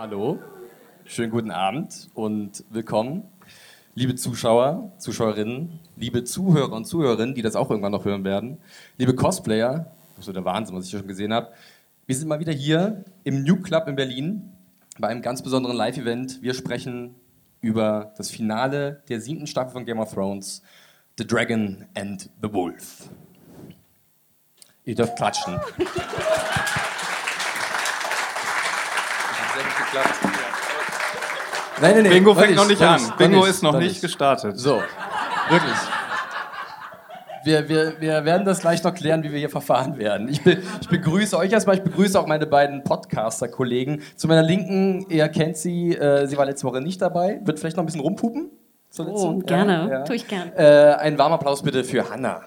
Hallo, schönen guten Abend und willkommen, liebe Zuschauer, Zuschauerinnen, liebe Zuhörer und Zuhörerinnen, die das auch irgendwann noch hören werden, liebe Cosplayer, das ist so der Wahnsinn, was ich schon gesehen habe. Wir sind mal wieder hier im New Club in Berlin bei einem ganz besonderen Live-Event. Wir sprechen über das Finale der siebten Staffel von Game of Thrones, The Dragon and the Wolf. Ihr dürft klatschen. Hat sehr gut geklappt. Nein, nein, nein. Bingo fängt noch nicht an. Bingo ist noch nicht gestartet. So, wirklich. Wir, wir, wir werden das gleich noch klären, wie wir hier verfahren werden. Ich, be, ich begrüße euch erstmal, ich begrüße auch meine beiden Podcaster-Kollegen. Zu meiner Linken, ihr kennt sie, äh, sie war letzte Woche nicht dabei. Wird vielleicht noch ein bisschen rumpupen? zur Oh, gerne. Tue ich gern. Äh, ein warmer Applaus bitte für Hanna.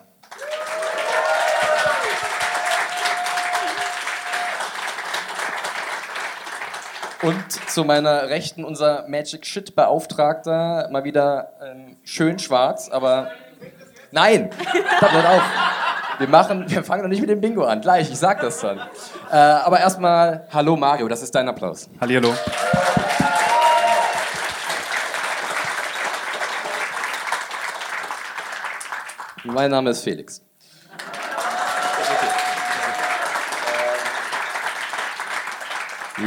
Und zu meiner Rechten unser Magic Shit Beauftragter, mal wieder ähm, schön schwarz, aber nein, hört auf. Wir machen, wir fangen noch nicht mit dem Bingo an, gleich, ich sag das dann. Äh, aber erstmal, hallo Mario, das ist dein Applaus. Hallihallo. Mein Name ist Felix.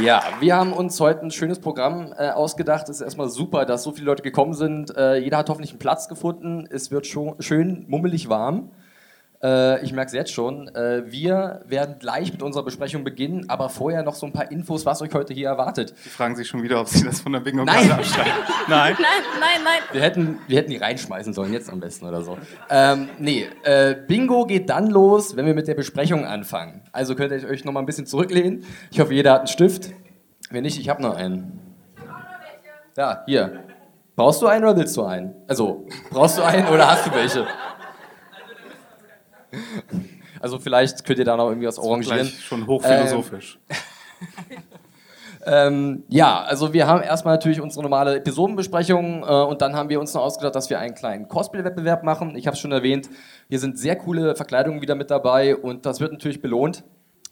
Ja, wir haben uns heute ein schönes Programm äh, ausgedacht. Es ist erstmal super, dass so viele Leute gekommen sind. Äh, jeder hat hoffentlich einen Platz gefunden. Es wird schon schön mummelig warm. Äh, ich merke es jetzt schon. Äh, wir werden gleich mit unserer Besprechung beginnen, aber vorher noch so ein paar Infos, was euch heute hier erwartet. Die fragen sich schon wieder, ob sie das von der bingo Nein. karte abschreiben. Nein. Nein, nein, nein. Wir hätten, wir hätten die reinschmeißen sollen, jetzt am besten oder so. Ähm, nee, äh, Bingo geht dann los, wenn wir mit der Besprechung anfangen. Also könnt ihr euch noch mal ein bisschen zurücklehnen. Ich hoffe, jeder hat einen Stift. Wenn nicht, ich habe noch einen. Ja, hier. Brauchst du einen oder willst du einen? Also, brauchst du einen oder hast du welche? Also vielleicht könnt ihr da noch irgendwie was arrangieren. Schon hochphilosophisch. Ähm, ja, also wir haben erstmal natürlich unsere normale Episodenbesprechung äh, und dann haben wir uns noch ausgedacht, dass wir einen kleinen Cosplay-Wettbewerb machen. Ich habe es schon erwähnt, hier sind sehr coole Verkleidungen wieder mit dabei und das wird natürlich belohnt.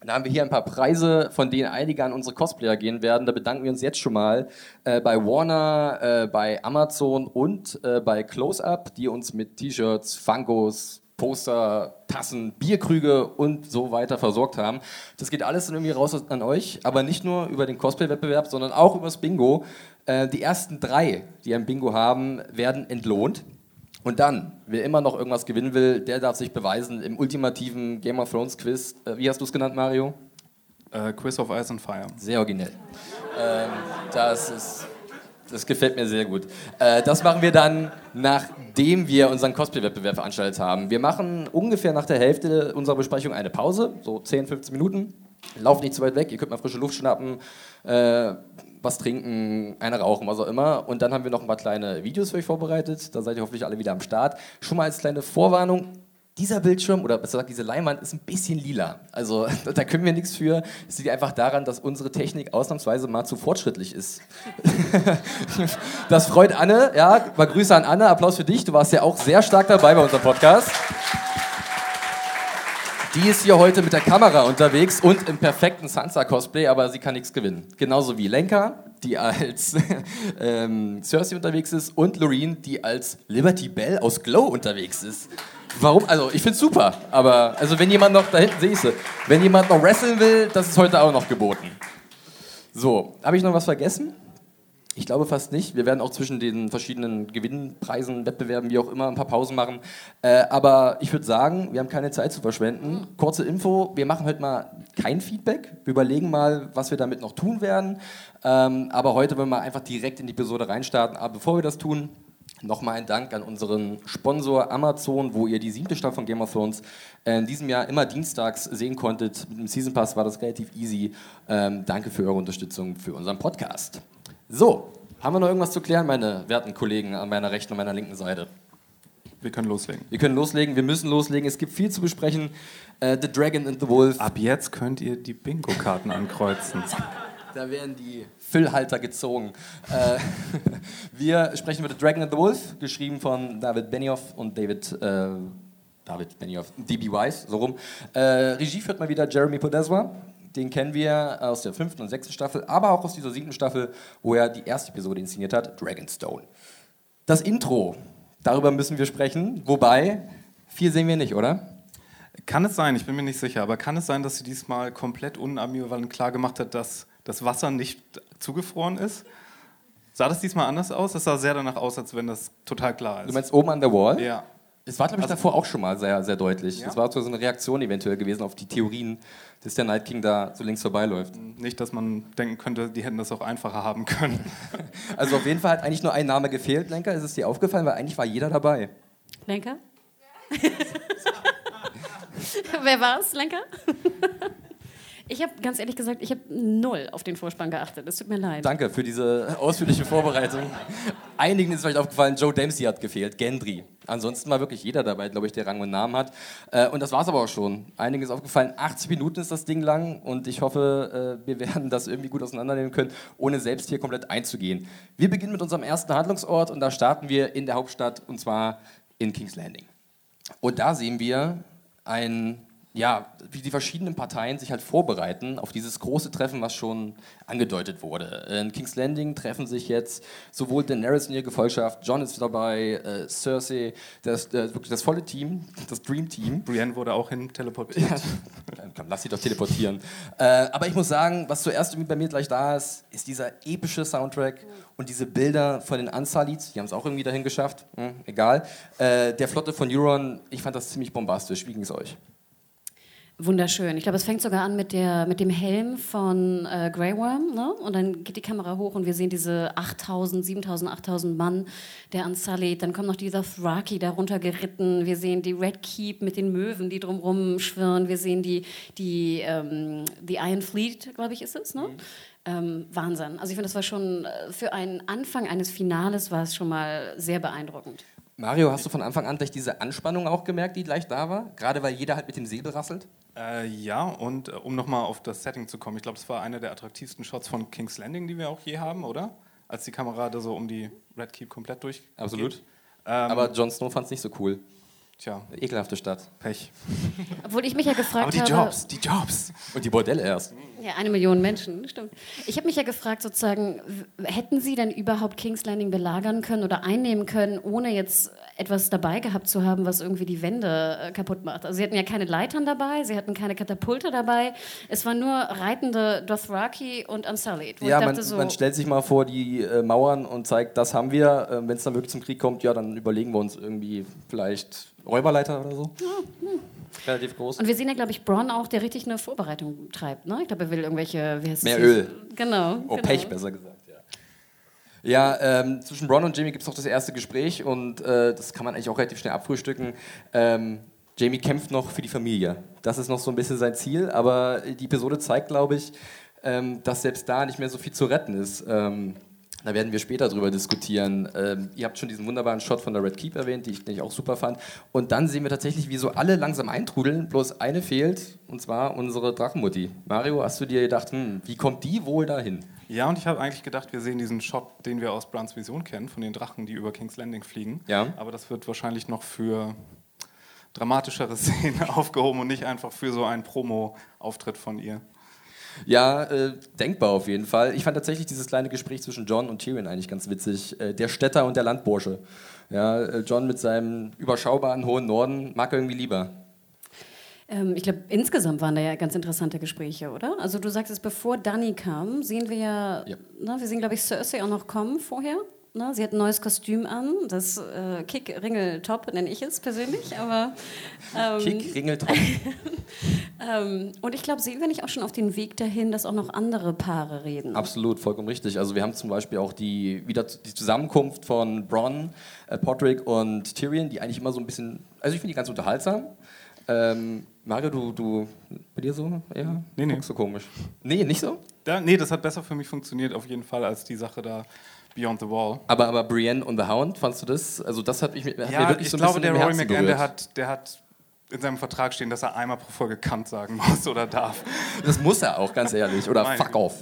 Da haben wir hier ein paar Preise, von denen einige an unsere Cosplayer gehen werden. Da bedanken wir uns jetzt schon mal äh, bei Warner, äh, bei Amazon und äh, bei Close-Up, die uns mit T-Shirts, Funkos, Poster, Tassen, Bierkrüge und so weiter versorgt haben. Das geht alles dann irgendwie raus an euch, aber nicht nur über den Cosplay-Wettbewerb, sondern auch über das Bingo. Äh, die ersten drei, die ein Bingo haben, werden entlohnt. Und dann, wer immer noch irgendwas gewinnen will, der darf sich beweisen im ultimativen Game of Thrones Quiz. Äh, wie hast du es genannt, Mario? Äh, Quiz of Ice and Fire. Sehr originell. Ähm, das ist. Das gefällt mir sehr gut. Äh, das machen wir dann, nachdem wir unseren Cosplay-Wettbewerb veranstaltet haben. Wir machen ungefähr nach der Hälfte unserer Besprechung eine Pause, so 10, 15 Minuten. Lauft nicht zu weit weg, ihr könnt mal frische Luft schnappen, äh, was trinken, eine rauchen, was auch immer. Und dann haben wir noch ein paar kleine Videos für euch vorbereitet. Da seid ihr hoffentlich alle wieder am Start. Schon mal als kleine Vorwarnung, dieser Bildschirm oder besser gesagt diese Leinwand ist ein bisschen lila. Also da können wir nichts für. Es liegt einfach daran, dass unsere Technik ausnahmsweise mal zu fortschrittlich ist. das freut Anne. Ja, mal Grüße an Anne. Applaus für dich. Du warst ja auch sehr stark dabei bei unserem Podcast. Die ist hier heute mit der Kamera unterwegs und im perfekten Sansa-Cosplay, aber sie kann nichts gewinnen. Genauso wie Lenka, die als ähm, Cersei unterwegs ist, und Loreen, die als Liberty Bell aus Glow unterwegs ist. Warum? Also, ich find's super, aber also wenn jemand noch, da hinten sehe ich sie, wenn jemand noch wresteln will, das ist heute auch noch geboten. So, habe ich noch was vergessen? Ich glaube fast nicht. Wir werden auch zwischen den verschiedenen Gewinnpreisen, Wettbewerben, wie auch immer, ein paar Pausen machen. Äh, aber ich würde sagen, wir haben keine Zeit zu verschwenden. Kurze Info: Wir machen heute mal kein Feedback. Wir überlegen mal, was wir damit noch tun werden. Ähm, aber heute wollen wir einfach direkt in die Episode reinstarten. Aber bevor wir das tun, Nochmal ein Dank an unseren Sponsor Amazon, wo ihr die siebte Staffel von Game of Thrones äh, in diesem Jahr immer dienstags sehen konntet. Mit dem Season Pass war das relativ easy. Ähm, danke für eure Unterstützung für unseren Podcast. So, haben wir noch irgendwas zu klären, meine werten Kollegen an meiner rechten und meiner linken Seite? Wir können loslegen. Wir können loslegen, wir müssen loslegen. Es gibt viel zu besprechen. Äh, the Dragon and the Wolf. Ab jetzt könnt ihr die Bingo-Karten ankreuzen. Da werden die Füllhalter gezogen. Äh, wir sprechen über The Dragon and the Wolf, geschrieben von David Benioff und David, äh, David Benioff, D.B. Weiss, so rum. Äh, Regie führt mal wieder Jeremy Podeswa. den kennen wir aus der fünften und sechsten Staffel, aber auch aus dieser siebten Staffel, wo er die erste Episode inszeniert hat, Dragonstone. Das Intro, darüber müssen wir sprechen, wobei, viel sehen wir nicht, oder? Kann es sein, ich bin mir nicht sicher, aber kann es sein, dass sie diesmal komplett unambivalent klar gemacht hat, dass das Wasser nicht zugefroren ist? Sah das diesmal anders aus? Es sah sehr danach aus, als wenn das total klar ist. Du meinst oben an der Wall? Ja. Es war, glaube ich, Also- davor auch schon mal sehr, sehr deutlich. Ja? Das war so eine Reaktion eventuell gewesen auf die Theorien, dass der Night King da so links vorbeiläuft. Nicht, dass man denken könnte, die hätten das auch einfacher haben können. Also auf jeden Fall hat eigentlich nur ein Name gefehlt, Lenker. Ist es dir aufgefallen? Weil eigentlich war jeder dabei. Lenker? Wer war's, Lenker? ich habe ganz ehrlich gesagt, ich habe null auf den Vorspann geachtet. Es tut mir leid. Danke für diese ausführliche Vorbereitung. Einigen ist vielleicht aufgefallen, Joe Dempsey hat gefehlt, Gendry. Ansonsten war wirklich jeder dabei, glaube ich, der Rang und Namen hat. Äh, Und das war es aber auch schon. Einigen ist aufgefallen, 80 Minuten ist das Ding lang und ich hoffe, äh, wir werden das irgendwie gut auseinandernehmen können, ohne selbst hier komplett einzugehen. Wir beginnen mit unserem ersten Handlungsort und da starten wir in der Hauptstadt und zwar in King's Landing. Und da sehen wir ein, ja, wie die verschiedenen Parteien sich halt vorbereiten auf dieses große Treffen, was schon angedeutet wurde. In King's Landing treffen sich jetzt sowohl Daenerys und ihre Gefolgschaft, Jon ist dabei, äh, Cersei, das, äh, wirklich das volle Team, das Dream Team. Brienne wurde auch hin teleportiert. Ja, komm, lass sie doch teleportieren. Äh, aber ich muss sagen, was zuerst irgendwie bei mir gleich da ist, ist dieser epische Soundtrack und diese Bilder von den Unsalids, die haben es auch irgendwie dahin geschafft, hm, egal. Äh, der Flotte von Euron, ich fand das ziemlich bombastisch. Wie ging es euch? Wunderschön. Ich glaube, es fängt sogar an mit, der, mit dem Helm von äh, Grey Worm. Ne? Und dann geht die Kamera hoch und wir sehen diese 8000, 7000, 8000 Mann der Unsullied. Dann kommen noch die Dothraki darunter geritten. Wir sehen die Red Keep mit den Möwen, die drumherum schwirren. Wir sehen die, die, ähm, die Iron Fleet, glaube ich, ist es. Ne? Ähm, Wahnsinn. Also ich finde, das war schon äh, für einen Anfang eines Finales war es schon mal sehr beeindruckend. Mario, hast du von Anfang an gleich diese Anspannung auch gemerkt, die gleich da war? Gerade weil jeder halt mit dem Säbel rasselt? Äh, ja, und äh, um nochmal auf das Setting zu kommen, ich glaube, das war einer der attraktivsten Shots von King's Landing, die wir auch je haben, oder? Als die Kamera da so um die Red Keep komplett durch. Absolut. Ähm, Aber Jon Snow fand es nicht so cool. Tja, Ekelhafte Stadt. Pech. Obwohl ich mich ja gefragt Aber die habe... Jobs, die Jobs. Und die Bordelle erst. Ja, eine Million Menschen, stimmt. Ich habe mich ja gefragt, sozusagen, hätten Sie denn überhaupt King's Landing belagern können oder einnehmen können, ohne jetzt etwas dabei gehabt zu haben, was irgendwie die Wände äh, kaputt macht? Also Sie hatten ja keine Leitern dabei, Sie hatten keine Katapulte dabei. Es waren nur reitende Dothraki und Unsullied. Ja, man, so, man stellt sich mal vor die äh, Mauern und zeigt, das haben wir. Äh, Wenn es dann wirklich zum Krieg kommt, ja, dann überlegen wir uns irgendwie vielleicht Räuberleiter oder so. Relativ groß. und wir sehen ja, glaube ich, Bronn auch, der richtig eine Vorbereitung treibt. Ne? Ich glaube, er will irgendwelche... Wie heißt Mehr? Öl. Genau. Oh, genau. Pech, besser gesagt, ja. Ja, ähm, zwischen Bron und Jamie gibt es auch das erste Gespräch und äh, das kann man eigentlich auch relativ schnell abfrühstücken. Ähm, Jamie kämpft noch für die Familie. Das ist noch so ein bisschen sein Ziel, aber die Episode zeigt, glaube ich, ähm, dass selbst da nicht mehr so viel zu retten ist. Da werden wir später drüber diskutieren. Ähm, ihr habt schon diesen wunderbaren Shot von der Red Keep erwähnt, die ich, den ich auch super fand. Und dann sehen wir tatsächlich, wie so alle langsam eintrudeln, bloß eine fehlt, und zwar unsere Drachenmutti. Mario, hast du dir gedacht, hm, wie kommt die wohl dahin? Ja, und ich habe eigentlich gedacht, wir sehen diesen Shot, den wir aus Bruns Vision kennen, von den Drachen, die über King's Landing fliegen. Ja. Aber das wird wahrscheinlich noch für dramatischere Szenen aufgehoben und nicht einfach für so einen Promo-Auftritt von ihr. Ja, äh, denkbar auf jeden Fall. Ich fand tatsächlich dieses kleine Gespräch zwischen John und Tyrion eigentlich ganz witzig. Äh, der Städter und der Landbursche. Ja, äh, John mit seinem überschaubaren hohen Norden mag er irgendwie lieber. Ähm, ich glaube, insgesamt waren da ja ganz interessante Gespräche, oder? Also du sagst es, bevor Dani kam, sehen wir ja, Ja. Ne, wir sehen, glaube ich, Cersei auch noch kommen vorher. Ne? Sie hat ein neues Kostüm an, das äh, Kick-Ringel-Top nenne ich es persönlich, aber... Ähm, Kick, Ringeltop. ähm, und ich glaube, sehen wir nicht auch schon auf den Weg dahin, dass auch noch andere Paare reden? Absolut, vollkommen richtig. Also wir haben zum Beispiel auch die, wieder die Zusammenkunft von Bronn, äh, Podrick und Tyrion, die eigentlich immer so ein bisschen, also ich finde die ganz unterhaltsam. Ähm, Mario, du, du, bei dir so? Ja? Nee, nee. Guckst so komisch. Nee, nicht so? Da, nee, das hat besser für mich funktioniert auf jeden Fall als die Sache da Beyond the Wall. Aber, aber Brienne und The Hound, fandst du das? Also das hat mich, hat mir Ja, wirklich ich so ein glaube, bisschen der im Roy Herzen McGann, der hat, der hat in seinem Vertrag stehen, dass er einmal pro Folge Kant sagen muss oder darf. Das muss er auch, ganz ehrlich. Oder fuck off.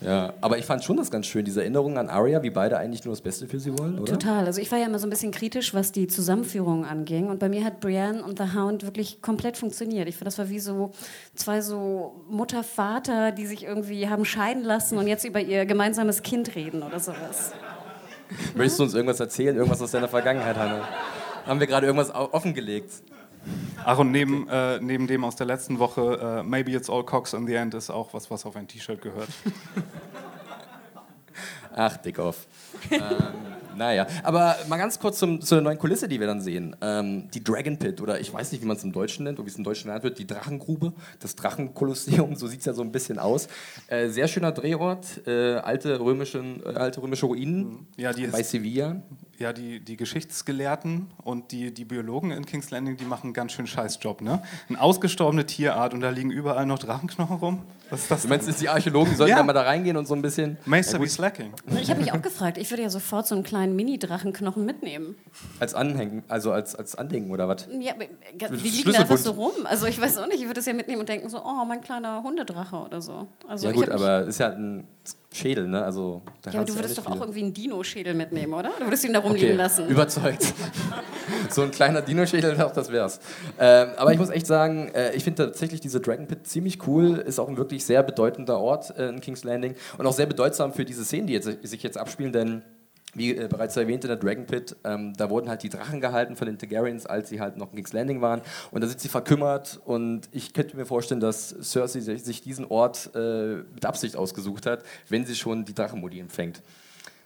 Ja, aber ich fand schon das ganz schön, diese Erinnerung an Arya, wie beide eigentlich nur das Beste für sie wollen, oder? Total. Also ich war ja immer so ein bisschen kritisch, was die Zusammenführung anging. Und bei mir hat Brienne und The Hound wirklich komplett funktioniert. Ich finde, das war wie so zwei so Mutter, Vater, die sich irgendwie haben scheiden lassen und jetzt über ihr gemeinsames Kind reden oder sowas. Möchtest du uns irgendwas erzählen, irgendwas aus deiner Vergangenheit, Hanna? Haben wir gerade irgendwas offengelegt? Ach, und neben, äh, neben dem aus der letzten Woche, äh, Maybe It's All Cox in the End, ist auch was, was auf ein T-Shirt gehört. Ach, dick auf. ähm, naja, aber mal ganz kurz zum, zu der neuen Kulisse, die wir dann sehen. Ähm, die Dragon Pit, oder ich weiß nicht, wie man es im Deutschen nennt, oder wie es im Deutschen genannt wird, die Drachengrube, das Drachenkolosseum, so sieht es ja so ein bisschen aus. Äh, sehr schöner Drehort, äh, alte, römischen, äh, alte römische Ruinen ja, die bei Sevilla. Ja, die, die Geschichtsgelehrten und die, die Biologen in King's Landing, die machen einen ganz schön Scheißjob. Ne? Eine ausgestorbene Tierart und da liegen überall noch Drachenknochen rum. Was ist das? Du meinst, die Archäologen sollten ja. da mal da reingehen und so ein bisschen. Meister ja, wie Slacking. Ich habe mich auch gefragt, ich würde ja sofort so einen kleinen Mini-Drachenknochen mitnehmen. Als Anhängen, also als, als Andenken oder was? Ja, die liegen da einfach so rum. Also ich weiß auch nicht, ich würde es ja mitnehmen und denken so, oh, mein kleiner Hundedrache oder so. Also ja gut, aber ist ja ein Schädel, ne? Also, ja, aber du würdest doch auch irgendwie einen Dino-Schädel mitnehmen, oder? Du würdest ihn da rumliegen okay, lassen. Überzeugt. so ein kleiner Dino-Schädel, das wär's. Ähm, aber ich muss echt sagen, äh, ich finde tatsächlich diese Dragon Pit ziemlich cool. Ist auch ein wirklich sehr bedeutender Ort äh, in King's Landing und auch sehr bedeutsam für diese Szenen, die jetzt, sich jetzt abspielen, denn wie äh, bereits erwähnt in der Dragon Pit, ähm, da wurden halt die Drachen gehalten von den Targaryens, als sie halt noch in King's Landing waren. Und da sind sie verkümmert. Und ich könnte mir vorstellen, dass Cersei sich diesen Ort äh, mit Absicht ausgesucht hat, wenn sie schon die Drachenmodi empfängt.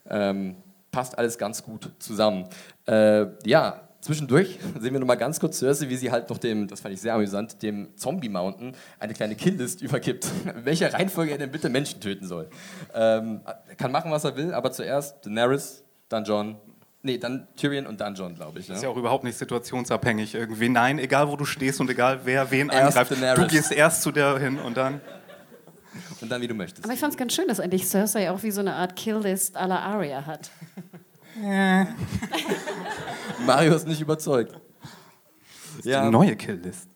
Ähm, passt alles ganz gut zusammen. Äh, ja, Zwischendurch sehen wir noch mal ganz kurz Cersei, wie sie halt noch dem, das fand ich sehr amüsant, dem Zombie Mountain eine kleine Killlist übergibt, welcher Reihenfolge er denn bitte Menschen töten soll. Ähm, er kann machen, was er will, aber zuerst Daenerys, dann John, nee, dann Tyrion und dann John, glaube ich. Ne? Ist ja auch überhaupt nicht situationsabhängig irgendwie. Nein, egal wo du stehst und egal wer wen erst angreift, Daenerys. du gehst erst zu der hin und dann... Und dann, wie du möchtest. Aber ich fand es ganz schön, dass eigentlich Cersei auch wie so eine Art Killlist à la Arya hat. Mario ist nicht überzeugt. Das ja. Die neue Killlist.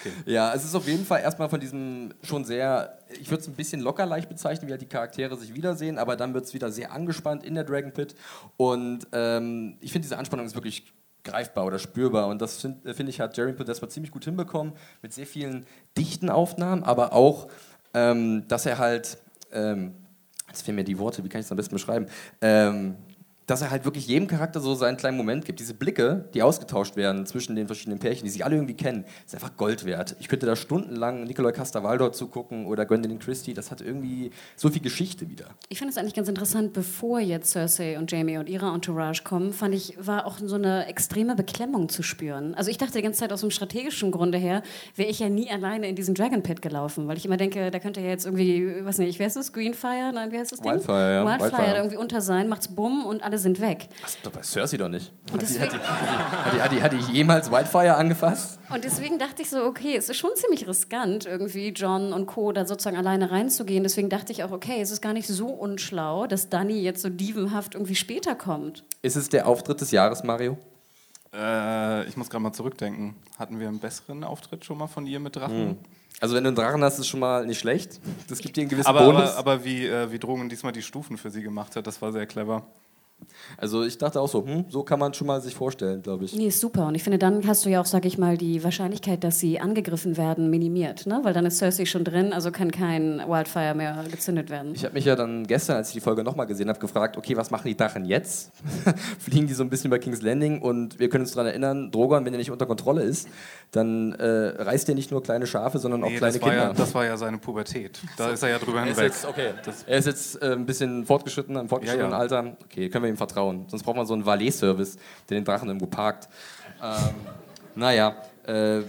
Okay. Ja, es ist auf jeden Fall erstmal von diesem schon sehr, ich würde es ein bisschen locker leicht bezeichnen, wie halt die Charaktere sich wiedersehen, aber dann wird es wieder sehr angespannt in der Dragon Pit. Und ähm, ich finde, diese Anspannung ist wirklich greifbar oder spürbar. Und das finde find ich, hat Jerry Podespa ziemlich gut hinbekommen, mit sehr vielen dichten Aufnahmen, aber auch, ähm, dass er halt. Ähm, Jetzt fehlen mir die Worte, wie kann ich es am besten beschreiben? Ähm, dass er halt wirklich jedem Charakter so seinen kleinen Moment gibt. Diese Blicke, die ausgetauscht werden zwischen den verschiedenen Pärchen, die sich alle irgendwie kennen, ist einfach Gold wert. Ich könnte da stundenlang Nikolai Caster-Waldau zugucken oder Gwendolyn Christie. Das hat irgendwie so viel Geschichte wieder. Ich finde es eigentlich ganz interessant, bevor jetzt Cersei und Jamie und ihre Entourage kommen, fand ich, war auch so eine extreme Beklemmung zu spüren. Also ich dachte die ganze Zeit aus dem strategischen Grunde her, wäre ich ja nie alleine in diesen Dragon Pit gelaufen, weil ich immer denke, da könnte ja jetzt irgendwie, weiß nicht, wer ist das? Greenfire? Nein, wie heißt das Ding? Wildfire, ja. Wildfire, Wildfire. irgendwie unter sein, macht's bumm und alle alle sind weg. Das bei Cersei doch nicht. Hat die, hat, die, hat, die, hat, die, jemals Whitefire angefasst? Und deswegen dachte ich so, okay, es ist schon ziemlich riskant, irgendwie John und Co. da sozusagen alleine reinzugehen. Deswegen dachte ich auch, okay, es ist gar nicht so unschlau, dass Dani jetzt so dievenhaft irgendwie später kommt. Ist es der Auftritt des Jahres, Mario? Äh, ich muss gerade mal zurückdenken. Hatten wir einen besseren Auftritt schon mal von ihr mit Drachen? Hm. Also wenn du einen Drachen hast, ist schon mal nicht schlecht. Das gibt dir einen gewissen aber, Bonus. Aber, aber wie, äh, wie Drogen diesmal die Stufen für sie gemacht hat, das war sehr clever. Also ich dachte auch so, hm, so kann man schon mal sich vorstellen, glaube ich. Nee, ist super. Und ich finde, dann hast du ja auch, sage ich mal, die Wahrscheinlichkeit, dass sie angegriffen werden, minimiert. Ne? Weil dann ist Cersei schon drin, also kann kein Wildfire mehr gezündet werden. Ich habe mich ja dann gestern, als ich die Folge nochmal gesehen habe, gefragt, okay, was machen die Drachen jetzt? Fliegen die so ein bisschen über King's Landing und wir können uns daran erinnern, Drogon, wenn er nicht unter Kontrolle ist, dann äh, reißt er nicht nur kleine Schafe, sondern nee, auch kleine das Kinder. Ja, das war ja seine Pubertät. Da ist er ja drüber hinweg. Jetzt, okay. er ist jetzt äh, ein bisschen fortgeschritten, im fortgeschrittenen ja, ja. Alter. Okay, können wir ihm vertrauen. Sonst braucht man so einen Valet-Service, der den Drachen irgendwo parkt. Ähm, naja, äh,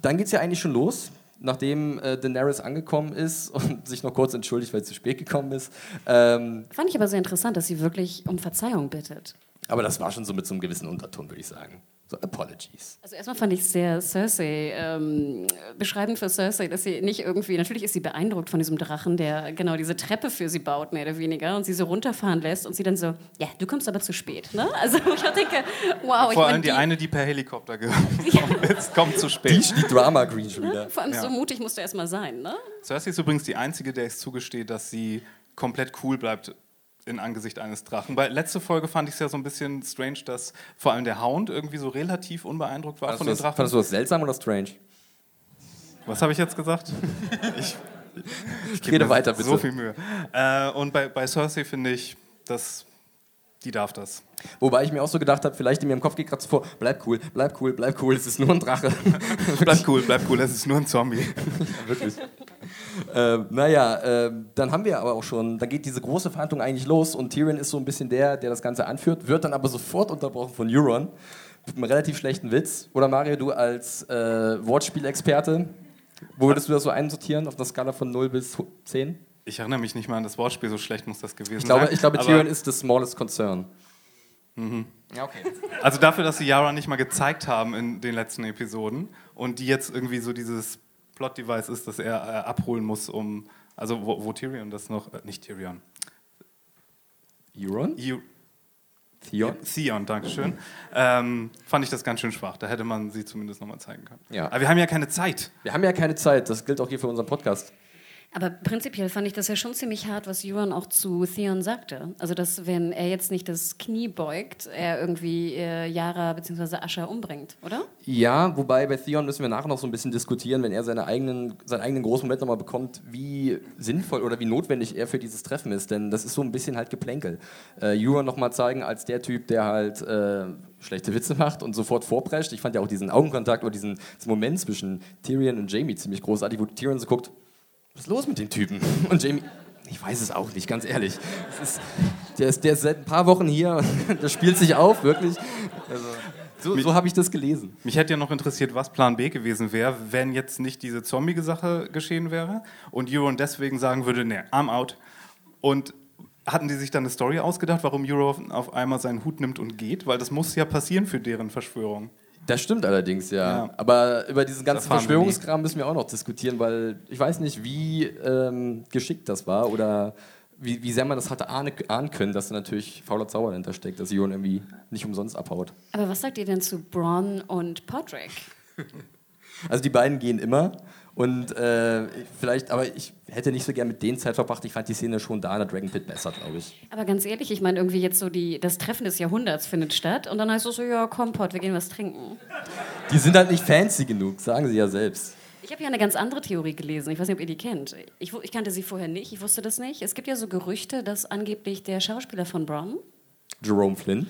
dann geht es ja eigentlich schon los nachdem äh, Daenerys angekommen ist und sich noch kurz entschuldigt, weil sie zu spät gekommen ist. Ähm, Fand ich aber sehr interessant, dass sie wirklich um Verzeihung bittet. Aber das war schon so mit so einem gewissen Unterton, würde ich sagen. So, apologies. Also erstmal fand ich es sehr Cersei, ähm, beschreibend für Cersei, dass sie nicht irgendwie, natürlich ist sie beeindruckt von diesem Drachen, der genau diese Treppe für sie baut, mehr oder weniger, und sie so runterfahren lässt und sie dann so, ja, du kommst aber zu spät. Ne? Also ich denke, wow. Vor ich allem mein, die, eine, die per Helikopter gekommen ist, kommt zu Die, spät. die Drama Green schon wieder. ne? Vor allem Ja. so mutig musst du erstmal sein, ne? Cersei ist übrigens die einzige, der es zugesteht, dass sie komplett cool bleibt in Angesicht eines Drachen. Bei letzte Folge fand ich es ja so ein bisschen strange, dass vor allem der Hound irgendwie so relativ unbeeindruckt war Fandest von den das, Drachen. fandest du das seltsam oder strange? Was habe ich jetzt gesagt? Ich, ich geb Rede weiter, bitte. So viel Mühe. Äh, und bei, bei Cersei finde ich, dass die darf das. Wobei ich mir auch so gedacht habe, vielleicht in mir im Kopf geht gerade so vor, bleib cool, bleib cool, bleib cool, es ist nur ein Drache. Bleib cool, bleib cool, es ist nur ein Zombie. Wirklich. Äh, naja, äh, dann haben wir aber auch schon, dann geht diese große Verhandlung eigentlich los und Tyrion ist so ein bisschen der, der das Ganze anführt, wird dann aber sofort unterbrochen von Euron mit einem relativ schlechten Witz. Oder Mario, du als äh, Wortspielexperte, wo würdest du das so einsortieren auf einer Skala von 0 bis 10? Ich erinnere mich nicht mal an das Wortspiel, so schlecht muss das gewesen Ich glaube, sein. ich glaube Tyrion ist the smallest concern. Ja, okay. Also dafür, dass sie Yara nicht mal gezeigt haben in den letzten Episoden und die jetzt irgendwie so dieses Plot-Device ist, das er äh, abholen muss, um. Also wo, wo Tyrion das noch. Äh, nicht Tyrion. Euron? Eu, Theon? Theon, Dankeschön. Ähm, fand ich das ganz schön schwach. Da hätte man sie zumindest nochmal zeigen können. Ja. Aber wir haben ja keine Zeit. Wir haben ja keine Zeit, das gilt auch hier für unseren Podcast. Aber prinzipiell fand ich das ja schon ziemlich hart, was Euron auch zu Theon sagte. Also, dass wenn er jetzt nicht das Knie beugt, er irgendwie äh, Yara bzw. Asha umbringt, oder? Ja, wobei bei Theon müssen wir nachher noch so ein bisschen diskutieren, wenn er seine eigenen, seinen eigenen großen Moment nochmal bekommt, wie sinnvoll oder wie notwendig er für dieses Treffen ist. Denn das ist so ein bisschen halt Geplänkel. Äh, Euron nochmal zeigen als der Typ, der halt äh, schlechte Witze macht und sofort vorprescht. Ich fand ja auch diesen Augenkontakt oder diesen Moment zwischen Tyrion und Jamie ziemlich großartig, wo Tyrion so guckt, was ist los mit dem Typen? Und Jamie, ich weiß es auch nicht, ganz ehrlich. Ist, der, ist, der ist seit ein paar Wochen hier und das spielt sich auf, wirklich. Also, so so habe ich das gelesen. Mich hätte ja noch interessiert, was Plan B gewesen wäre, wenn jetzt nicht diese Zombie-Sache geschehen wäre und Euron deswegen sagen würde, nee, I'm out. Und hatten die sich dann eine Story ausgedacht, warum Euron auf einmal seinen Hut nimmt und geht? Weil das muss ja passieren für deren Verschwörung. Das stimmt allerdings, ja. Ja. Aber über diesen ganzen Verschwörungskram müssen wir auch noch diskutieren, weil ich weiß nicht, wie ähm, geschickt das war oder wie, wie sehr man das hatte ahne, ahnen können, dass da natürlich fauler Zauber dahinter steckt, dass Jon irgendwie nicht umsonst abhaut. Aber was sagt ihr denn zu Bronn und Podrick? Also die beiden gehen immer und äh, vielleicht, aber ich hätte nicht so gern mit denen Zeit verbracht. Ich fand die Szene schon da in der Dragon Pit besser, glaube ich. Aber ganz ehrlich, ich meine, irgendwie jetzt so die, das Treffen des Jahrhunderts findet statt und dann heißt es so, ja, komm, Pod, wir gehen was trinken. Die sind halt nicht fancy genug, sagen sie ja selbst. Ich habe ja eine ganz andere Theorie gelesen. Ich weiß nicht, ob ihr die kennt. Ich, ich kannte sie vorher nicht. Ich wusste das nicht. Es gibt ja so Gerüchte, dass angeblich der Schauspieler von Bronn Jerome Flynn.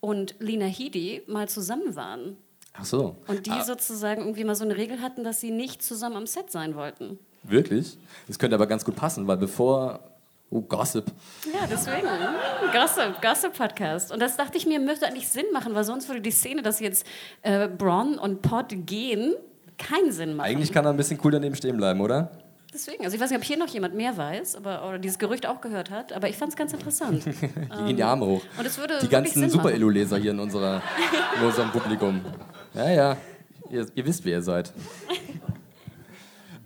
und Lena Headey mal zusammen waren. Ach so. Und die sozusagen irgendwie mal so eine Regel hatten, dass sie nicht zusammen am Set sein wollten. Wirklich? Das könnte aber ganz gut passen, weil bevor. Oh, Gossip. Ja, deswegen. Gossip, Gossip-Podcast. Und das dachte ich mir, müsste eigentlich Sinn machen, weil sonst würde die Szene, dass jetzt äh, Bronn und Pod gehen, keinen Sinn machen. Eigentlich kann er ein bisschen cool daneben stehen bleiben, oder? Deswegen. Also ich weiß nicht, ob hier noch jemand mehr weiß aber, oder dieses Gerücht auch gehört hat, aber ich fand es ganz interessant. Die gehen die Arme hoch. Und es würde Die ganzen Super-Elo-Leser hier in, unserer, in unserem Publikum. Ja, ja, ihr, ihr wisst, wer ihr seid.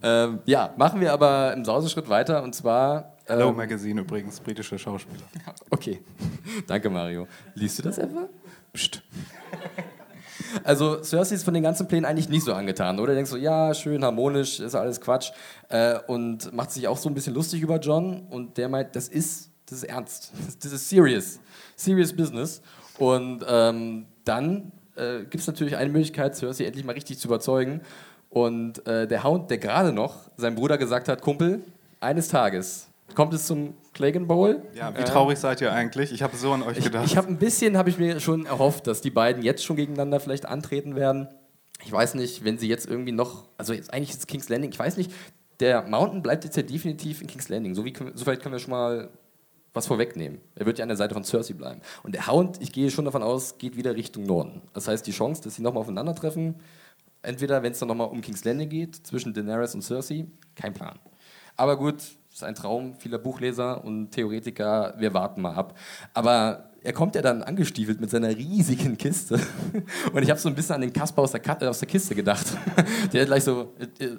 ähm, ja, machen wir aber im Sauseschritt weiter und zwar. Hello Ähm, Magazine übrigens, britische Schauspieler. okay, danke Mario. Liest du das etwa? Psst. Also Cersei ist von den ganzen Plänen eigentlich nicht so angetan, oder? Denkst du, ja, schön, harmonisch, ist alles Quatsch. Äh, und macht sich auch so ein bisschen lustig über John. Und der meint, das ist, das ist ernst. Das ist serious. Serious business. Und ähm, dann äh, gibt es natürlich eine Möglichkeit, Cersei endlich mal richtig zu überzeugen. Und äh, der Hound, der gerade noch seinem Bruder gesagt hat, Kumpel, eines Tages kommt es zum Clegane Bowl. Ja, wie Äh, traurig seid ihr eigentlich? Ich habe so an euch ich, gedacht. ich habe ein bisschen, habe ich mir schon erhofft, dass die beiden jetzt schon gegeneinander vielleicht antreten werden. Ich weiß nicht, wenn sie jetzt irgendwie noch, also jetzt eigentlich ist King's Landing, ich weiß nicht, der Mountain bleibt jetzt ja definitiv in King's Landing. So, wie, so vielleicht können wir schon mal was vorwegnehmen. Er wird ja an der Seite von Cersei bleiben. Und der Hound, ich gehe schon davon aus, geht wieder Richtung Norden. Das heißt, die Chance, dass sie nochmal aufeinandertreffen, entweder wenn es dann nochmal um King's Landing geht, zwischen Daenerys und Cersei, kein Plan. Aber gut, ist ein Traum vieler Buchleser und Theoretiker, wir warten mal ab. Aber er kommt ja dann angestiefelt mit seiner riesigen Kiste. Und ich habe so ein bisschen an den Kasper aus der, Ka aus der Kiste gedacht. Der gleich so, äh, äh,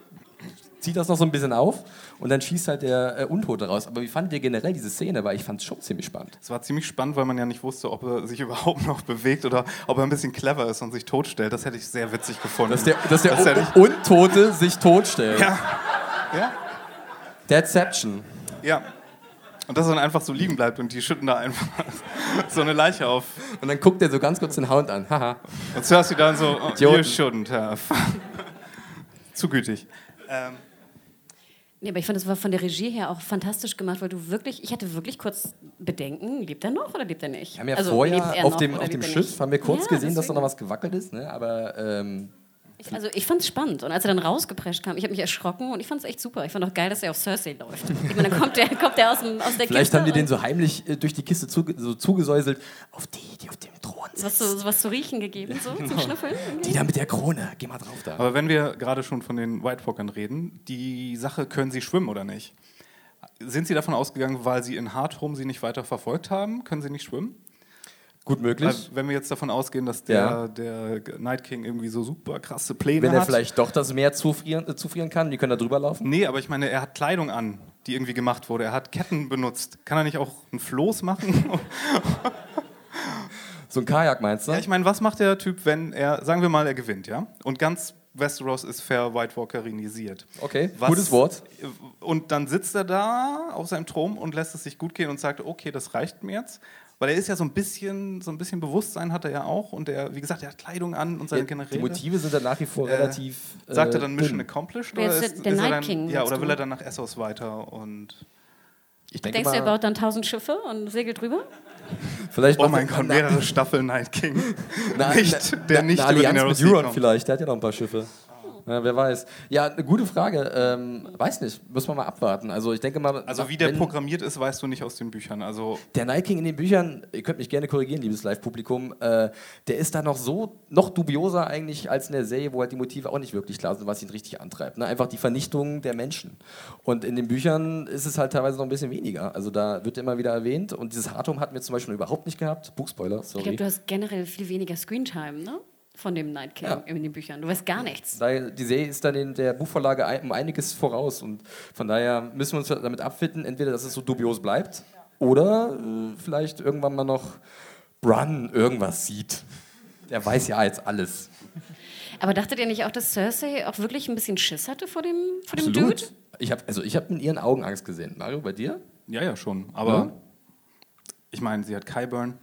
zieht das noch so ein bisschen auf und dann schießt halt der äh, Untote raus. Aber wie fandet ihr generell diese Szene? Weil ich fand es schon ziemlich spannend. Es war ziemlich spannend, weil man ja nicht wusste, ob er sich überhaupt noch bewegt oder ob er ein bisschen clever ist und sich totstellt. Das hätte ich sehr witzig gefunden. Dass der, dass der Das ich- Untote sich totstellt. ja. ja. Deadception. Ja. Und dass er dann einfach so liegen bleibt und die schütten da einfach so eine Leiche auf. Und dann guckt er so ganz kurz den Hound an. Haha. Und zuerst sie dann so, oh, you shouldn't have. Zu gütig. Ähm, Nee, aber ich fand, es war von der Regie her auch fantastisch gemacht, weil du wirklich, ich hatte wirklich kurz Bedenken, lebt er noch oder lebt er nicht? Wir haben ja Also, vorher er auf dem, auf dem Schiff nicht? haben wir kurz Ja, gesehen, dass da deswegen. noch was gewackelt ist. Ne? Aber ähm, Ich, also ich fand es spannend und als er dann rausgeprescht kam, ich habe mich erschrocken und ich fand es echt super. Ich fand auch geil, dass er auf Cersei läuft. Ich meine, dann kommt der, kommt der aus, dem, aus der vielleicht Kiste haben die den so heimlich äh, durch die Kiste zuge so zugesäuselt. Auf die, die auf dem Thron was zu, was zu riechen gegeben, so zum Schnüffeln. irgendwie. Die da mit der Krone. Geh mal drauf da. aber wenn wir gerade schon von den White Walkern reden, die Sache, können sie schwimmen oder nicht? Sind sie davon ausgegangen, weil sie in Hardhome sie nicht weiter verfolgt haben, können sie nicht schwimmen? Gut möglich. Weil, wenn wir jetzt davon ausgehen, dass der, Ja. der Night King irgendwie so super krasse Pläne Wenn er hat. vielleicht doch das Meer zufrieren, äh, zufrieren kann, die können da drüber laufen. Nee, aber ich meine, er hat Kleidung an, die irgendwie gemacht wurde. Er hat Ketten benutzt. Kann er nicht auch ein Floß machen? So ein Kajak meinst du? ja, ich meine, was macht der Typ, wenn er, sagen wir mal, er gewinnt, ja? Und ganz Westeros ist fair White Walkerinisiert. okay, Was- gutes Wort. Und dann sitzt er da auf seinem Thron und lässt es sich gut gehen und sagt, okay, das reicht mir jetzt. Weil er ist ja so ein bisschen, so ein bisschen Bewusstsein hat er ja auch und er, wie gesagt, er hat Kleidung an und seine Ja, Generäle. die Motive sind dann nach wie vor Äh, relativ. Sagt äh, er dann Mission dünn. accomplished? Wer Oder ist ist, der- ist er Night dann, King, Ja, oder will er dann nach Essos weiter und. Ich denke Denkst du, er mal, baut dann tausend Schiffe und segelt drüber? Vielleicht Oh mein Gott, na- mehrere Staffeln Night King. na- nicht, na- der na- nicht eine über Allianz Narrow mit Euron vielleicht, der hat ja noch ein paar Schiffe. Ja, wer weiß. Ja, eine gute Frage. Ähm, weiß nicht, müssen wir mal abwarten. Also ich denke mal. Also wie der wenn- programmiert ist, weißt du nicht aus den Büchern. Also Der Night King in den Büchern, ihr könnt mich gerne korrigieren, liebes Live-Publikum, äh, der ist da noch so, noch dubioser eigentlich als in der Serie, wo halt die Motive auch nicht wirklich klar sind, was ihn richtig antreibt. Ne? Einfach die Vernichtung der Menschen. Und in den Büchern ist es halt teilweise noch ein bisschen weniger. Also da wird immer wieder erwähnt und dieses Hardhome hatten wir zum Beispiel überhaupt nicht gehabt. Buchspoiler, Ich sorry. glaube, du hast generell viel weniger Screentime, ne? Von dem Night King Ja. in den Büchern. Du weißt gar nichts. Die Serie ist dann in der Buchvorlage ein- um einiges voraus und von daher müssen wir uns damit abfinden, entweder dass es so dubios bleibt oder äh, vielleicht irgendwann mal noch Bran irgendwas sieht. Der weiß ja jetzt alles. Aber dachtet ihr nicht auch, dass Cersei auch wirklich ein bisschen Schiss hatte vor dem, vor dem Dude? Ich habe also ich hab in ihren Augen Angst gesehen. Mario, bei dir? ja, ja schon. Aber Ja. ich meine, sie hat Kyburn.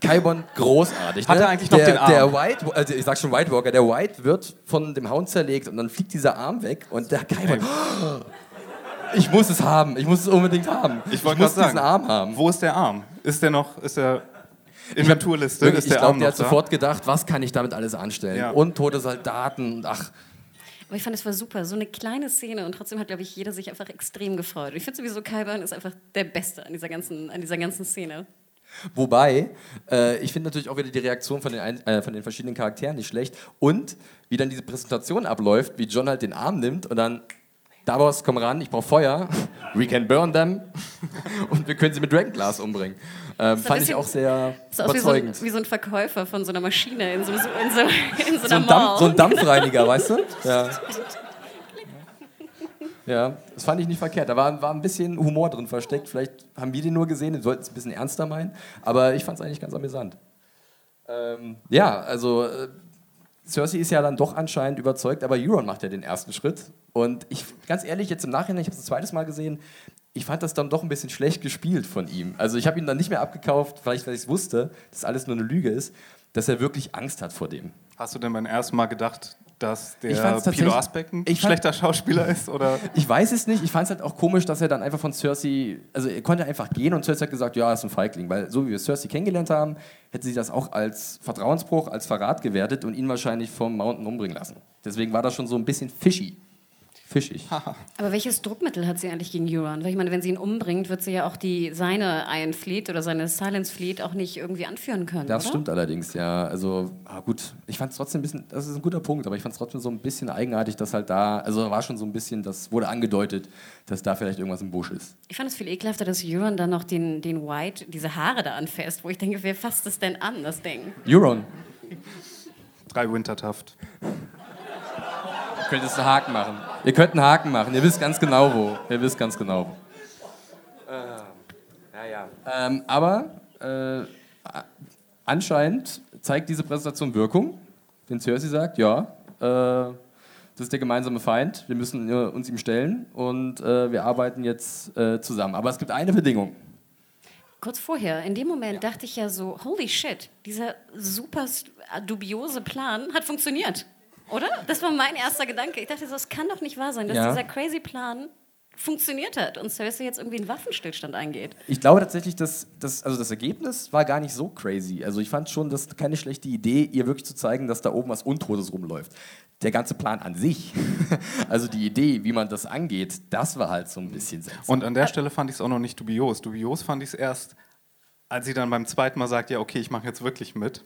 Kaibon, großartig. Hat ne? er eigentlich noch der, den Arm? Der White, also ich sag schon White Walker, der White wird von dem Hound zerlegt und dann fliegt dieser Arm weg und der Kaibon, ich muss es haben, ich muss es unbedingt haben. Ich wollte muss gerade diesen sagen, Arm haben. Wo ist der Arm? Ist der noch, ist der Inventurliste? Ich der glaube, Arm der hat da? sofort gedacht, was kann ich damit alles anstellen? Ja. Und tote Soldaten, ach, Aber ich fand, es war super. So eine kleine Szene und trotzdem hat, glaube ich, jeder sich einfach extrem gefreut. Ich finde sowieso, Kyburn ist einfach der Beste an dieser ganzen, an dieser ganzen Szene. Wobei, äh, ich finde natürlich auch wieder die Reaktion von den, ein, äh, von den verschiedenen Charakteren nicht schlecht. Und wie dann diese Präsentation abläuft, wie John halt den Arm nimmt und dann, Davos, komm ran, ich brauche Feuer. We can burn them. und wir können sie mit Dragonglass umbringen. Ähm, fand ich auch sehr aus wie so, ein, überzeugend. wie so ein Verkäufer von so einer Maschine in so, in so, in so, in so einer ein, Dampf, so ein Dampfreiniger, weißt du? Ja. Ja, das fand ich nicht verkehrt. Da war, war ein bisschen Humor drin versteckt. Vielleicht haben wir den nur gesehen, wir sollten es ein bisschen ernster meinen. Aber ich fand es eigentlich ganz amüsant. Ähm, ja, also äh, Cersei ist ja dann doch anscheinend überzeugt, aber Euron macht ja den ersten Schritt. Und ich, ganz ehrlich, jetzt im Nachhinein, ich habe es ein zweites Mal gesehen, ich fand das dann doch ein bisschen schlecht gespielt von ihm. Also ich habe ihn dann nicht mehr abgekauft, vielleicht weil ich es wusste, dass alles nur eine Lüge ist, dass er wirklich Angst hat vor dem. Hast du denn beim ersten Mal gedacht, dass Ich der Pilo Asbeck ein schlechter Schauspieler ist? Oder? Ich weiß es nicht. Ich fand es halt auch komisch, dass er dann einfach von Cersei, also er konnte einfach gehen und Cersei hat gesagt, ja, er ist ein Feigling. Weil so wie wir Cersei kennengelernt haben, hätte sie das auch als Vertrauensbruch, als Verrat gewertet und ihn wahrscheinlich vom Mountain umbringen lassen. Deswegen war das schon so ein bisschen fishy. Fischig. Aber welches Druckmittel hat sie eigentlich gegen Euron? Weil ich meine, wenn sie ihn umbringt, wird sie ja auch die seine Iron Fleet oder seine Silence Fleet auch nicht irgendwie anführen können. Das oder? stimmt allerdings, ja. Also, ah, gut, ich fand es trotzdem ein bisschen, das ist ein guter Punkt, aber ich fand es trotzdem so ein bisschen eigenartig, dass halt da, also da war schon so ein bisschen, das wurde angedeutet, dass da vielleicht irgendwas im Busch ist. Ich fand es viel ekelhafter, dass Euron dann noch den, den White, diese Haare da anfasst, wo ich denke, wer fasst das denn an, das Ding? Euron, Drei Wintertaft. Könntest einen Haken machen. Ihr könnt einen Haken machen, ihr wisst ganz genau wo. Ihr wisst ganz genau wo. ja, ja. Ähm, aber äh, anscheinend zeigt diese Präsentation Wirkung. Wenn Cersei sagt, ja, äh, das ist der gemeinsame Feind, wir müssen äh, uns ihm stellen und äh, wir arbeiten jetzt äh, zusammen. Aber es gibt eine Bedingung. Kurz vorher, in dem Moment dachte ich ja so, holy shit, dieser super dubiose Plan hat funktioniert. Oder? Das war mein erster Gedanke. Ich dachte so, es kann doch nicht wahr sein, dass Ja. dieser crazy Plan funktioniert hat und Cersei jetzt irgendwie einen Waffenstillstand eingeht. Ich glaube tatsächlich, dass das, also das Ergebnis war gar nicht so crazy. Also ich fand schon, das ist keine schlechte Idee, ihr wirklich zu zeigen, dass da oben was Untotes rumläuft. Der ganze Plan an sich, also die Idee, wie man das angeht, das war halt so ein bisschen seltsam. Und an der Stelle fand ich es auch noch nicht dubios. Dubios fand ich es erst, als sie dann beim zweiten Mal sagt, ja, okay, ich mache jetzt wirklich mit.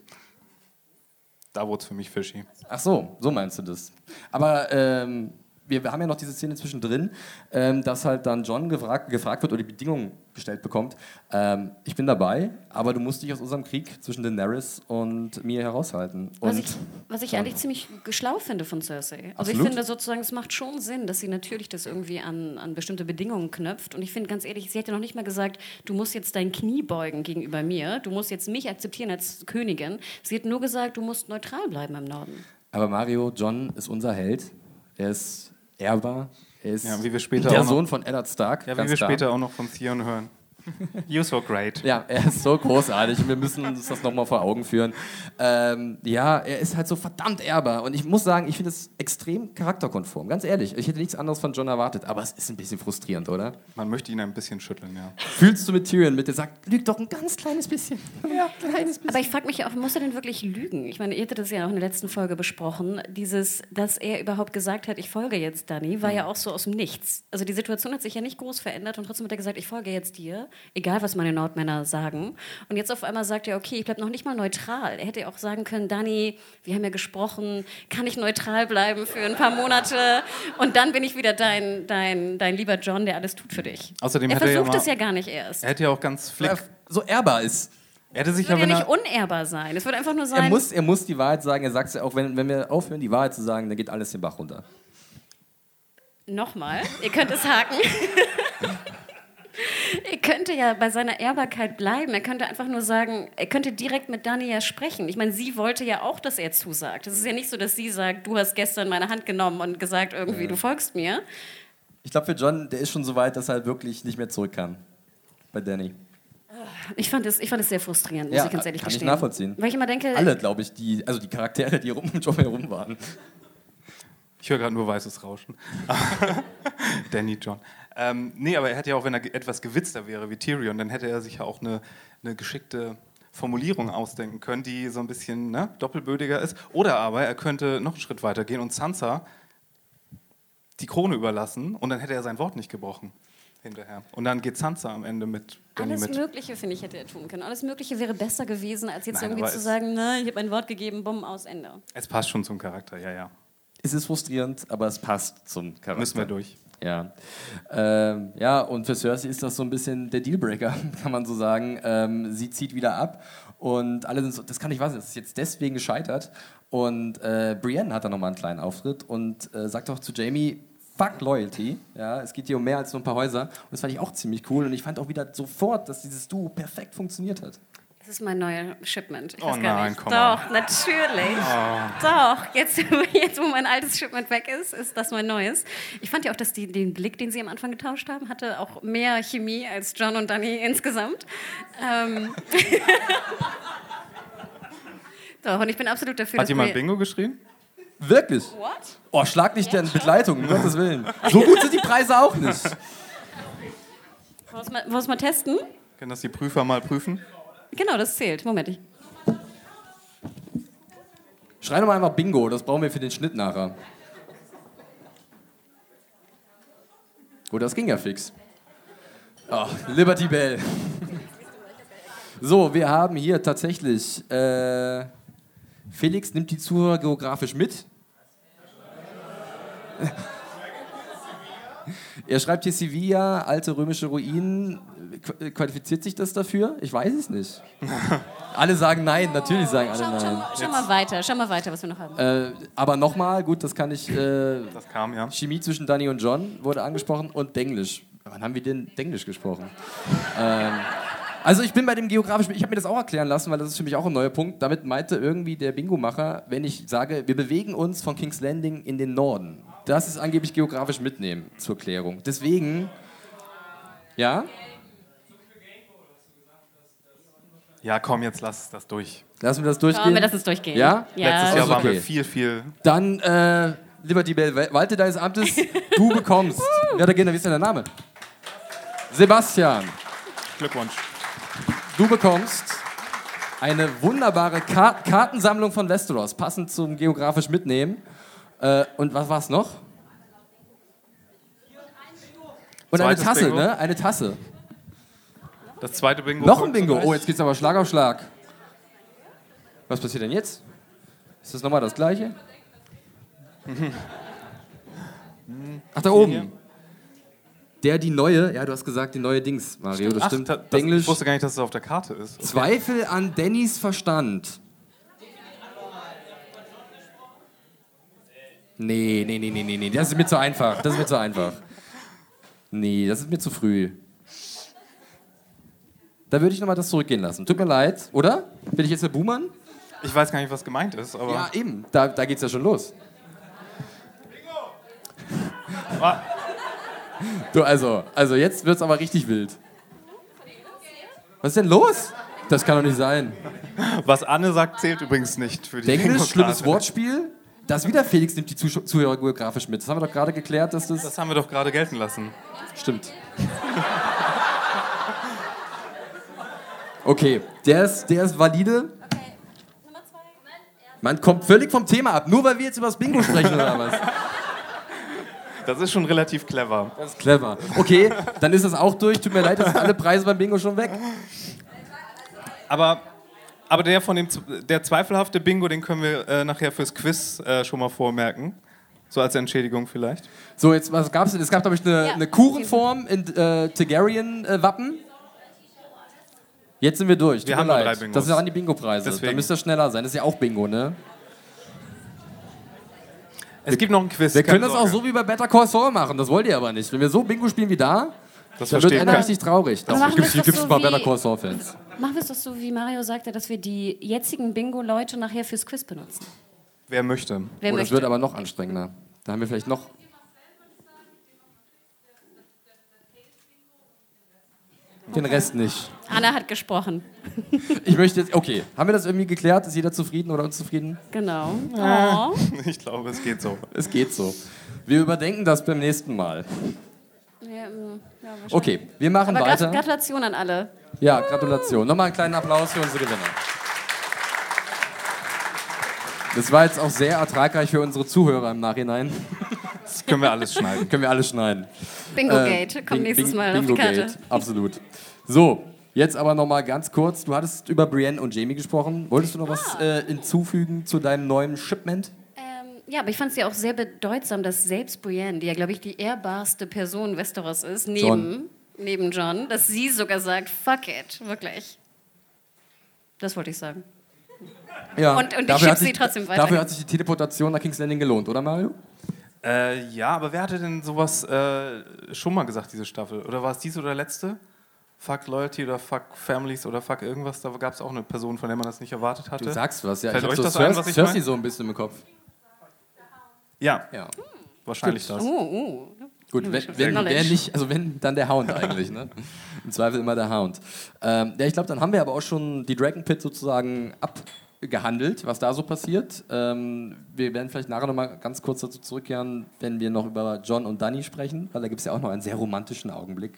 Da wurde es für mich fishy. Ach so, so meinst du das. Aber ähm, wir, wir haben ja noch diese Szene zwischendrin, ähm, dass halt dann John gefragt, gefragt wird oder die Bedingungen gestellt bekommt. Ähm, ich bin dabei, aber du musst dich aus unserem Krieg zwischen Daenerys und mir heraushalten. Was Und ich, was ich eigentlich ziemlich schlau finde von Cersei. Also ich Absolut. finde sozusagen, es macht schon Sinn, dass sie natürlich das irgendwie an, an bestimmte Bedingungen knöpft. Und ich finde ganz ehrlich, sie ja noch nicht mal gesagt, du musst jetzt dein Knie beugen gegenüber mir, du musst jetzt mich akzeptieren als Königin. Sie hat nur gesagt, du musst neutral bleiben im Norden. Aber Mario, John ist unser Held. Er ist ehrbar. Er ist Ja, wie wir später der auch noch- Sohn von Eddard Stark. Ja, wie wir klar. später auch noch von Theon hören. You so great. Ja, er ist so großartig und wir müssen uns das nochmal vor Augen führen. Ähm, ja, er ist halt so verdammt ehrbar und ich muss sagen, ich finde es extrem charakterkonform. Ganz ehrlich, ich hätte nichts anderes von John erwartet, aber es ist ein bisschen frustrierend, oder? Man möchte ihn ein bisschen schütteln, ja. Fühlst du mit Tyrion mit, der sagt, lüg doch ein ganz kleines bisschen. Ja, kleines bisschen. Aber ich frage mich ja auch, muss er denn wirklich lügen? Ich meine, ihr hattet das ja auch in der letzten Folge besprochen. Dieses, dass er überhaupt gesagt hat, ich folge jetzt Dani, war ja auch so aus dem Nichts. Also die Situation hat sich ja nicht groß verändert und trotzdem hat er gesagt, ich folge jetzt dir, egal was meine Nordmänner sagen. Und jetzt auf einmal sagt er, okay, ich bleibe noch nicht mal neutral. Er hätte ja auch sagen können, Dani, wir haben ja gesprochen, kann ich neutral bleiben für ein paar Monate und dann bin ich wieder dein, dein, dein lieber John, der alles tut für dich. Außerdem er hätte er ja versucht mal- es ja gar nicht erst. Er hätte ja auch ganz flick. so ehrbar ist. Er hätte sich Es ja, würde wenn ja nicht er, unehrbar sein. Es würde einfach nur sein, Er muss, er muss die Wahrheit sagen, er sagt es ja auch, wenn, wenn wir aufhören, die Wahrheit zu sagen, dann geht alles den Bach runter. Nochmal, ihr könnt es haken. er könnte ja bei seiner Ehrbarkeit bleiben. Er könnte einfach nur sagen, er könnte direkt mit Dani ja sprechen. Ich meine, sie wollte ja auch, dass er zusagt. Es ist ja nicht so, dass sie sagt, du hast gestern meine Hand genommen und gesagt, irgendwie, du folgst mir. Ich glaube, für John, der ist schon so weit, dass er halt wirklich nicht mehr zurück kann. Bei Danny. Ich fand es, ich fand es sehr frustrierend, muss Ja, ich ganz ehrlich kann ich gestehen. nachvollziehen. Weil ich immer denke, Alle, glaube ich, die, also die Charaktere, die rum um John herum waren. Ich höre gerade nur weißes Rauschen. Danny John. Ähm, nee, aber er hätte ja auch, wenn er etwas gewitzter wäre wie Tyrion, dann hätte er sich ja auch eine, eine geschickte Formulierung ausdenken können, die so ein bisschen ne, doppelbödiger ist. Oder aber er könnte noch einen Schritt weiter gehen und Sansa die Krone überlassen und dann hätte er sein Wort nicht gebrochen hinterher. Und dann geht Sansa am Ende mit Danny alles mit. Mögliche, finde ich, hätte er tun können. Alles Mögliche wäre besser gewesen, als jetzt Nein, irgendwie zu sagen, nein, ich habe mein Wort gegeben, bumm, aus, Ende. Es passt schon zum Charakter, ja, ja. Es ist frustrierend, aber es passt zum Charakter. Müssen wir durch. Ja. Ähm, ja, und für Cersei ist das so ein bisschen der Dealbreaker, kann man so sagen. Ähm, sie zieht wieder ab und alle sind so, das kann nicht wahr sein, das ist jetzt deswegen gescheitert. Und äh, Brienne hat da nochmal einen kleinen Auftritt und äh, sagt auch zu Jamie, fuck Loyalty. Ja, es geht hier um mehr als nur ein paar Häuser. Und das fand ich auch ziemlich cool. Und ich fand auch wieder sofort, dass dieses Duo perfekt funktioniert hat. Das ist mein neuer Shipment. Ich Oh weiß gar nein, nicht. komm on. Doch, natürlich. Doch, jetzt, jetzt, wo mein altes Shipment weg ist, ist das mein neues. Ich fand ja auch, dass die, den Blick, den sie am Anfang getauscht haben, hatte auch mehr Chemie als John und Danny insgesamt. Ähm. Doch, und ich bin absolut dafür, Hat jemand Bingo geschrien? Wirklich? What? Oh, schlag nicht deren Begleitung, um Gottes Willen. So gut sind die Preise auch nicht. Wollen wir es mal, mal testen? Können das die Prüfer mal prüfen? Genau, das zählt. Moment. Ich, Schrei doch mal einfach Bingo, das brauchen wir für den Schnitt nachher. Oh, das ging ja fix. Oh, Liberty Bell. So, wir haben hier tatsächlich. Äh, Felix nimmt die Zuhörer geografisch mit. Er schreibt hier Sevilla, alte römische Ruinen. Qu- Qualifiziert sich das dafür? Ich weiß es nicht. alle sagen nein, natürlich sagen alle Schau, nein. schau, schau mal weiter, schau mal weiter, was wir noch haben. Äh, aber nochmal, gut, das kann ich. Äh, Das kam, ja. Chemie zwischen Danny und John wurde angesprochen und Denglisch. Wann haben wir denn Denglisch gesprochen? ähm, also ich bin bei dem geografischen, ich habe mir das auch erklären lassen, weil das ist für mich auch ein neuer Punkt. Damit meinte irgendwie der Bingo-Macher, wenn ich sage, wir bewegen uns von King's Landing in den Norden. Das ist angeblich geografisch mitnehmen zur Klärung. Deswegen, ja, Ja, komm, jetzt lass das durch. lassen wir das durchgehen. Komm, wir lassen es durchgehen. Ja? Ja. Letztes Jahr waren okay. wir viel, viel. Dann, äh, Liberty Bell, walte deines Amtes, du bekommst. ja, da geht, wie ist denn der Name? Sebastian. Glückwunsch. Du bekommst eine wunderbare Ka Kartensammlung von Westeros, passend zum geografisch mitnehmen. Äh, und was war's noch? Und eine Zweites Tasse, Bingo. ne? Eine Tasse. Das zweite Bingo. Noch ein Bingo. Oh, jetzt geht's aber Schlag auf Schlag. Was passiert denn jetzt? Ist das nochmal das gleiche? Ach, da oben. Der, die neue, ja, du hast gesagt, die neue Dings, Mario, das Ach, stimmt. da, das, Englisch. ich wusste gar nicht, dass es auf der Karte ist. Okay. Zweifel an Dannys Verstand. Nee, nee, nee, nee, nee, nee, das ist mir zu einfach. Das ist mir zu einfach. Nee, das ist mir zu früh. Da würde ich nochmal das zurückgehen lassen. Tut mir leid, oder? Bin ich jetzt der Buhmann? Ich weiß gar nicht, was gemeint ist, aber. Ja, eben. Da, da geht's ja schon los. Ah, Du, also, also jetzt wird's aber richtig wild. Was ist denn los? Das kann doch nicht sein. was Anne sagt, zählt übrigens nicht für die Englisch, schlimmes Wortspiel. Das wieder Felix nimmt die Zusch- Zuhörer geografisch mit. Das haben wir doch gerade geklärt, dass das. Das haben wir doch gerade gelten lassen. Stimmt. Okay, der ist, der ist valide. Man kommt völlig vom Thema ab, nur weil wir jetzt über das Bingo sprechen oder was? Das ist schon relativ clever. Das ist clever. Okay, dann ist das auch durch. Tut mir leid, jetzt sind alle Preise beim Bingo schon weg. Aber, aber der von dem der zweifelhafte Bingo, den können wir äh, nachher fürs Quiz äh, schon mal vormerken. So als Entschädigung vielleicht. So, jetzt, was gab's denn? Es gab, glaube ich, eine, Ja. eine Kuchenform in äh, Targaryen-Wappen. Jetzt sind wir durch. Wir Tut haben mir nur leid. drei Bingos. Das sind an die Bingo-Preise. Da Deswegen. müsst ihr schneller sein. Das ist ja auch Bingo, ne? Es gibt noch ein Quiz. Wir keine können das auch Sorge. so wie bei Better Call Saul machen. Das wollt ihr aber nicht. Wenn wir so Bingo spielen wie da, Das dann wird versteht einer keiner. richtig traurig. Doch, machen hier wir gibt es doch es so ein paar wie- Better Call Saul-Fans. Machen wir es doch so, wie Mario sagte, dass wir die jetzigen Bingo-Leute nachher fürs Quiz benutzen. Wer möchte. Wer Oh, das möchte. wird aber noch anstrengender. Da haben wir vielleicht noch. Den Rest nicht. Anna hat gesprochen. Ich möchte jetzt. Okay, haben wir das irgendwie geklärt? Ist jeder zufrieden oder unzufrieden? Genau. Oh. Ich glaube, es geht so. Es geht so. Wir überdenken das beim nächsten Mal. Ja, mm, ja. Okay, wir machen Aber weiter. Gratulation an alle. Ja, Gratulation. Nochmal einen kleinen Applaus für unsere Gewinner. Das war jetzt auch sehr ertragreich für unsere Zuhörer im Nachhinein. Das können wir alles schneiden. Können wir alle schneiden. Bingo-Gate Äh, kommt Bing- nächstes Bing- Mal auf die Karte. Absolut. So, jetzt aber nochmal ganz kurz. Du hattest über Brienne und Jamie gesprochen. Wolltest du noch was Ah. äh, hinzufügen zu deinem neuen Shipment? Ähm, ja, aber ich fand es ja auch sehr bedeutsam, dass selbst Brienne, die ja, glaube ich, die ehrbarste Person Westeros ist, neben John. neben John, dass sie sogar sagt, fuck it, wirklich. Das wollte ich sagen. Ja. Und- und dafür hat sie sich- trotzdem weiter. Dafür hat sich die Teleportation nach King's Landing gelohnt, oder Mario? Äh, ja, aber wer hatte denn sowas äh, schon mal gesagt, diese Staffel? Oder war es diese oder letzte? Fuck Loyalty oder Fuck Families oder Fuck irgendwas? Da gab es auch eine Person, von der man das nicht erwartet hatte. Du sagst was, ja. Fällt ich euch so das ein, was ich Cersei mein? so ein bisschen im Kopf. Ja, Ja. wahrscheinlich Stimmt. das. Oh, oh. Gut, wenn, wenn, Knowledge. wer nicht, also wenn, dann der Hound eigentlich, ne? Im Zweifel immer der Hound. Ähm, ja, ich glaube, dann haben wir aber auch schon die Dragon Pit sozusagen abgehandelt, was da so passiert. Ähm, wir werden vielleicht nachher nochmal ganz kurz dazu zurückkehren, wenn wir noch über John und Danny sprechen, weil da gibt es ja auch noch einen sehr romantischen Augenblick.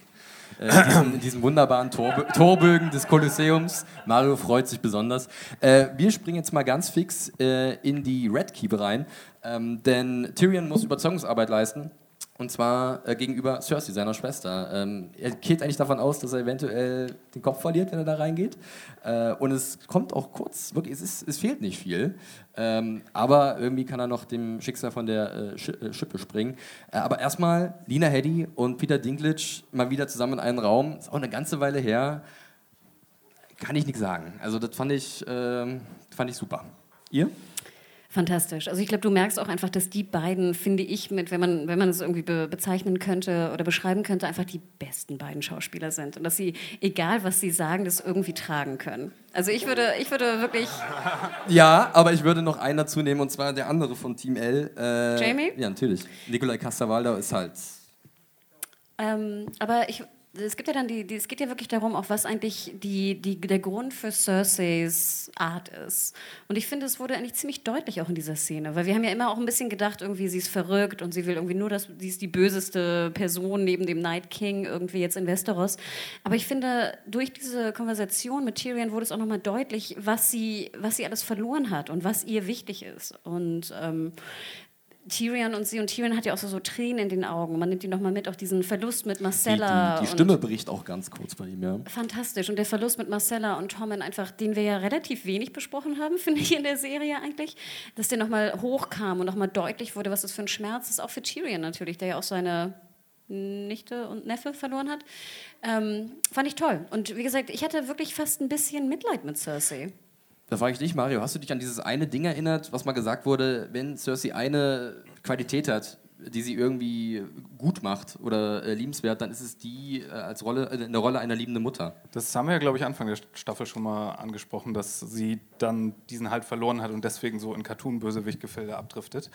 Äh, in, diesen, in diesen wunderbaren Torbö Torbögen des Kolosseums. Mario freut sich besonders. Äh, wir springen jetzt mal ganz fix äh, in die Red Keep rein, ähm, denn Tyrion muss Überzeugungsarbeit leisten Und zwar äh, gegenüber Cersei, seiner Schwester. Ähm, er geht eigentlich davon aus, dass er eventuell den Kopf verliert, wenn er da reingeht. Äh, und es kommt auch kurz, wirklich, es, ist, es fehlt nicht viel. Ähm, aber irgendwie kann er noch dem Schicksal von der äh, Sch äh, Schippe springen. Äh, aber erstmal Lina Headey und Peter Dinklage mal wieder zusammen in einen Raum. Ist auch eine ganze Weile her. Kann ich nichts sagen. Also das fand ich, ähm, fand ich super. Ihr? Fantastisch. Also ich glaube, du merkst auch einfach, dass die beiden, finde ich, mit, wenn man, wenn man es irgendwie be bezeichnen könnte oder beschreiben könnte, einfach die besten beiden Schauspieler sind. Und dass sie, egal was sie sagen, das irgendwie tragen können. Also ich würde, ich würde wirklich. Ja, aber ich würde noch einen dazu nehmen, und zwar der andere von Team L. Äh, Jamie? Ja, natürlich. Nikolai Castavalda ist halt. Ähm, aber ich, es gibt ja dann die, die, es geht ja wirklich darum, auch was eigentlich die, die, der Grund für Cerseis Art ist. Und ich finde, es wurde eigentlich ziemlich deutlich auch in dieser Szene, weil wir haben ja immer auch ein bisschen gedacht, irgendwie sie ist verrückt und sie will irgendwie nur, dass sie ist die böseste Person neben dem Night King irgendwie jetzt in Westeros. Aber ich finde, durch diese Konversation mit Tyrion wurde es auch nochmal deutlich, was sie, was sie alles verloren hat und was ihr wichtig ist. Und ähm, Tyrion und sie und Tyrion hat ja auch so, so Tränen in den Augen. Man nimmt ihn nochmal mit auf diesen Verlust mit Marcella. Die, die, die Stimme bricht auch ganz kurz bei ihm, ja. Fantastisch. Und der Verlust mit Marcella und Tommen einfach, den wir ja relativ wenig besprochen haben, finde ich, in der Serie eigentlich, dass der nochmal hochkam und nochmal deutlich wurde, was das für ein Schmerz ist, auch für Tyrion natürlich, der ja auch seine Nichte und Neffe verloren hat. Ähm, fand ich toll. Und wie gesagt, ich hatte wirklich fast ein bisschen Mitleid mit Cersei. Da frage ich dich, Mario, hast du dich an dieses eine Ding erinnert, was mal gesagt wurde, wenn Cersei eine Qualität hat, die sie irgendwie gut macht oder äh, liebenswert, dann ist es die äh, als Rolle, äh, eine Rolle einer liebenden Mutter. Das haben wir ja, glaube ich, Anfang der Staffel schon mal angesprochen, dass sie dann diesen Halt verloren hat und deswegen so in Cartoon-Bösewicht-Gefilde abdriftet.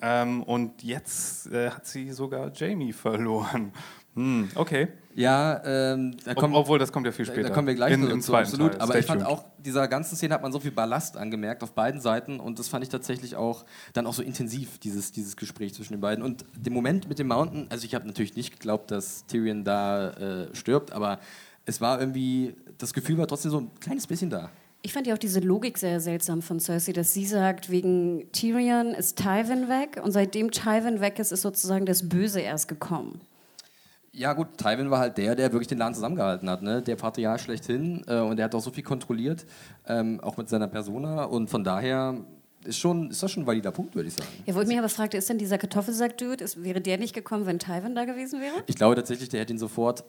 Ähm, und jetzt äh, hat sie sogar Jamie verloren. Hm, okay. Ja, ähm, da kommen, obwohl das kommt ja viel später. Da kommen wir gleich in, dazu, absolut. Teil. Aber Stay ich fand tuned. auch, dieser ganzen Szene hat man so viel Ballast angemerkt auf beiden Seiten und das fand ich tatsächlich auch dann auch so intensiv, dieses, dieses Gespräch zwischen den beiden. Und dem Moment mit dem Mountain, also ich habe natürlich nicht geglaubt, dass Tyrion da äh, stirbt, aber es war irgendwie, das Gefühl war trotzdem so ein kleines bisschen da. Ich fand ja auch diese Logik sehr seltsam von Cersei, dass sie sagt, wegen Tyrion ist Tywin weg und seitdem Tywin weg ist, ist sozusagen das Böse erst gekommen. Ja gut, Tywin war halt der, der wirklich den Laden zusammengehalten hat, ne? der Patriarch schlechthin äh, und der hat auch so viel kontrolliert, ähm, auch mit seiner Persona und von daher ist, schon, ist das schon ein valider Punkt, würde ich sagen. Ja, wo ich mich aber fragte, ist denn dieser Kartoffelsack-Dude, wäre der nicht gekommen, wenn Tywin da gewesen wäre? Ich glaube tatsächlich, der hätte ihn sofort...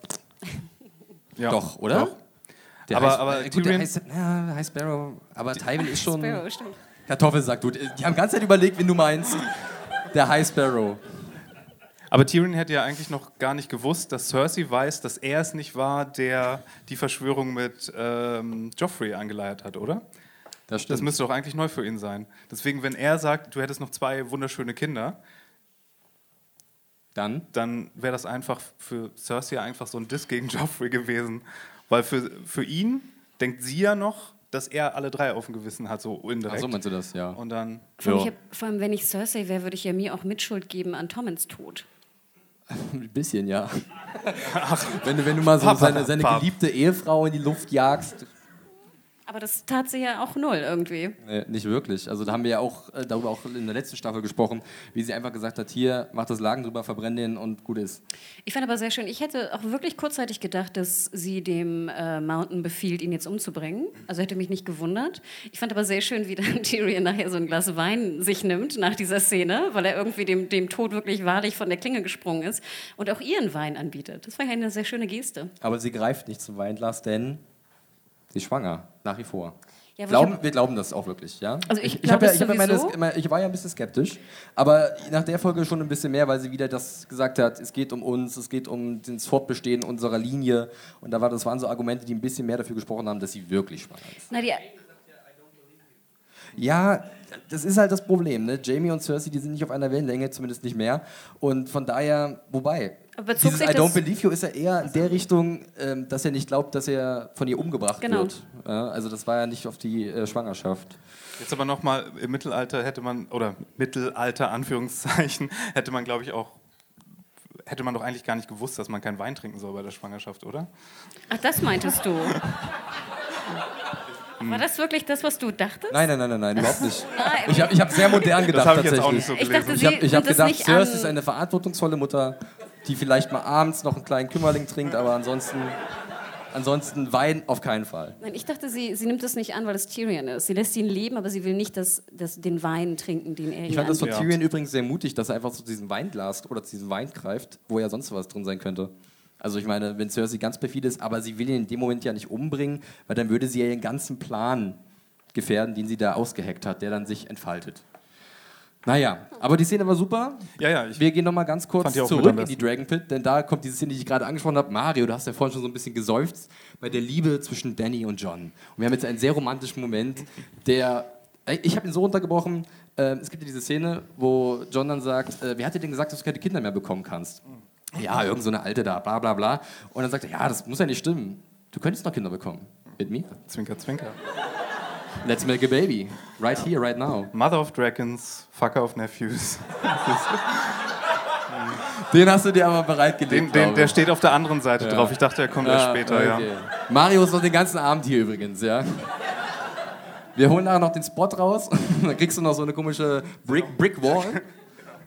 ja. Doch, oder? Doch. Der aber, heißt, aber äh, gut, der heißt, ja, heißt Sparrow, aber Tywin ist schon... Sparrow, stimmt. Kartoffelsack-Dude. Die haben die ganze Zeit überlegt, wen du meinst. Der High Sparrow. Aber Tyrion hätte ja eigentlich noch gar nicht gewusst, dass Cersei weiß, dass er es nicht war, der die Verschwörung mit ähm, Joffrey angeleiert hat, oder? Das, stimmt. das müsste doch eigentlich neu für ihn sein. Deswegen, wenn er sagt, du hättest noch zwei wunderschöne Kinder, dann, dann wäre das einfach für Cersei einfach so ein Diss gegen Joffrey gewesen. Weil für, für ihn denkt sie ja noch, dass er alle drei auf dem Gewissen hat, so indirekt. Ach so meinst du das, ja. Und dann. Vor allem, hab, vor allem wenn ich Cersei wäre, würde ich ja mir auch Mitschuld geben an Tommens Tod. Ein bisschen, ja. Ach, wenn, du, wenn du mal so seine, seine geliebte Ehefrau in die Luft jagst, aber das tat sie ja auch null irgendwie. Nee, nicht wirklich. Also da haben wir ja auch äh, darüber auch in der letzten Staffel gesprochen, wie sie einfach gesagt hat, hier, mach das Lagen drüber, verbrenn den und gut ist. Ich fand aber sehr schön, ich hätte auch wirklich kurzzeitig gedacht, dass sie dem äh, Mountain befiehlt, ihn jetzt umzubringen. Also hätte mich nicht gewundert. Ich fand aber sehr schön, wie dann Tyrion nachher so ein Glas Wein sich nimmt nach dieser Szene, weil er irgendwie dem, dem Tod wirklich wahrlich von der Klinge gesprungen ist und auch ihren Wein anbietet. Das war ja eine sehr schöne Geste. Aber sie greift nicht zum Weinglas, denn Sie ist schwanger, nach wie vor. Ja, glauben, wir glauben das auch wirklich, ja? Also ich, ich, ich, ja, ich, meine, ich war ja ein bisschen skeptisch, aber nach der Folge schon ein bisschen mehr, weil sie wieder das gesagt hat, es geht um uns, es geht um das Fortbestehen unserer Linie und da war, das waren so Argumente, die ein bisschen mehr dafür gesprochen haben, dass sie wirklich schwanger ist. Na, die ja, das ist halt das Problem. Ne? Jamie und Cersei, die sind nicht auf einer Wellenlänge, zumindest nicht mehr. Und von daher, wobei, dieses I don't believe you ist ja eher in der Richtung, ähm, dass er nicht glaubt, dass er von ihr umgebracht genau. wird. Ja, also das war ja nicht auf die äh, Schwangerschaft. Jetzt aber nochmal, im Mittelalter hätte man, oder Mittelalter, Anführungszeichen, hätte man, glaube ich, auch hätte man doch eigentlich gar nicht gewusst, dass man keinen Wein trinken soll bei der Schwangerschaft, oder? Ach, das meintest du. War das wirklich das, was du dachtest? Nein, nein, nein, nein, nein überhaupt nicht. Nein. Ich habe ich hab sehr modern gedacht Das ich jetzt auch tatsächlich. nicht so Ich dachte, gelesen. sie Ich habe ich hab nimmt es gedacht, Cersei an. ist eine verantwortungsvolle Mutter, die vielleicht mal abends noch einen kleinen Kümmerling trinkt, aber ansonsten, ansonsten Wein auf keinen Fall. Nein, ich dachte, sie, sie nimmt das nicht an, weil es Tyrion ist. Sie lässt ihn leben, aber sie will nicht das, das, den Wein trinken, den er Ich fand das von. Tyrion übrigens sehr mutig, dass er einfach zu diesem Weinglas oder zu diesem Wein greift, wo ja sonst was drin sein könnte. Also ich meine, wenn Cersei ganz perfide ist, aber sie will ihn in dem Moment ja nicht umbringen, weil dann würde sie ja ihren ganzen Plan gefährden, den sie da ausgeheckt hat, der dann sich entfaltet. Naja, aber die Szene war super. Ja, ja, ich Wir gehen nochmal ganz kurz zurück in die Dragon Pit, denn da kommt diese Szene, die ich gerade angesprochen habe. Mario, du hast ja vorhin schon so ein bisschen geseufzt bei der Liebe zwischen Danny und John. Und wir haben jetzt einen sehr romantischen Moment, der. Ich habe ihn so runtergebrochen. Äh, es gibt ja diese Szene, wo John dann sagt: äh, Wer hat dir denn gesagt, dass du keine Kinder mehr bekommen kannst? Ja, irgend so eine Alte da, bla bla bla. Und dann sagt er: Ja, das muss ja nicht stimmen. Du könntest noch Kinder bekommen. Mit mir. Zwinker, zwinker. Let's make a baby. Right here, right now. Mother of Dragons, Fucker of Nephews. Den hast du dir aber bereitgelegt. Den, den, der steht auf der anderen Seite drauf. Ich dachte, er kommt erst später, okay. ja. Mario ist noch den ganzen Abend hier übrigens, ja. Wir holen nachher noch den Spot raus. dann kriegst du noch so eine komische Brick, Brick Wall.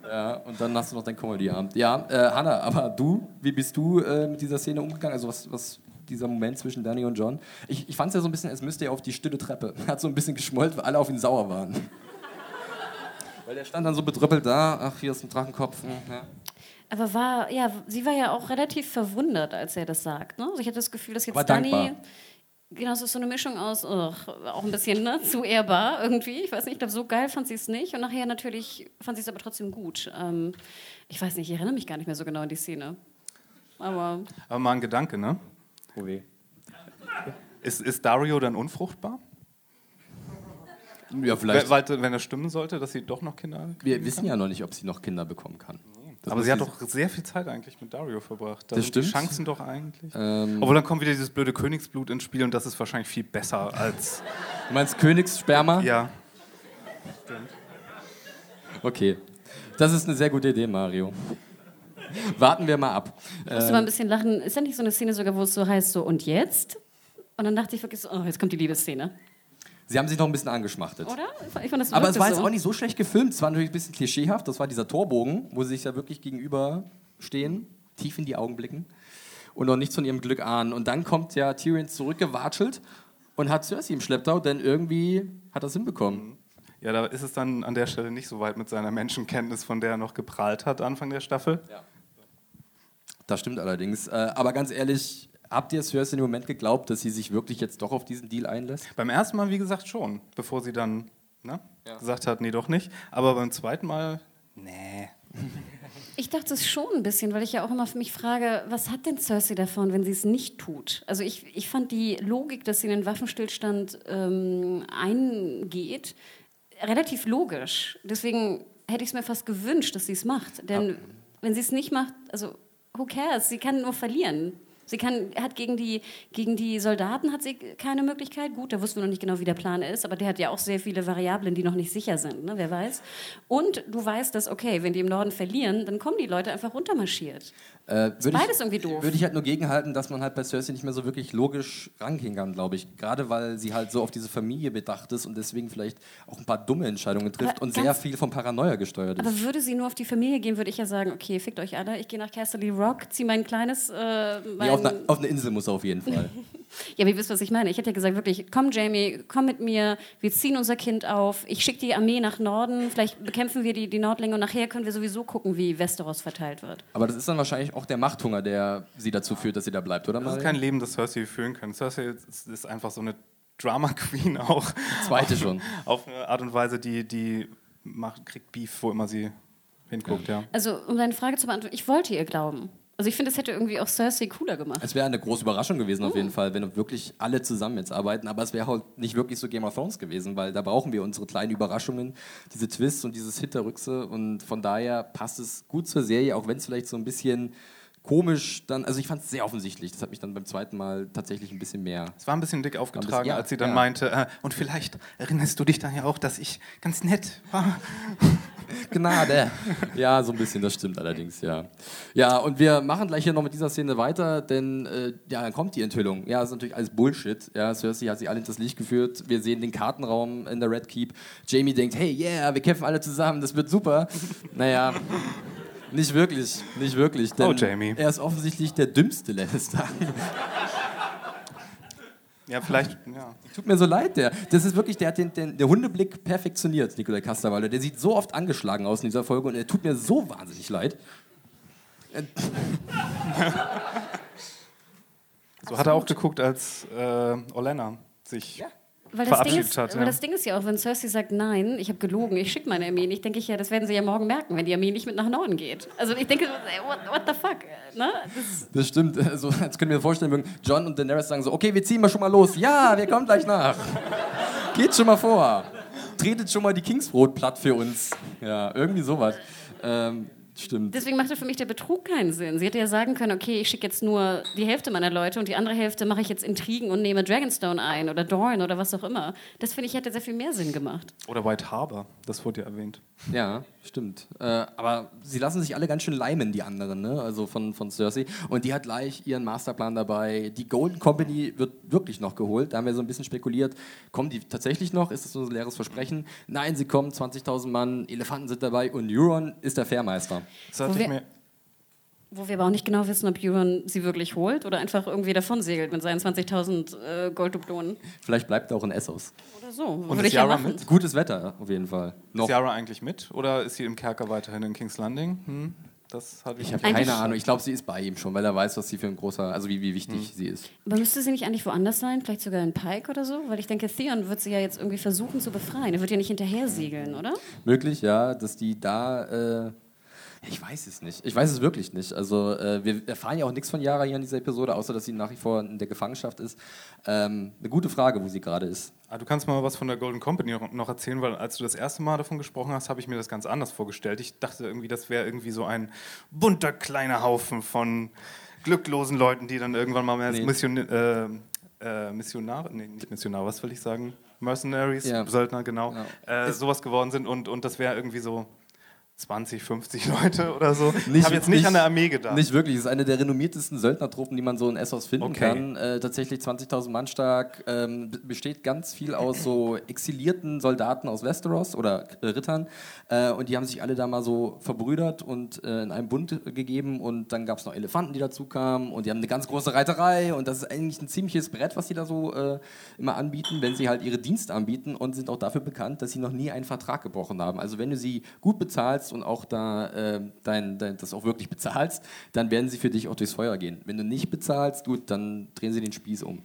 Ja, und dann hast du noch deinen Comedy-Abend. Ja, äh, Hanna, aber du, wie bist du äh, mit dieser Szene umgegangen? Also was, was dieser Moment zwischen Danny und John? Ich, ich fand es ja so ein bisschen, als müsste er auf die stille Treppe. Hat so ein bisschen geschmollt, weil alle auf ihn sauer waren. Weil der stand dann so bedröppelt da. Ach, hier ist ein Drachenkopf. hm, Ja. Aber war, ja, sie war ja auch relativ verwundert, als er das sagt. Ne? Also ich hatte das Gefühl, dass jetzt dankbar. Genau, es ist so eine Mischung aus, ugh, auch ein bisschen ne, zu ehrbar irgendwie. Ich weiß nicht, ich glaube, so geil fand sie es nicht. Und nachher natürlich fand sie es aber trotzdem gut. Ähm, ich weiß nicht, ich erinnere mich gar nicht mehr so genau an die Szene. Aber Aber mal ein Gedanke, ne? Oh weh. Ist, ist Dario dann unfruchtbar? Ja, vielleicht. Weil, wenn er stimmen sollte, dass sie doch noch Kinder Wir wissen ja noch nicht, ob sie noch Kinder bekommen kann. Das Aber sie hat doch sehr viel Zeit eigentlich mit Dario verbracht. Da Das sind die stimmt. Chancen doch eigentlich. Ähm, Obwohl dann kommt wieder dieses blöde Königsblut ins Spiel und das ist wahrscheinlich viel besser als. du meinst Königssperma? Ja. Okay. Das ist eine sehr gute Idee, Mario. Warten wir mal ab. ich musste mal ein bisschen lachen. Ist ja nicht so eine Szene sogar, wo es so heißt, so und jetzt? Und dann dachte ich wirklich so, oh, jetzt kommt die Liebesszene. Sie haben sich noch ein bisschen angeschmachtet. Oder? Ich fand- das Aber es war jetzt so. auch nicht so schlecht gefilmt. Es war natürlich ein bisschen klischeehaft. Das war dieser Torbogen, wo sie sich ja wirklich gegenüber stehen, tief in die Augen blicken und noch nichts von ihrem Glück ahnen. Und dann kommt ja Tyrion zurückgewatschelt und hat Cersei im Schlepptau, denn irgendwie hat er es hinbekommen. Ja, da ist es dann an der Stelle nicht so weit mit seiner Menschenkenntnis, von der er noch geprahlt hat Anfang der Staffel. Das stimmt allerdings. Äh, aber ganz ehrlich, habt ihr Cersei im Moment geglaubt, dass sie sich wirklich jetzt doch auf diesen Deal einlässt? Beim ersten Mal, wie gesagt, schon, bevor sie dann ne, gesagt hat, nee, doch nicht. Aber beim zweiten Mal, nee. Ich dachte es schon ein bisschen, weil ich ja auch immer für mich frage, was hat denn Cersei davon, wenn sie es nicht tut? Also ich, ich fand die Logik, dass sie in den Waffenstillstand ähm, eingeht, relativ logisch. Deswegen hätte ich es mir fast gewünscht, dass sie es macht. Denn wenn sie es nicht macht, also who cares? Sie kann nur verlieren. Sie kann, hat gegen die, gegen die Soldaten hat sie keine Möglichkeit. Gut, da wussten wir noch nicht genau, wie der Plan ist, aber der hat ja auch sehr viele Variablen, die noch nicht sicher sind, ne? wer weiß. Und du weißt, dass, okay, wenn die im Norden verlieren, dann kommen die Leute einfach runtermarschiert. Äh, würde beides ich, irgendwie doof. Würde ich halt nur gegenhalten, dass man halt bei Cersei nicht mehr so wirklich logisch rangehen kann, glaube ich. Gerade weil sie halt so auf diese Familie bedacht ist und deswegen vielleicht auch ein paar dumme Entscheidungen trifft Aber und sehr viel von Paranoia gesteuert ist. Aber würde sie nur auf die Familie gehen, würde ich ja sagen, okay, fickt euch alle, ich gehe nach Casterly Rock, ziehe mein kleines... Äh, Nee, mein auf, eine, auf eine Insel muss er auf jeden Fall. Ja, aber ihr wisst, was ich meine. Ich hätte ja gesagt, wirklich, komm Jamie, komm mit mir, wir ziehen unser Kind auf, ich schicke die Armee nach Norden, vielleicht bekämpfen wir die, die Nordlinge und nachher können wir sowieso gucken, wie Westeros verteilt wird. Aber das ist dann wahrscheinlich auch der Machthunger, der sie dazu führt, dass sie da bleibt, oder? Das ist kein Leben, das Cersei führen kann. Cersei ist, einfach so eine Drama Queen auch. Zweite schon. Auf eine Art und Weise, die, die macht, kriegt Beef, wo immer sie hinguckt, ja. Also, um deine Frage zu beantworten, ich wollte ihr glauben. Also ich finde, es hätte irgendwie auch Cersei cooler gemacht. Es wäre eine große Überraschung gewesen auf jeden Fall, wenn wirklich alle zusammen jetzt arbeiten. Aber es wäre halt nicht wirklich so Game of Thrones gewesen, weil da brauchen wir unsere kleinen Überraschungen, diese Twists und dieses Hinterrückse. Und von daher passt es gut zur Serie, auch wenn es vielleicht so ein bisschen komisch dann. Also ich fand es sehr offensichtlich. Das hat mich dann beim zweiten Mal tatsächlich ein bisschen mehr. Es war ein bisschen dick aufgetragen, ja, als sie dann ja. meinte, äh, und vielleicht erinnerst du dich dann ja auch, dass ich ganz nett war. Gnade. Ja, so ein bisschen, das stimmt allerdings, ja. Ja, und wir machen gleich hier noch mit dieser Szene weiter, denn äh, ja, dann kommt die Enthüllung. Ja, das ist natürlich alles Bullshit. Ja, Cersei hat sie alle ins Licht geführt. Wir sehen den Kartenraum in der Red Keep. Jamie denkt, hey, yeah, wir kämpfen alle zusammen, das wird super. Naja, nicht wirklich, nicht wirklich. Denn Oh, Jamie. Er ist offensichtlich der dümmste Lannister. Ja, vielleicht, ja. Tut mir so leid, der. Das ist wirklich, der hat den, den der Hundeblick perfektioniert, Nikolai Kasterwalder. Der sieht so oft angeschlagen aus in dieser Folge und er tut mir so wahnsinnig leid. So hat er auch geguckt, als äh, Olenna sich Weil das, Ding ist, hat. weil Ja. das Ding ist ja auch, wenn Cersei sagt, nein, ich habe gelogen, ich schicke meine Armee nicht, denke ich ja, das werden sie ja morgen merken, wenn die Armee nicht mit nach Norden geht. Also ich denke, what, what the fuck? Ne? Das, Das stimmt. Also, jetzt können wir mir vorstellen, John und Daenerys sagen so, okay, wir ziehen mal schon mal los. Ja, wir kommen gleich nach. Geht schon mal vor. Tretet schon mal die Kingsroad platt für uns. Ja, irgendwie sowas. Ähm, stimmt. deswegen machte für mich der Betrug keinen Sinn. Sie hätte ja sagen können, okay, ich schicke jetzt nur die Hälfte meiner Leute und die andere Hälfte mache ich jetzt Intrigen und nehme Dragonstone ein oder Dorne oder was auch immer. Das finde ich hätte sehr viel mehr Sinn gemacht. Oder White Harbor, das wurde ja erwähnt. Ja, stimmt. Äh, aber sie lassen sich alle ganz schön leimen, die anderen, ne? also von, von Cersei. Und die hat gleich ihren Masterplan dabei. Die Golden Company wird wirklich noch geholt. Da haben wir so ein bisschen spekuliert. Kommen die tatsächlich noch? Ist das so ein leeres Versprechen? Nein, sie kommen, 20.000 Mann, Elefanten sind dabei und Euron ist der Fairmeister. Das hatte ich mir, Wo wir aber auch nicht genau wissen, ob Euron sie wirklich holt oder einfach irgendwie davon segelt mit seinen 20.000 äh, Golddublonen. Vielleicht bleibt er auch in Essos. Oder so. Und Würde ist ich ja Yara machen. mit? Gutes Wetter auf jeden Fall. Noch. ist Yara eigentlich mit? Oder ist sie im Kerker weiterhin in King's Landing? Hm? Das hatte ich, Ich habe keine Ahnung. Ich glaube, sie ist bei ihm schon, weil er weiß, was sie für ein großer, also wie, wie wichtig sie ist. Aber müsste sie nicht eigentlich woanders sein? Vielleicht sogar in Pike oder so? Weil ich denke, Theon wird sie ja jetzt irgendwie versuchen zu befreien. Er wird ja nicht hinterher segeln, oder? Möglich, ja, dass die da. Äh, ich weiß es nicht. Ich weiß es wirklich nicht. Also, äh, wir erfahren ja auch nichts von Yara hier in dieser Episode, außer dass sie nach wie vor in der Gefangenschaft ist. Ähm, eine gute Frage, wo sie gerade ist. Ah, du kannst mal was von der Golden Company noch- erzählen, weil als du das erste Mal davon gesprochen hast, habe ich mir das ganz anders vorgestellt. Ich dachte irgendwie, das wäre irgendwie so ein bunter kleiner Haufen von glücklosen Leuten, die dann irgendwann mal als Nee. Mission, äh, äh, Missionare, nee, nicht Missionare, was will ich sagen? Mercenaries, Ja. Söldner, genau, Ja. äh, sowas geworden sind und, und das wäre irgendwie so 20, 50 Leute oder so. ich habe jetzt nicht, nicht- an der Armee gedacht. Nicht wirklich. Es ist eine der renommiertesten Söldnertruppen, die man so in Essos finden Okay. kann. Äh, tatsächlich 20.000 Mann stark. Ähm, besteht ganz viel aus so exilierten Soldaten aus Westeros oder äh, Rittern. Äh, und die haben sich alle da mal so verbrüdert und äh, in einem Bund gegeben. Und dann gab es noch Elefanten, die dazu kamen. Und die haben eine ganz große Reiterei. Und das ist eigentlich ein ziemliches Brett, was sie da so äh, immer anbieten, wenn sie halt ihre Dienste anbieten. Und sind auch dafür bekannt, dass sie noch nie einen Vertrag gebrochen haben. Also wenn du sie gut bezahlst und auch da äh, dein, dein, das auch wirklich bezahlst, dann werden sie für dich auch durchs Feuer gehen. Wenn du nicht bezahlst, gut, dann drehen sie den Spieß um.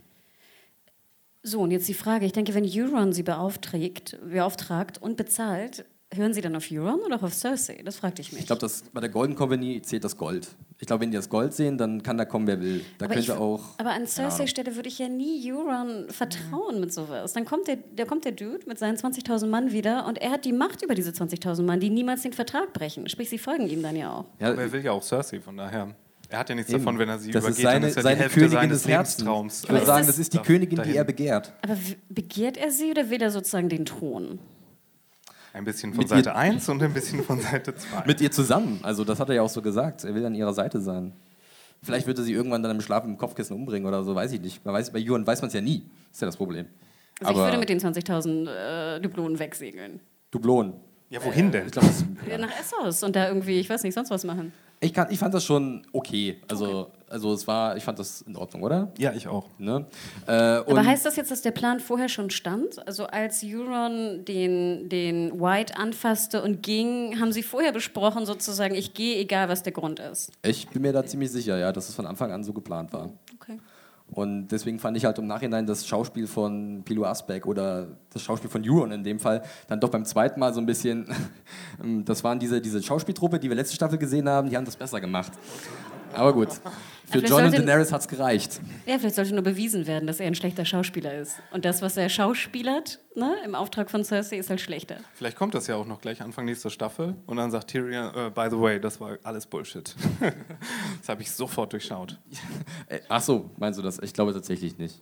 So, und jetzt die Frage. Ich denke, wenn Euron sie beauftragt, beauftragt und bezahlt, hören sie dann auf Euron oder auf Cersei? Das fragte ich mich. Ich glaube, dass bei der Golden Company zählt das Gold. Ich glaube, wenn die das Gold sehen, dann kann da kommen, wer will. Da aber, könnte ich, auch. aber an. Cersei Stelle würde ich ja nie Euron vertrauen mit sowas. Dann kommt der, da kommt der Dude mit seinen 20.000 Mann wieder und er hat die Macht über diese 20.000 Mann, die niemals den Vertrag brechen. Sprich, sie folgen ihm dann ja auch. Ja, Aber er will ja auch Cersei, von daher. Er hat ja nichts Eben. davon, wenn er sie das übergeht. ist seine, dann ist ja die seine Hälfte Königin seines des Herzens. Lebenstraums. Ich würde sagen, das das ist die Königin, dahin. die er begehrt. Aber begehrt er sie oder will er sozusagen den Thron? Ein bisschen von Mit Seite ihr- 1 und ein bisschen von Seite 2. Mit ihr zusammen. Also, das hat er ja auch so gesagt. Er will an ihrer Seite sein. Vielleicht wird er sie irgendwann dann im Schlaf im Kopfkissen umbringen oder so, weiß ich nicht. Man weiß, bei Juan weiß man es ja nie. Ist ja das Problem. Also ich Aber würde mit den 20.000 äh, Dublonen wegsegeln. Dublonen. Ja, wohin denn? Ich, glaub, das, Ja. Nach Essos und da irgendwie, ich weiß nicht, sonst was machen. ich, kann, ich fand das schon okay. Also, also es war, ich fand das in Ordnung, oder? Ja, ich auch. Ne? Äh, Aber heißt das jetzt, dass der Plan vorher schon stand? Also als Euron den, den White anfasste und ging, haben sie vorher besprochen, sozusagen, ich gehe, egal was der Grund ist. Ich bin mir da ziemlich sicher, ja, dass es von Anfang an so geplant war. Okay. Und deswegen fand ich halt im Nachhinein das Schauspiel von Pilo Asbeck oder das Schauspiel von Euron in dem Fall dann doch beim zweiten Mal so ein bisschen. Das waren diese, diese Schauspieltruppe, die wir letzte Staffel gesehen haben, die haben das besser gemacht. Aber gut. Für vielleicht John und Daenerys hat es gereicht. Ja, vielleicht sollte nur bewiesen werden, dass er ein schlechter Schauspieler ist. Und das, was er schauspielert, ne, im Auftrag von Cersei, ist halt schlechter. Vielleicht kommt das ja auch noch gleich Anfang nächster Staffel und dann sagt Tyrion, äh, by the way, das war alles Bullshit. das habe ich sofort durchschaut. Ach so, meinst du das? Ich glaube tatsächlich nicht.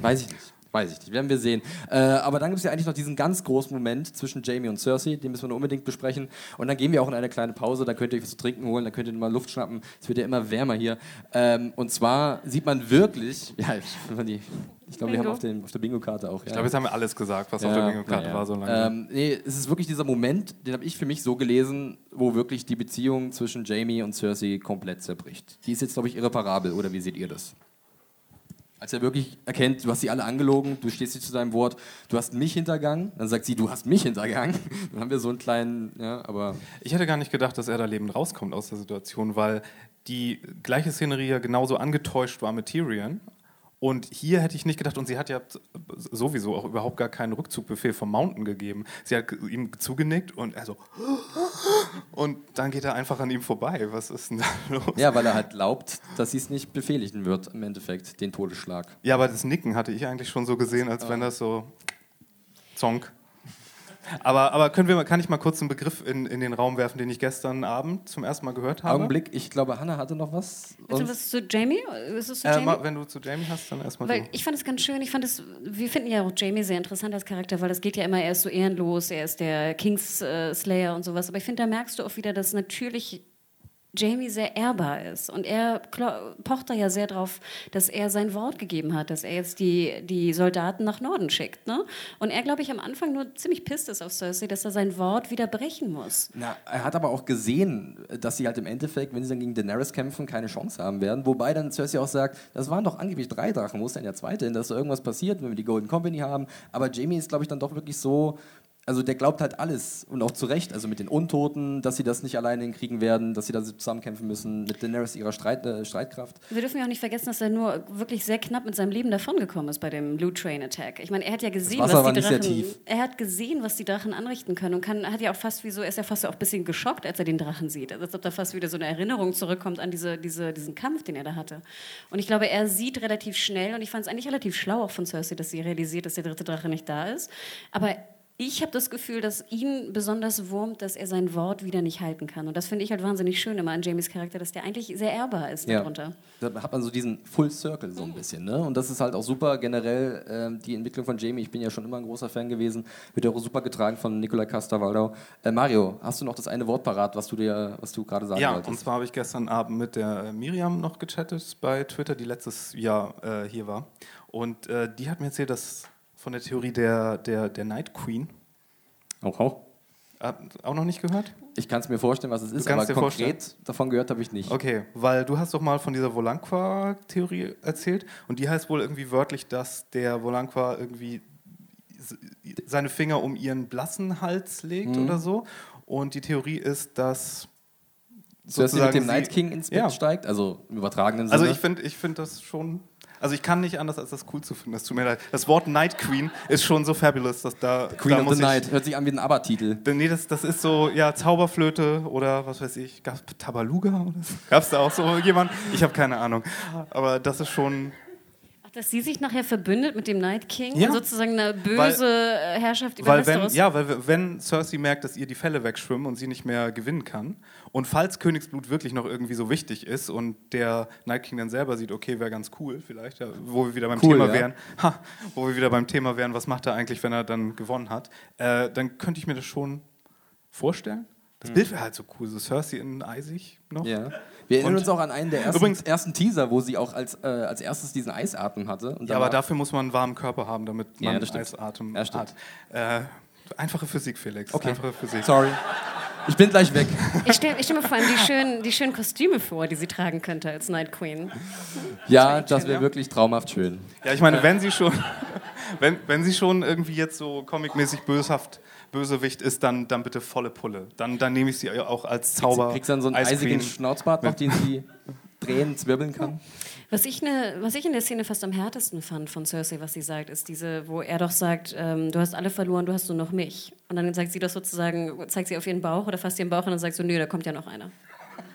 Weiß ich nicht. Weiß ich nicht, werden wir sehen. Äh, aber dann gibt es ja eigentlich noch diesen ganz großen Moment zwischen Jamie und Cersei, den müssen wir unbedingt besprechen. Und dann gehen wir auch in eine kleine Pause, dann könnt ihr euch was zu trinken holen, dann könnt ihr mal Luft schnappen. Es wird ja immer wärmer hier. Ähm, und zwar sieht man wirklich, ja, ich, ich glaube, wir haben auf, den, auf der Bingo-Karte auch. Ja. Ich glaube, jetzt haben wir alles gesagt, was ja, auf der Bingo-Karte ja. war so lange. Ähm, nee, es ist wirklich dieser Moment, den habe ich für mich so gelesen, wo wirklich die Beziehung zwischen Jamie und Cersei komplett zerbricht. Die ist jetzt, glaube ich, irreparabel, oder wie seht ihr das? Als er wirklich erkennt, du hast sie alle angelogen, du stehst nicht zu deinem Wort, du hast mich hintergangen, dann sagt sie, du hast mich hintergangen. Dann haben wir so einen kleinen, ja, aber. Ich hätte gar nicht gedacht, dass er da lebend rauskommt aus der Situation, weil die gleiche Szenerie ja genauso angetäuscht war mit Tyrion. Und hier hätte ich nicht gedacht, und sie hat ja sowieso auch überhaupt gar keinen Rückzugbefehl vom Mountain gegeben. Sie hat ihm zugenickt und er so. Und dann geht er einfach an ihm vorbei. Was ist denn da los? Ja, weil er halt glaubt, dass sie es nicht befehligen wird, im Endeffekt, den Todesschlag. Ja, aber das Nicken hatte ich eigentlich schon so gesehen, als wenn das so. Zonk. Aber, aber können wir, kann ich mal kurz einen Begriff in, in den Raum werfen, den ich gestern Abend zum ersten Mal gehört habe? Augenblick, ich glaube, Hannah hatte noch was. Willst du was zu Jamie? Ist es zu äh, Jamie? wenn du zu Jamie hast, dann erstmal weil Ich fand es ganz schön. Ich fand es, wir finden ja auch Jamie sehr interessant als Charakter, weil das geht ja immer, er ist so ehrenlos, er ist der Kingslayer äh, und sowas. Aber ich finde, da merkst du auch wieder, dass natürlich Jamie sehr ehrbar ist. Und er pocht da ja sehr drauf, dass er sein Wort gegeben hat, dass er jetzt die, die Soldaten nach Norden schickt. Ne? Und er, glaube ich, am Anfang nur ziemlich pisst ist auf Cersei, dass er sein Wort wieder brechen muss. Na, er hat aber auch gesehen, dass sie halt im Endeffekt, wenn sie dann gegen Daenerys kämpfen, keine Chance haben werden. Wobei dann Cersei auch sagt, das waren doch angeblich drei Drachen, wo ist denn der zweite hin, dass da irgendwas passiert, wenn wir die Golden Company haben. Aber Jamie ist, glaube ich, dann doch wirklich so also der glaubt halt alles und auch zu Recht, also mit den Untoten, dass sie das nicht alleine hinkriegen werden, dass sie da zusammenkämpfen müssen, mit Daenerys ihrer Streit, äh, Streitkraft. Wir dürfen ja auch nicht vergessen, dass er nur wirklich sehr knapp mit seinem Leben davongekommen ist bei dem Loot Train Attack. Ich meine, er hat ja gesehen, was die Drachen, er hat gesehen, was die Drachen anrichten können und kann, hat ja auch fast wie so, er ist ja fast auch ein bisschen geschockt, als er den Drachen sieht, also als ob da fast wieder so eine Erinnerung zurückkommt an diese, diese, diesen Kampf, den er da hatte. Und ich glaube, er sieht relativ schnell und ich fand es eigentlich relativ schlau auch von Cersei, dass sie realisiert, dass der dritte Drache nicht da ist. Aber ich habe das Gefühl, dass ihn besonders wurmt, dass er sein Wort wieder nicht halten kann. Und das finde ich halt wahnsinnig schön immer an Jamies Charakter, dass der eigentlich sehr ehrbar ist ja. darunter. Da hat man so diesen Full Circle so ein bisschen. Ne? Und das ist halt auch super generell ähm, die Entwicklung von Jamie. Ich bin ja schon immer ein großer Fan gewesen. Wird ja auch super getragen von Nikolai Costa-Waldau. Äh, Mario, hast du noch das eine Wort parat, was du dir, was du gerade sagen ja, wolltest? Ja, und zwar habe ich gestern Abend mit der Miriam noch gechattet bei Twitter, die letztes Jahr äh, hier war. Und äh, die hat mir erzählt, dass von der Theorie der, der, der Night Queen. Auch, auch. Auch noch nicht gehört? Ich kann es mir vorstellen, was es ist, aber konkret vorstellen? davon gehört habe ich nicht. Okay, weil du hast doch mal von dieser Volanqua-Theorie erzählt und die heißt wohl irgendwie wörtlich, dass der Volanqua irgendwie seine Finger um ihren blassen Hals legt mhm. oder so. Und die Theorie ist, dass so, dass sie mit dem Night King ins Bett ja. steigt, also im übertragenen also Sinne. Also ich finde ich find das schon also ich kann nicht anders, als das cool zu finden. Das tut mir leid. Das Wort Night Queen ist schon so fabulous, dass da. Queen da of the Night. Hört sich an wie ein ABBA-Titel. Nee, das, das ist so, ja, Zauberflöte oder was weiß ich. Gab es Tabaluga? Gab es da auch so jemand? Ich habe keine Ahnung. Aber das ist schon dass sie sich nachher verbündet mit dem Night King ja. und sozusagen eine böse weil, Herrschaft über weil wenn, Ja, weil wenn Cersei merkt, dass ihr die Fälle wegschwimmen und sie nicht mehr gewinnen kann und falls Königsblut wirklich noch irgendwie so wichtig ist und der Night King dann selber sieht, okay, wäre ganz cool vielleicht, ja, wo wir wieder beim cool, Thema ja. wären, ha, wo wir wieder beim Thema wären, was macht er eigentlich, wenn er dann gewonnen hat, äh, dann könnte ich mir das schon vorstellen. Das mhm. Bild wäre halt so cool, so Cersei in eisig noch. Ja. Wir erinnern und uns auch an einen der ersten, übrigens, ersten Teaser, wo sie auch als, äh, als erstes diesen Eisatmen hatte. ja, aber dafür muss man einen warmen Körper haben, damit man ja, Eisatmen ja, hat. Äh, einfache Physik, Felix. Okay. Einfache Physik. Sorry. Ich bin gleich weg. Ich stelle stell mir vor allem die schönen, die schönen Kostüme vor, die sie tragen könnte als Night Queen. Ja, das wäre wirklich traumhaft schön. Ja, ich meine, wenn sie schon, wenn, wenn sie schon irgendwie jetzt so comicmäßig böshaft Bösewicht ist, dann, dann bitte volle Pulle. Dann, dann nehme ich sie auch als Zauber. Kriegst du dann so einen eisigen Schnauzbart noch, den sie drehen, zwirbeln kann? Was ich, ne, was ich in der Szene fast am härtesten fand von Cersei, was sie sagt, ist diese, wo er doch sagt, ähm, du hast alle verloren, du hast nur noch mich. Und dann sagt sie das sozusagen, zeigt sie auf ihren Bauch oder fasst ihren Bauch und dann sagt so, nö, da kommt ja noch einer.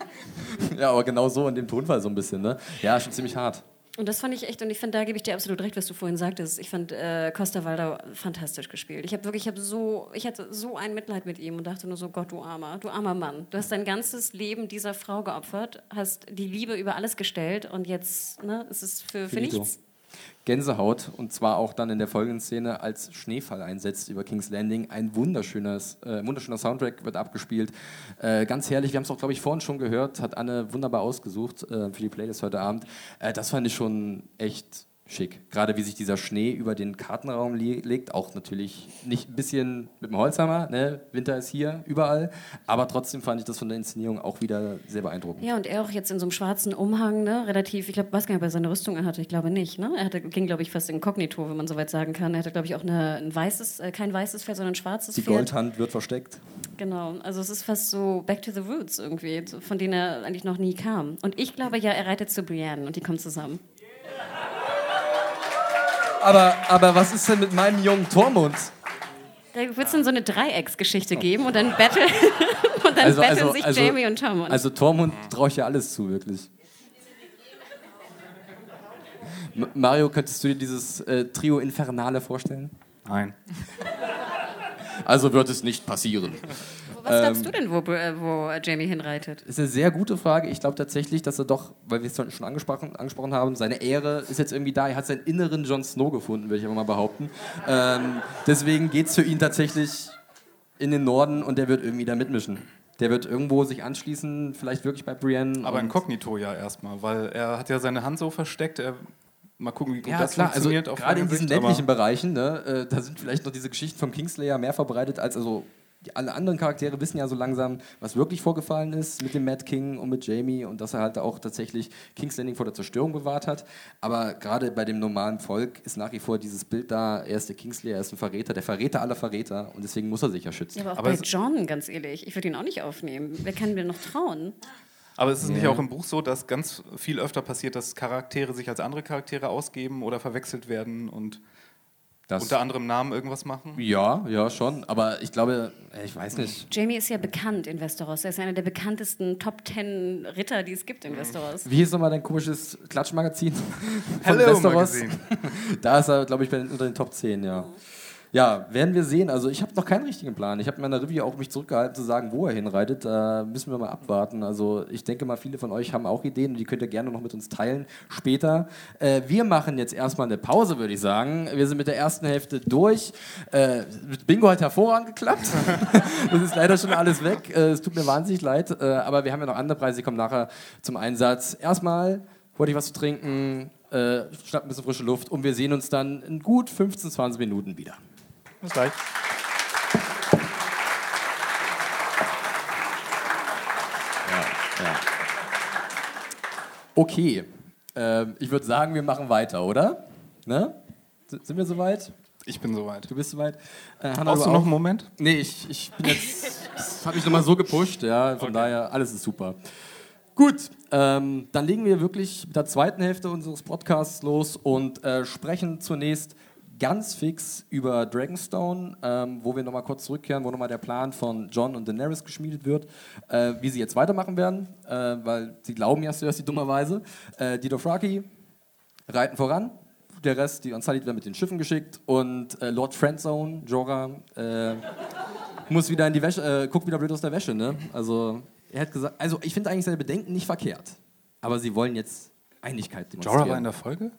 ja, aber genau so in dem Tonfall so ein bisschen, ne? Ja, schon ziemlich hart. Und das fand ich echt, und ich finde, da gebe ich dir absolut recht, was du vorhin sagtest. Ich fand äh, Costa Waldau fantastisch gespielt. Ich habe wirklich, ich habe so, ich hatte so ein Mitleid mit ihm und dachte nur so, Gott, du armer, du armer Mann. Du hast dein ganzes Leben dieser Frau geopfert, hast die Liebe über alles gestellt und jetzt, ne, ist es für, für nichts. Gänsehaut und zwar auch dann in der folgenden Szene, als Schneefall einsetzt über King's Landing. Ein wunderschönes, äh, wunderschöner Soundtrack wird abgespielt. Äh, ganz herrlich, wir haben es auch, glaube ich, vorhin schon gehört, hat Anne wunderbar ausgesucht äh, für die Playlist heute Abend. Äh, das fand ich schon echt schick. Gerade wie sich dieser Schnee über den Kartenraum legt, auch natürlich nicht ein bisschen mit dem Holzhammer, ne? Winter ist hier, überall, aber trotzdem fand ich das von der Inszenierung auch wieder sehr beeindruckend. Ja, und er auch jetzt in so einem schwarzen Umhang, ne? relativ, ich glaube, weiß gar nicht, ob er seine Rüstung hatte, ich glaube nicht. Ne? Er hatte, ging, glaube ich, fast inkognito, wenn man soweit sagen kann. Er hatte, glaube ich, auch eine, ein weißes, äh, kein weißes Pferd, sondern ein schwarzes Die Pferd. Goldhand wird versteckt. Genau, also es ist fast so Back to the Roots irgendwie, von denen er eigentlich noch nie kam. Und ich glaube ja, er reitet zu Brienne und die kommen zusammen. Aber, aber was ist denn mit meinem jungen Tormund? Da wird es dann so eine Dreiecksgeschichte geben und dann battle und dann Also- also- sich also- Jamie und Tom. Und Also Tormund traue ich ja alles zu, wirklich. M Mario, könntest du dir dieses äh, Trio Infernale vorstellen? Nein. Also wird es nicht passieren. Was glaubst du denn, wo, äh, wo Jamie hinreitet? ist eine sehr gute Frage. Ich glaube tatsächlich, dass er doch, weil wir es schon angesprochen, angesprochen haben, seine Ehre ist jetzt irgendwie da. Er hat seinen inneren Jon Snow gefunden, würde ich aber mal behaupten. Ähm, deswegen geht es für ihn tatsächlich in den Norden und der wird irgendwie da mitmischen. Der wird irgendwo sich anschließen, vielleicht wirklich bei Brienne. Aber inkognito ja erstmal, weil er hat ja seine Hand so versteckt. Er, mal gucken, wie gut Ja, das klar, also funktioniert. auf gerade in diesen Sicht, ländlichen Bereichen, ne, äh, da sind vielleicht noch diese Geschichten vom Kingslayer mehr verbreitet als also alle anderen Charaktere wissen ja so langsam, was wirklich vorgefallen ist mit dem Mad King und mit Jamie und dass er halt auch tatsächlich King's Landing vor der Zerstörung bewahrt hat. Aber gerade bei dem normalen Volk ist nach wie vor dieses Bild da, er ist der Kingslayer, er ist ein Verräter, der Verräter aller Verräter und deswegen muss er sich ja schützen. Ja, aber auch Aber bei John, ganz ehrlich, ich würde ihn auch nicht aufnehmen. Wer kann mir noch trauen? Aber ist es nicht Ja. auch im Buch so, dass ganz viel öfter passiert, dass Charaktere sich als andere Charaktere ausgeben oder verwechselt werden und Das, unter anderem Namen irgendwas machen? ja, ja, schon. Aber ich glaube, ich weiß nicht. Jamie ist ja bekannt in Westeros. Er ist einer der bekanntesten Top Ten Ritter, die es gibt in Westeros. Wie hieß nochmal dein komisches Klatschmagazin? von Hello Westeros? Magazine. Da ist er, glaube ich, unter den Top 10, ja. Ja, werden wir sehen. Also ich habe noch keinen richtigen Plan. Ich habe in meiner Review auch mich zurückgehalten zu sagen, wo er hinreitet. Da müssen wir mal abwarten. Also ich denke mal, viele von euch haben auch Ideen und die könnt ihr gerne noch mit uns teilen später. Äh, wir machen jetzt erstmal eine Pause, würde ich sagen. Wir sind mit der ersten Hälfte durch. Äh, Bingo hat hervorragend geklappt. das ist leider schon alles weg. Äh, es tut mir wahnsinnig leid. Äh, aber wir haben ja noch andere Preise, die kommen nachher zum Einsatz. Erstmal hol dich was zu trinken, äh, schnapp ein bisschen frische Luft und wir sehen uns dann in gut 15, 20 Minuten wieder. Bis gleich. Okay, ähm, ich würde sagen, wir machen weiter, oder? Ne? Sind wir soweit? Ich bin soweit. Du bist soweit? Äh, Hanna, Brauchst du noch einen Moment? Nee, ich, ich bin jetzt. Das hat mich nochmal so gepusht, ja. Von daher, alles ist super. Gut, ähm, dann legen wir wirklich mit der zweiten Hälfte unseres Podcasts los und äh, sprechen zunächst ganz fix über Dragonstone, ähm, wo wir nochmal kurz zurückkehren, wo nochmal der Plan von John und Daenerys geschmiedet wird, äh, wie sie jetzt weitermachen werden, äh, weil sie glauben ja zuerst die dummerweise. Äh, die Dothraki reiten voran, der Rest, die Unsullied werden mit den Schiffen geschickt und äh, Lord Friendzone, Jorah, äh, muss wieder in die Wäsche, äh, guckt wieder blöd aus der Wäsche, ne? Also, er hat gesagt, also ich finde eigentlich seine Bedenken nicht verkehrt, aber sie wollen jetzt Einigkeit demonstrieren. Jorah war in der Folge?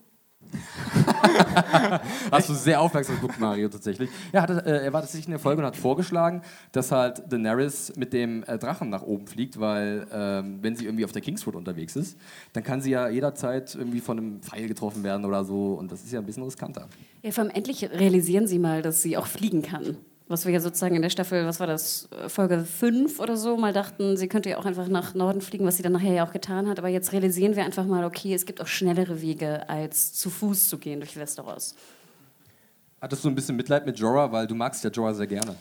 Hast du sehr aufmerksam geguckt, Mario, tatsächlich. Ja, hatte, äh, er war tatsächlich in der Folge und hat vorgeschlagen, dass halt Daenerys mit dem äh, Drachen nach oben fliegt, weil ähm, wenn sie irgendwie auf der Kingsroad unterwegs ist, dann kann sie ja jederzeit irgendwie von einem Pfeil getroffen werden oder so und das ist ja ein bisschen riskanter. Ja, vor allem endlich realisieren sie mal, dass sie auch fliegen kann. Was wir ja sozusagen in der Staffel, was war das, äh, Folge 5 oder so, mal dachten, sie könnte ja auch einfach nach Norden fliegen, was sie dann nachher ja auch getan hat. Aber jetzt realisieren wir einfach mal, okay, es gibt auch schnellere Wege, als zu Fuß zu gehen durch Westeros. Hattest du ein bisschen Mitleid mit Jorah, weil du magst ja Jorah sehr gerne.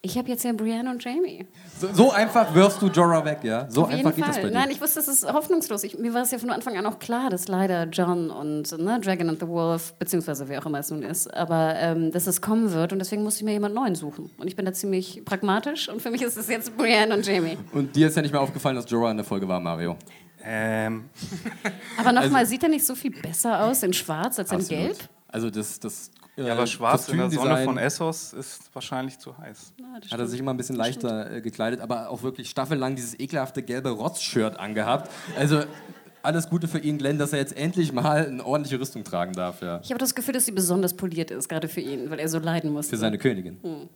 Ich habe jetzt ja Brienne und Jamie. So, so einfach wirfst du Jorah weg, ja? So Auf einfach jeden geht das bei Fall. dir. Nein, ich wusste, es ist hoffnungslos. Ich, mir war es ja von Anfang an auch klar, dass leider John und ne, Dragon and the Wolf, beziehungsweise wer auch immer es nun ist, aber ähm, dass es kommen wird und deswegen musste ich mir jemand Neuen suchen. Und ich bin da ziemlich pragmatisch und für mich ist es jetzt Brienne und Jamie. Und dir ist ja nicht mehr aufgefallen, dass Jorah in der Folge war, Mario. Ähm, Aber nochmal, sieht er nicht so viel besser aus in Schwarz als in Also Absolut. Gelb? Also das, das ja, aber schwarz in der Sonne von Essos ist wahrscheinlich zu heiß. Das Hat er sich immer ein bisschen leichter äh, gekleidet, aber auch wirklich staffellang dieses ekelhafte gelbe Rotz-Shirt angehabt. Also alles Gute für ihn, Glenn, dass er jetzt endlich mal eine ordentliche Rüstung tragen darf. Ja. Ich habe das Gefühl, dass sie besonders poliert ist, gerade für ihn, weil er so leiden musste. Für seine Königin. Hm.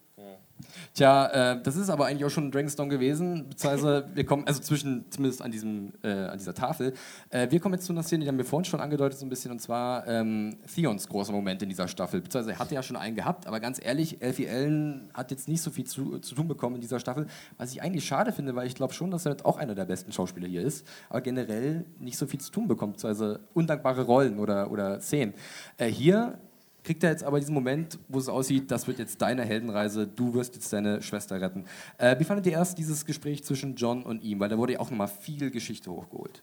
Tja, äh, das ist aber eigentlich auch schon Dragonstone gewesen, beziehungsweise wir kommen, also zwischen, zumindest an, diesem, äh, an dieser Tafel. Äh, wir kommen jetzt zu einer Szene, die haben wir vorhin schon angedeutet so ein bisschen, und zwar ähm, Theons großer Moment in dieser Staffel. Beziehungsweise er hatte ja schon einen gehabt, aber ganz ehrlich, Elfie Allen hat jetzt nicht so viel zu, zu tun bekommen in dieser Staffel, was ich eigentlich schade finde, weil ich glaube schon, dass er auch einer der besten Schauspieler hier ist, aber generell nicht so viel zu tun bekommt, beziehungsweise undankbare Rollen oder, oder Szenen. Äh, hier kriegt er jetzt aber diesen Moment, wo es aussieht, das wird jetzt deine Heldenreise, du wirst jetzt deine Schwester retten. Äh, wie fandet ihr erst dieses Gespräch zwischen John und ihm? Weil da wurde ja auch nochmal viel Geschichte hochgeholt.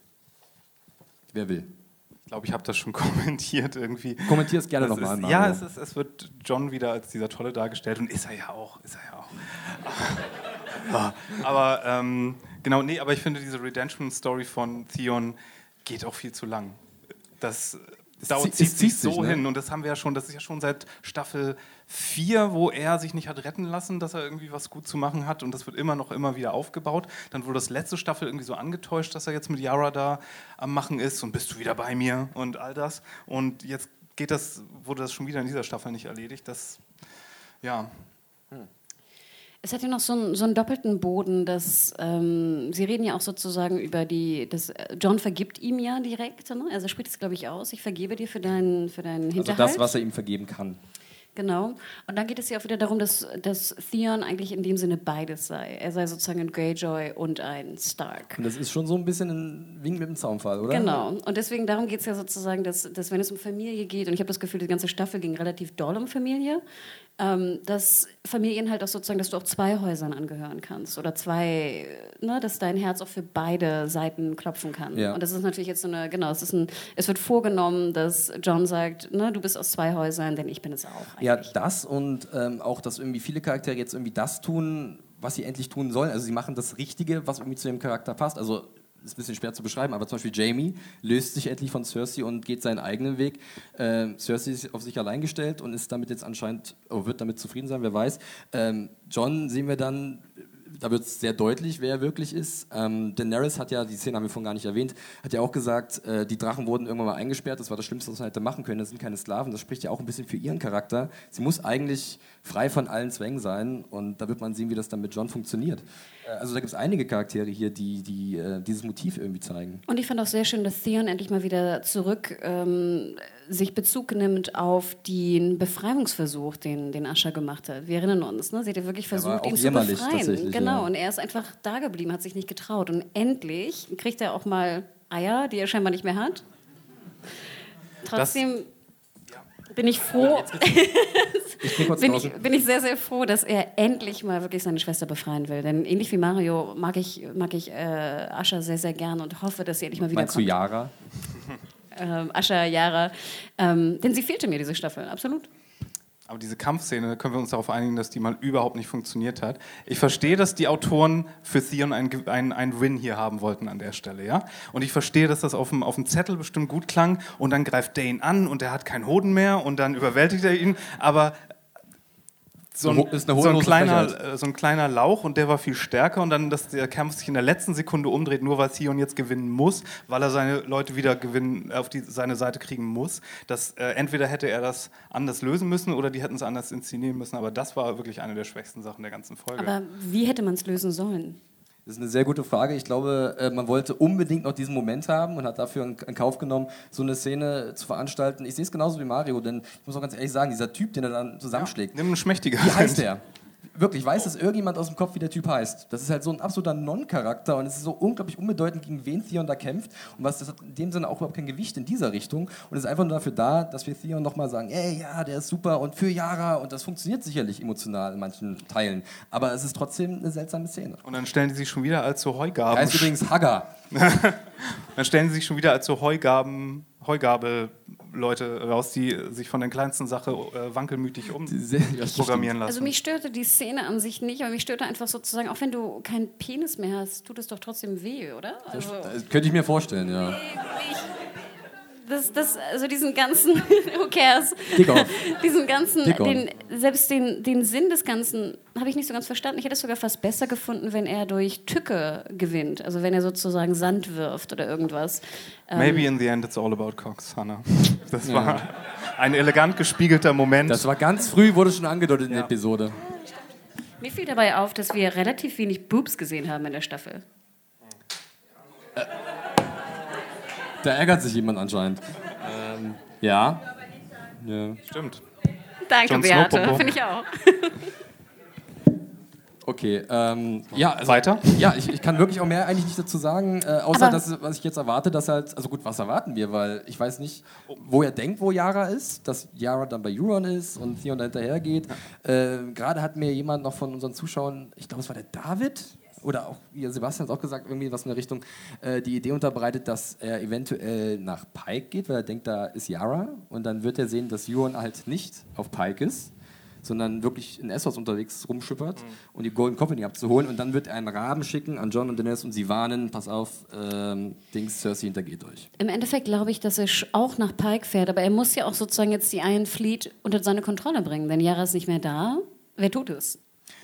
Wer will? Ich glaube, ich habe das schon kommentiert irgendwie. Kommentier es gerne nochmal. Ja, es, ist, es wird John wieder als dieser Tolle dargestellt und ist er ja auch, ist er ja auch. aber ähm, genau, nee, aber ich finde diese Redemption-Story von Theon geht auch viel zu lang. Das dauert, zieht, sich so ne? hin. Und das haben wir ja schon, das ist ja schon seit Staffel 4, wo er sich nicht hat retten lassen, dass er irgendwie was gut zu machen hat. Und das wird immer noch immer wieder aufgebaut. Dann wurde das letzte Staffel irgendwie so angetäuscht, dass er jetzt mit Yara da am Machen ist und bist du wieder bei mir und all das. Und jetzt geht das, wurde das schon wieder in dieser Staffel nicht erledigt. Das, ja. Es hat ja noch so einen, so einen doppelten Boden, dass ähm, Sie reden ja auch sozusagen über die, das, John vergibt ihm ja direkt, ne? also spricht es glaube ich aus, ich vergebe dir für deinen, für deinen Hinterhalt. Also das, was er ihm vergeben kann. Genau. Und dann geht es ja auch wieder darum, dass, dass Theon eigentlich in dem Sinne beides sei. Er sei sozusagen ein Greyjoy und ein Stark. Und das ist schon so ein bisschen ein Wink mit dem Zaunfall, oder? Genau. Und deswegen, darum geht es ja sozusagen, dass, dass wenn es um Familie geht, und ich habe das Gefühl, die ganze Staffel ging relativ doll um Familie, ähm, dass Familien halt auch sozusagen, dass du auch zwei Häusern angehören kannst oder zwei, ne, dass dein Herz auch für beide Seiten klopfen kann. Ja. Und das ist natürlich jetzt so eine, genau, es, ist ein, es wird vorgenommen, dass John sagt, ne, du bist aus zwei Häusern, denn ich bin es auch. Eigentlich. Ja, das und ähm, auch, dass irgendwie viele Charaktere jetzt irgendwie das tun, was sie endlich tun sollen. Also sie machen das Richtige, was irgendwie zu dem Charakter passt. Also ist ein bisschen schwer zu beschreiben, aber zum Beispiel Jamie löst sich endlich von Cersei und geht seinen eigenen Weg. Äh, Cersei ist auf sich allein gestellt und ist damit jetzt anscheinend, oh, wird damit zufrieden sein, wer weiß. Ähm, John sehen wir dann, da wird es sehr deutlich, wer er wirklich ist. Ähm, Daenerys hat ja, die Szene haben wir vorhin gar nicht erwähnt, hat ja auch gesagt, äh, die Drachen wurden irgendwann mal eingesperrt, das war das Schlimmste, was man hätte machen können, das sind keine Sklaven, das spricht ja auch ein bisschen für ihren Charakter. Sie muss eigentlich frei von allen Zwängen sein und da wird man sehen, wie das dann mit John funktioniert. Äh, also da gibt es einige Charaktere hier, die, die äh, dieses Motiv irgendwie zeigen. Und ich fand auch sehr schön, dass Theon endlich mal wieder zurück ähm, sich Bezug nimmt auf den Befreiungsversuch, den, den Ascher gemacht hat. Wir erinnern uns, ne? sie hat ja wirklich versucht, ihn zu befreien. Genau, ja. und er ist einfach da geblieben, hat sich nicht getraut. Und endlich kriegt er auch mal Eier, die er scheinbar nicht mehr hat. Trotzdem... Das bin ich froh. Ich bin, ich, bin ich sehr, sehr froh, dass er endlich mal wirklich seine Schwester befreien will. Denn ähnlich wie Mario mag ich, mag ich äh, Ascha sehr, sehr gern und hoffe, dass sie endlich mal wieder Meinst kommt. du Yara? Ähm, Ascha, Yara. Ähm, denn sie fehlte mir, diese Staffel, absolut. Aber diese Kampfszene, können wir uns darauf einigen, dass die mal überhaupt nicht funktioniert hat. Ich verstehe, dass die Autoren für Theon einen ein Win hier haben wollten an der Stelle, ja. Und ich verstehe, dass das auf dem, auf dem Zettel bestimmt gut klang und dann greift Dane an und er hat keinen Hoden mehr und dann überwältigt er ihn. Aber so ein, so ein, kleiner, äh, so ein kleiner Lauch und der war viel stärker und dann, dass der Kampf sich in der letzten Sekunde umdreht, nur weil Theon jetzt gewinnen muss, weil er seine Leute wieder gewinnen, auf die, seine Seite kriegen muss. Das, äh, entweder hätte er das anders lösen müssen oder die hätten es anders inszenieren müssen, aber das war wirklich eine der schwächsten Sachen der ganzen Folge. Aber wie hätte man es lösen sollen? Das ist eine sehr gute Frage. Ich glaube, äh, man wollte unbedingt noch diesen Moment haben und hat dafür in Kauf genommen, so eine Szene zu veranstalten. Ich sehe es genauso wie Mario, denn ich muss auch ganz ehrlich sagen, dieser Typ, den er dann zusammenschlägt. Ja, nimm einen Schmächtiger. Wie heißt der? Wirklich, weiß es irgendjemand aus dem Kopf, wie der Typ heißt? Das ist halt so ein absoluter Non-Charakter und es ist so unglaublich unbedeutend, gegen wen Theon da kämpft und was das hat in dem Sinne auch überhaupt kein Gewicht in dieser Richtung und es ist einfach nur dafür da, dass wir Theon nochmal sagen, ey, ja, der ist super und für Yara und das funktioniert sicherlich emotional in manchen Teilen, aber es ist trotzdem eine seltsame Szene. Und dann stellen die sich schon wieder als so Heugaben. Er heißt übrigens Hagger. dann stellen sie sich schon wieder als so Heugaben, Heugabe Leute raus, die sich von der kleinsten Sache äh, wankelmütig umprogrammieren lassen. Also mich störte die Szene an sich nicht, aber mich störte einfach sozusagen, auch wenn du keinen Penis mehr hast, tut es doch trotzdem weh, oder? Also, das könnte ich mir vorstellen, ja. Ich, das, das, also diesen ganzen, who cares? Dick off. Diesen ganzen, den, selbst den, den Sinn des Ganzen habe ich nicht so ganz verstanden. Ich hätte es sogar fast besser gefunden, wenn er durch Tücke gewinnt. Also wenn er sozusagen Sand wirft oder irgendwas. Ähm, Maybe in the end it's all about Cox, Hannah. Das war ein elegant gespiegelter Moment. Das war ganz früh, wurde schon angedeutet in der Ja. Episode. Mir fiel dabei auf, dass wir relativ wenig Boobs gesehen haben in der Staffel. Da ärgert sich jemand anscheinend. Ähm, ja. ja. Stimmt. Danke, Snow, Beate. Finde ich auch. Okay, ähm, ja, also, Weiter? Ja, ich, ich kann wirklich auch mehr eigentlich nicht dazu sagen, äh, außer Aber- dass, was ich jetzt erwarte, dass halt, also gut, was erwarten wir, weil ich weiß nicht, wo er denkt, wo Yara ist, dass Yara dann bei Euron ist und Theon da hinterher geht. Äh, Gerade hat mir jemand noch von unseren Zuschauern, ich glaube, es war der David, oder auch ja, Sebastian hat auch gesagt, irgendwie was in der Richtung, äh, die Idee unterbreitet, dass er eventuell nach Pike geht, weil er denkt, da ist Yara und dann wird er sehen, dass Euron halt nicht auf Pike ist sondern wirklich in Essos unterwegs rumschippert, um die Golden Company abzuholen. Und dann wird er einen Raben schicken an John und Daenerys und sie warnen, pass auf, ähm, Dings, Cersei hintergeht euch. Im Endeffekt glaube ich, dass er auch nach Pike fährt, aber er muss ja auch sozusagen jetzt die Iron Fleet unter seine Kontrolle bringen, denn Yara ist nicht mehr da. Wer tut es?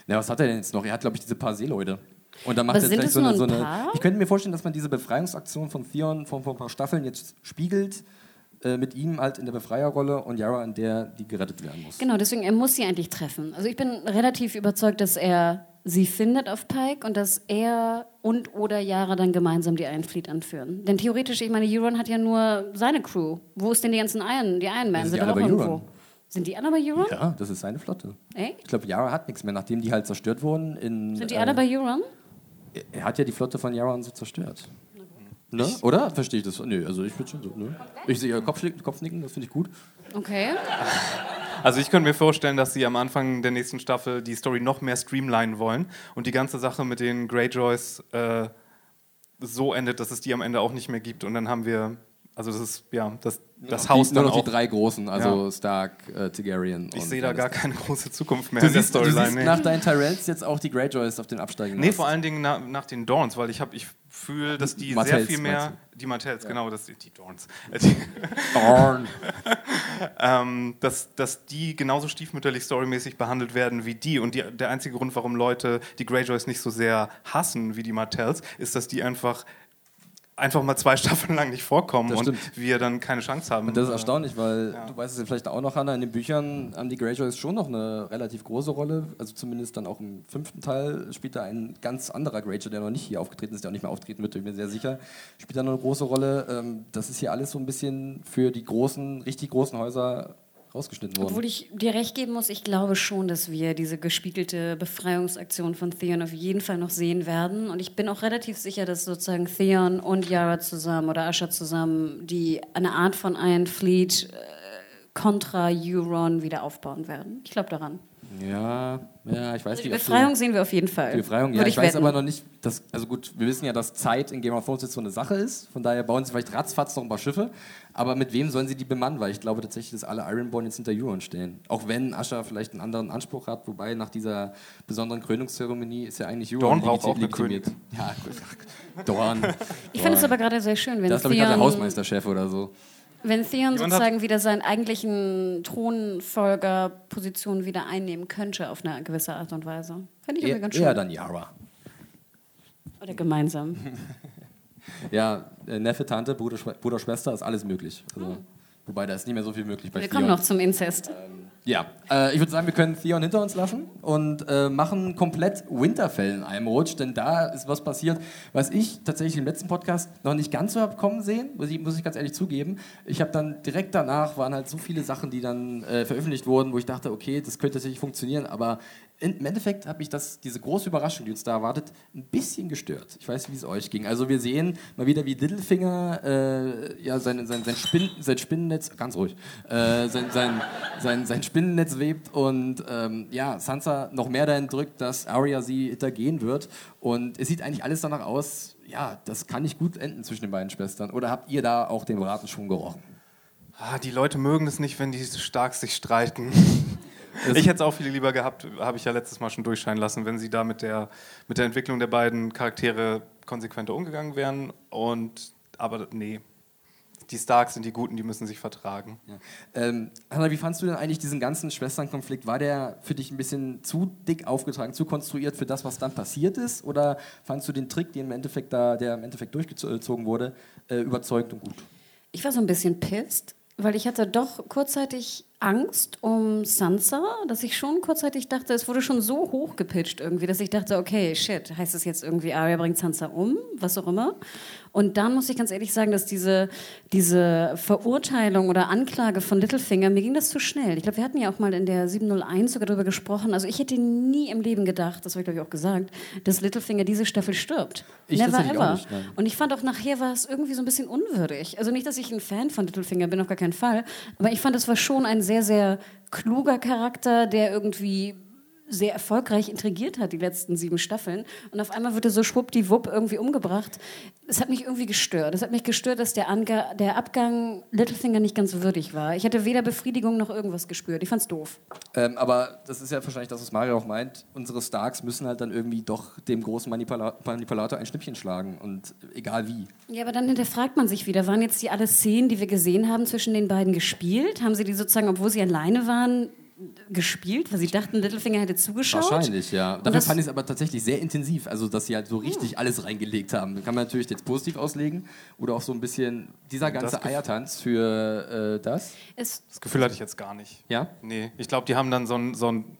Na, was hat er denn jetzt noch? Er hat, glaube ich, diese paar Seeleute. Und dann macht er vielleicht so eine, so ein eine. Ich könnte mir vorstellen, dass man diese Befreiungsaktion von Theon vor, vor ein paar Staffeln jetzt spiegelt, äh, mit ihm halt in der Befreierrolle und Yara in der, die gerettet werden muss. Genau, deswegen, er muss sie eigentlich treffen. Also ich bin relativ überzeugt, dass er sie findet auf Pike und dass er und oder Yara dann gemeinsam die Iron Fleet anführen. Denn theoretisch, ich meine, Euron hat ja nur seine Crew. Wo ist denn die ganzen Iron, die Iron Man? sind Sind die alle bei. Euron. Sind die alle bei Euron? Ja, das ist seine Flotte. Echt? Ich glaube, Yara hat nichts mehr, nachdem die halt zerstört wurden. In, Sind die äh, alle bei Euron? Er hat ja die Flotte von Yara und so zerstört. Ne? Oder? Verstehe ich das? Nö, also ich bin schon so. Ne? Ich sehe ihr Kopfnicken, Kopfnicken, das finde ich gut. Okay. Also ich könnte mir vorstellen, dass sie am Anfang der nächsten Staffel die Story noch mehr streamlinen wollen und die ganze Sache mit den Greyjoys äh, so endet, dass es die am Ende auch nicht mehr gibt. Und dann haben wir, also das ist, ja, das, das die, Haus nur dann noch auch. die drei großen, also Ja. Stark, äh, Targaryen. Ich sehe da gar keine große Zukunft mehr Du in der siehst, du siehst Storyline. nee. nach deinen Tyrells jetzt auch die Greyjoys auf den Absteigen. Nee, vor allen Dingen na, nach den Dorns, weil ich habe, ich fühle, dass die Martells, sehr viel mehr, die Martells, genau, das, die Dorns, die, Dorn. ähm, dass, dass die genauso stiefmütterlich storymäßig behandelt werden wie die. Und die, der einzige Grund, warum Leute die Greyjoys nicht so sehr hassen wie die Martells, ist, dass die einfach einfach mal zwei Staffeln lang nicht vorkommen Das und stimmt. wir dann keine Chance haben. Und das ist erstaunlich, weil Ja. du weißt es ja vielleicht auch noch, Hannah, in den Büchern haben die Greyjoys schon noch eine relativ große Rolle. Also zumindest dann auch im fünften Teil spielt da ein ganz anderer Greyjoy, der noch nicht hier aufgetreten ist, der auch nicht mehr auftreten wird, bin ich mir sehr sicher, spielt da noch eine große Rolle. Ähm, Das ist hier alles so ein bisschen für die großen, richtig großen Häuser rausgeschnitten worden. Obwohl ich dir recht geben muss, ich glaube schon, dass wir diese gespiegelte Befreiungsaktion von Theon auf jeden Fall noch sehen werden. Und ich bin auch relativ sicher, dass sozusagen Theon und Yara zusammen oder Asha zusammen die eine Art von Iron Fleet äh, Euron wieder aufbauen werden. Ich glaube daran. Ja, ja, ich weiß Also die nicht. du- Befreiung sehen wir auf jeden Fall. Die Befreiung, ja, Würde ich, weiß wetten. aber noch nicht, dass, also gut, wir wissen ja, dass Zeit in Game of Thrones jetzt so eine Sache ist, von daher bauen sie vielleicht ratzfatz noch ein paar Schiffe, aber mit wem sollen sie die bemannen, weil ich glaube tatsächlich, dass alle Ironborn jetzt hinter Euron stehen. Auch wenn Asha vielleicht einen anderen Anspruch hat, wobei nach dieser besonderen Krönungszeremonie ist ja eigentlich Euron Dorn braucht auch eine legitimiert. Ja, gut. Dorn. Ich finde es aber gerade sehr schön, wenn Das ist, glaube ich, gerade der Hausmeisterchef oder so. Wenn Theon Jemand sozusagen wieder seinen eigentlichen Thronfolgerposition wieder einnehmen könnte auf eine gewisse Art und Weise. Fände ich irgendwie Eher, ganz schön. eher dann Yara. Oder gemeinsam. Ja, äh, Neffe, Tante, Bruder, Bruder, Schwester, ist alles möglich. Also, wobei, da ist nicht mehr so viel möglich bei Wir Theon. kommen noch zum Inzest. Ja, äh, ich würde sagen, wir können Theon hinter uns lassen und äh, machen komplett Winterfell in einem Rutsch, denn da ist was passiert, was ich tatsächlich im letzten Podcast noch nicht ganz so habe kommen sehen, muss ich, muss ich ganz ehrlich zugeben. Ich habe dann direkt danach waren halt so viele Sachen, die dann äh, veröffentlicht wurden, wo ich dachte, okay, das könnte tatsächlich funktionieren, aber im Endeffekt hat mich das, diese große Überraschung, die uns da erwartet, ein bisschen gestört. Ich weiß, wie es euch ging. Also wir sehen mal wieder, wie Littlefinger äh, ja, sein, sein, sein, Spinn, sein Spinnennetz, ganz ruhig, äh, sein, sein, sein, sein Spinnennetz webt und ähm, ja, Sansa noch mehr dahin drückt, dass Arya sie hintergehen wird. Und es sieht eigentlich alles danach aus, ja, das kann nicht gut enden zwischen den beiden Schwestern. Oder habt ihr da auch den Braten schon gerochen? Ah, die Leute mögen es nicht, wenn die stark sich streiten. Ich hätte es auch viel lieber gehabt, habe ich ja letztes Mal schon durchscheinen lassen, wenn sie da mit der, mit der Entwicklung der beiden Charaktere konsequenter umgegangen wären. Und aber nee, die Starks sind die Guten, die müssen sich vertragen. Ja. Ähm, Hanna, wie fandst du denn eigentlich diesen ganzen Schwesternkonflikt? War der für dich ein bisschen zu dick aufgetragen, zu konstruiert für das, was dann passiert ist? Oder fandst du den Trick, den im Endeffekt da, der im Endeffekt durchgezogen wurde, äh, überzeugt und gut? Ich war so ein bisschen pissed, weil ich hatte doch kurzzeitig Angst um Sansa, dass ich schon kurzzeitig dachte, es wurde schon so hoch gepitcht irgendwie, dass ich dachte, okay, shit, heißt es jetzt irgendwie, Arya bringt Sansa um, was auch immer. Und dann muss ich ganz ehrlich sagen, dass diese, diese Verurteilung oder Anklage von Littlefinger, mir ging das zu schnell. Ich glaube, wir hatten ja auch mal in der 701 sogar darüber gesprochen. Also ich hätte nie im Leben gedacht, das habe ich glaube ich auch gesagt, dass Littlefinger diese Staffel stirbt. Ich Never ever. nicht. Und ich fand auch nachher war es irgendwie so ein bisschen unwürdig. Also nicht, dass ich ein Fan von Littlefinger bin, auf gar keinen Fall. Aber ich fand, es war schon ein sehr, sehr kluger Charakter, der irgendwie sehr erfolgreich intrigiert hat, die letzten sieben Staffeln. Und auf einmal wird er so schwuppdiwupp irgendwie umgebracht. Es hat mich irgendwie gestört. Es hat mich gestört, dass der, Anga der Abgang Littlefinger nicht ganz würdig war. Ich hatte weder Befriedigung noch irgendwas gespürt. Ich fand's doof. Ähm, aber das ist ja wahrscheinlich das, was Mario auch meint. Unsere Starks müssen halt dann irgendwie doch dem großen Manipula Manipulator ein Schnippchen schlagen. Und egal wie. Ja, aber dann hinterfragt man sich wieder, waren jetzt die alle Szenen, die wir gesehen haben, zwischen den beiden gespielt? Haben sie die sozusagen, obwohl sie alleine waren, gespielt, weil sie dachten, Littlefinger hätte zugeschaut? Wahrscheinlich, ja. Dafür fand ich es aber tatsächlich sehr intensiv. Also, dass sie halt so richtig Hm. alles reingelegt haben. Kann man natürlich jetzt positiv auslegen. Oder auch so ein bisschen dieser ganze Eiertanz für äh, das. Es, Das Gefühl hatte ich jetzt gar nicht. Ja? Nee, ich glaube, die haben dann so ein, so ein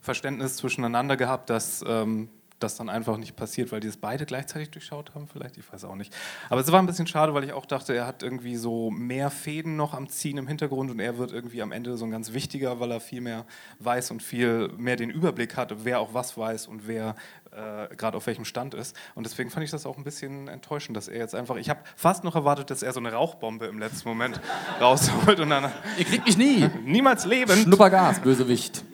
Verständnis zwischeneinander gehabt, dass ähm, das dann einfach nicht passiert, weil die es beide gleichzeitig durchschaut haben, vielleicht, ich weiß auch nicht. Aber es war ein bisschen schade, weil ich auch dachte, er hat irgendwie so mehr Fäden noch am Ziehen im Hintergrund und er wird irgendwie am Ende so ein ganz wichtiger, weil er viel mehr weiß und viel mehr den Überblick hat, wer auch was weiß und wer äh, gerade auf welchem Stand ist. Und deswegen fand ich das auch ein bisschen enttäuschend, dass er jetzt einfach, ich habe fast noch erwartet, dass er so eine Rauchbombe im letzten Moment rausholt und dann Ihr kriegt mich nie! niemals leben. Schnuppergas, Bösewicht.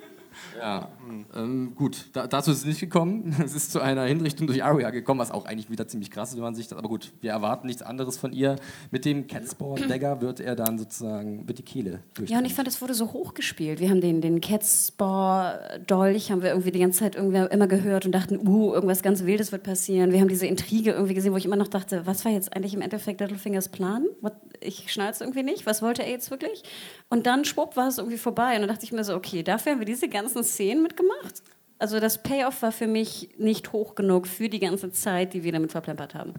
Ja. Ähm, gut, da, dazu ist es nicht gekommen. Es ist zu einer Hinrichtung durch Arya gekommen, was auch eigentlich wieder ziemlich krass ist, wenn man sich das. Aber gut, wir erwarten nichts anderes von ihr. Mit dem Catsport Dagger wird er dann sozusagen wird die Kehle durch. ja, und ich fand, es wurde so hochgespielt. Wir haben den, den Catspore-Dolch, haben wir irgendwie die ganze Zeit irgendwie immer gehört und dachten, uh, irgendwas ganz Wildes wird passieren. Wir haben diese Intrige irgendwie gesehen, wo ich immer noch dachte, was war jetzt eigentlich im Endeffekt Littlefingers Plan? What? Ich schnall's irgendwie nicht. Was wollte er jetzt wirklich? Und dann, schwupp, war es irgendwie vorbei. Und dann dachte ich mir so, okay, dafür haben wir diese ganzen Szenen mitgemacht. Also das Payoff war für mich nicht hoch genug für die ganze Zeit, die wir damit verplempert haben.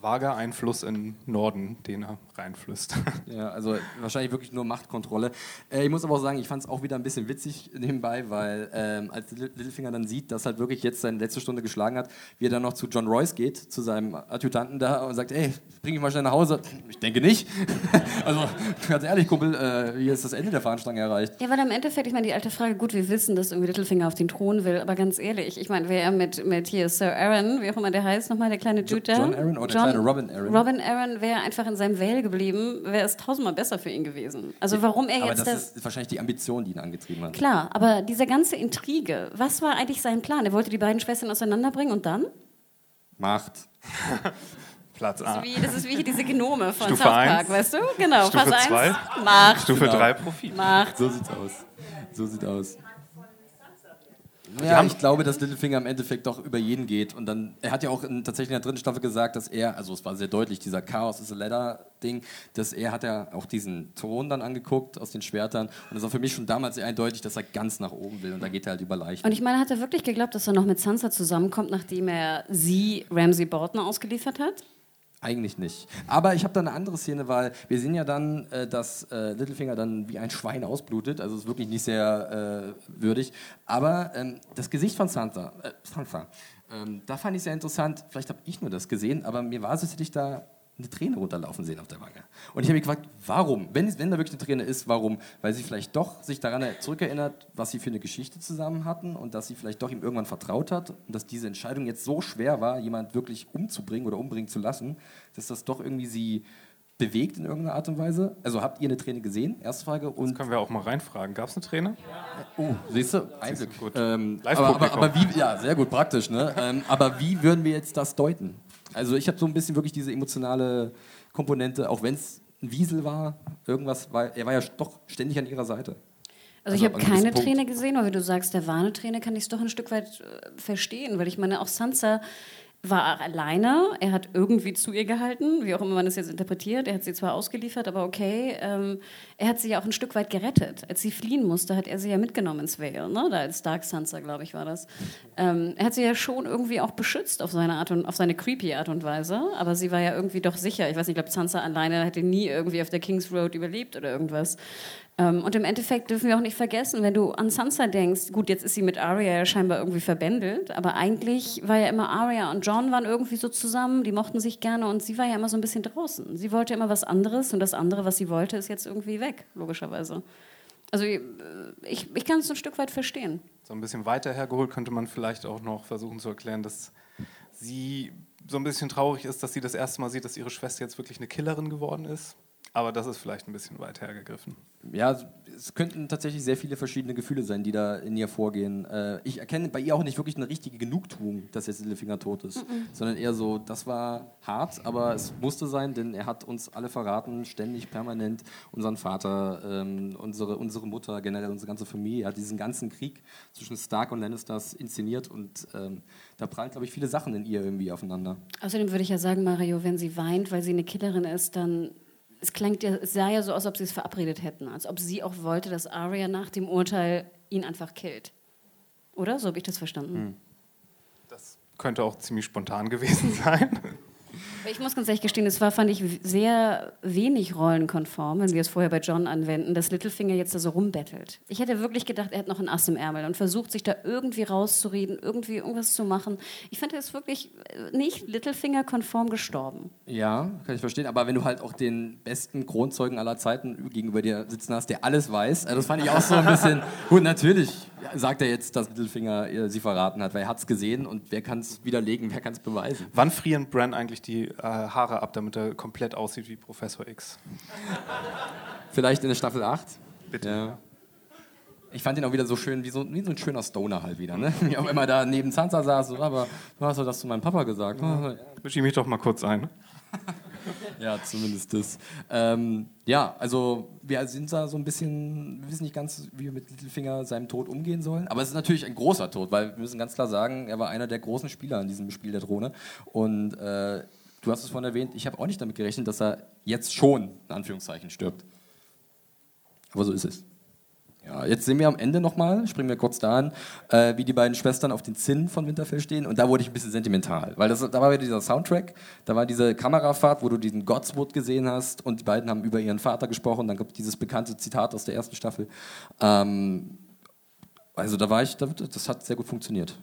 Vager Einfluss im Norden, den er reinflüsst. Ja, also wahrscheinlich wirklich nur Machtkontrolle. Äh, ich muss aber auch sagen, ich fand es auch wieder ein bisschen witzig nebenbei, weil ähm, als Litt- Littlefinger dann sieht, dass halt wirklich jetzt seine letzte Stunde geschlagen hat, wie er dann noch zu John Royce geht, zu seinem Adjutanten da und sagt, ey, bring ich mal schnell nach Hause. Ich denke nicht. also ganz ehrlich, Kumpel, äh, hier ist das Ende der Fahnenstange erreicht. Ja, weil im Endeffekt, ich meine, die alte Frage, gut, wir wissen, dass irgendwie Littlefinger auf den Thron will, aber ganz ehrlich, ich meine, wer mit, mit hier Sir Aaron, wie auch immer der heißt, nochmal der kleine Dude da? John Aaron oder der kleine Robin Aaron? Robin Aaron wäre einfach in seinem Vale geblieben, wäre es tausendmal besser für ihn gewesen. Also warum er Aber jetzt das ist wahrscheinlich die Ambition, die ihn angetrieben hat. Klar, aber diese ganze Intrige, was war eigentlich sein Plan? Er wollte die beiden Schwestern auseinanderbringen und dann? Macht. Platz Das A. ist wie, das ist wie diese Genome von Stufe South eins. Park, weißt du? Genau, Stufe zwei. 1, Macht, Stufe Genau. 3 Profit. Macht. So sieht's aus. So sieht aus. Ja, ich glaube, dass Littlefinger im Endeffekt doch über jeden geht. Und dann, er hat ja auch in, tatsächlich in der dritten Staffel gesagt, dass er, also es war sehr deutlich, dieser Chaos is a Ladder-Ding, dass er hat ja auch diesen Thron dann angeguckt aus den Schwertern. Und das war für mich schon damals sehr eindeutig, dass er ganz nach oben will. Und da geht er halt über Leichen. Und ich meine, hat er wirklich geglaubt, dass er noch mit Sansa zusammenkommt, nachdem er sie, Ramsay Bolton, ausgeliefert hat? Eigentlich nicht. Aber ich habe da eine andere Szene, weil wir sehen ja dann, äh, dass äh, Littlefinger dann wie ein Schwein ausblutet. Also ist wirklich nicht sehr äh, würdig. Aber ähm, das Gesicht von Sansa, äh, Sansa ähm, da fand ich sehr interessant. Vielleicht habe ich nur das gesehen, aber mir war es, als hätte ich da eine Träne runterlaufen sehen auf der Wange. Und ich habe mich gefragt, warum? Wenn, es- wenn da wirklich eine Träne ist, warum? Weil sie vielleicht doch sich daran zurückerinnert, was sie für eine Geschichte zusammen hatten und dass sie vielleicht doch ihm irgendwann vertraut hat und dass diese Entscheidung jetzt so schwer war, jemand wirklich umzubringen oder umbringen zu lassen, dass das doch irgendwie sie bewegt in irgendeiner Art und Weise. Also habt ihr eine Träne gesehen? Erste Frage. Und Können wir auch mal reinfragen. Gab es eine Träne? Oh, siehst du? Einblick. Gut. Ähm, aber, aber, aber wie, ja, sehr gut, praktisch, ne? ähm, aber wie würden wir jetzt das deuten? Also ich habe so ein bisschen wirklich diese emotionale Komponente, auch wenn es ein Wiesel war, irgendwas, war, er war ja doch ständig an ihrer Seite. Also, ich Also habe an einem keine. Träne gesehen, aber wie du sagst, der war eine Träne, kann ich es doch ein Stück weit äh, verstehen, weil ich meine, auch Sansa, war alleine. Er hat irgendwie zu ihr gehalten, wie auch immer man das jetzt interpretiert. Er hat sie zwar ausgeliefert, aber okay. Ähm, er hat sie ja auch ein Stück weit gerettet. Als sie fliehen musste, hat er sie ja mitgenommen ins Vale, ne? Da als Dark Sansa, glaube ich, war das. Ähm, er hat sie ja schon irgendwie auch beschützt auf seine Art und auf seine creepy Art und Weise. Aber sie war ja irgendwie doch sicher. Ich weiß nicht, ich glaube, Sansa alleine hätte nie irgendwie auf der Kings Road überlebt oder irgendwas. Ähm, und im Endeffekt dürfen wir auch nicht vergessen, wenn du an Sansa denkst, gut, jetzt ist sie mit Arya ja scheinbar irgendwie verbändelt, aber eigentlich war ja immer Arya und John waren irgendwie so zusammen, die mochten sich gerne und sie war ja immer so ein bisschen draußen. Sie wollte immer was anderes und das andere, was sie wollte, ist jetzt irgendwie weg, logischerweise. Also äh, ich, ich kann es ein Stück weit verstehen. So ein bisschen weiter hergeholt könnte man vielleicht auch noch versuchen zu erklären, dass sie so ein bisschen traurig ist, dass sie das erste Mal sieht, dass ihre Schwester jetzt wirklich eine Killerin geworden ist. Aber das ist vielleicht ein bisschen weit hergegriffen. Ja, es könnten tatsächlich sehr viele verschiedene Gefühle sein, die da in ihr vorgehen. Äh, ich erkenne bei ihr auch nicht wirklich eine richtige Genugtuung, dass jetzt Littlefinger tot ist, mhm. sondern eher so, das war hart, aber es musste sein, denn er hat uns alle verraten, ständig, permanent, unseren Vater, ähm, unsere, unsere Mutter, generell unsere ganze Familie, er hat diesen ganzen Krieg zwischen Stark und Lannisters inszeniert und ähm, da prallt, glaube ich, viele Sachen in ihr irgendwie aufeinander. Außerdem würde ich ja sagen, Mario, wenn sie weint, weil sie eine Killerin ist, dann es klingt ja, sah ja so aus, als ob sie es verabredet hätten, als ob sie auch wollte, dass Arya nach dem Urteil ihn einfach killt. Oder? So habe ich das verstanden. Hm. Das könnte auch ziemlich spontan gewesen sein. Ich muss ganz ehrlich gestehen, es war, fand ich, sehr wenig rollenkonform, wenn wir es vorher bei John anwenden, dass Littlefinger jetzt da so rumbettelt. Ich hätte wirklich gedacht, er hat noch ein Ass im Ärmel und versucht, sich da irgendwie rauszureden, irgendwie irgendwas zu machen. Ich fand, er ist wirklich äh, nicht Littlefinger-konform gestorben. Ja, kann ich verstehen, aber wenn du halt auch den besten Kronzeugen aller Zeiten gegenüber dir sitzen hast, der alles weiß, äh, das fand ich auch so ein bisschen, gut, natürlich sagt er jetzt, dass Littlefinger sie verraten hat, weil er hat es gesehen und wer kann es widerlegen, wer kann es beweisen. Wann frieren Bran eigentlich die äh, Haare ab, damit er komplett aussieht wie Professor X? Vielleicht in der Staffel 8? Bitte. Ja. Ich fand ihn auch wieder so schön, wie so, wie so ein schöner Stoner halt wieder. Ne? Wie auch immer da neben Sansa saß, so, aber du hast doch das zu meinem Papa gesagt. Ja. Misch ich mich doch mal kurz ein. ja, zumindest das. Ähm, ja, also wir sind da so ein bisschen, wir wissen nicht ganz, wie wir mit Littlefinger seinem Tod umgehen sollen. Aber es ist natürlich ein großer Tod, weil wir müssen ganz klar sagen, er war einer der großen Spieler in diesem Spiel der Drohne. Und äh, du hast es vorhin erwähnt, ich habe auch nicht damit gerechnet, dass er jetzt schon, in Anführungszeichen, stirbt. Aber so ist es. Ja, jetzt sehen wir am Ende nochmal, springen wir kurz da an, äh, wie die beiden Schwestern auf den Zinn von Winterfell stehen. Und da wurde ich ein bisschen sentimental, weil das, da war wieder dieser Soundtrack, da war diese Kamerafahrt, wo du diesen Godswood gesehen hast und die beiden haben über ihren Vater gesprochen. Dann gab es dieses bekannte Zitat aus der ersten Staffel. Ähm, also da war ich, das hat sehr gut funktioniert.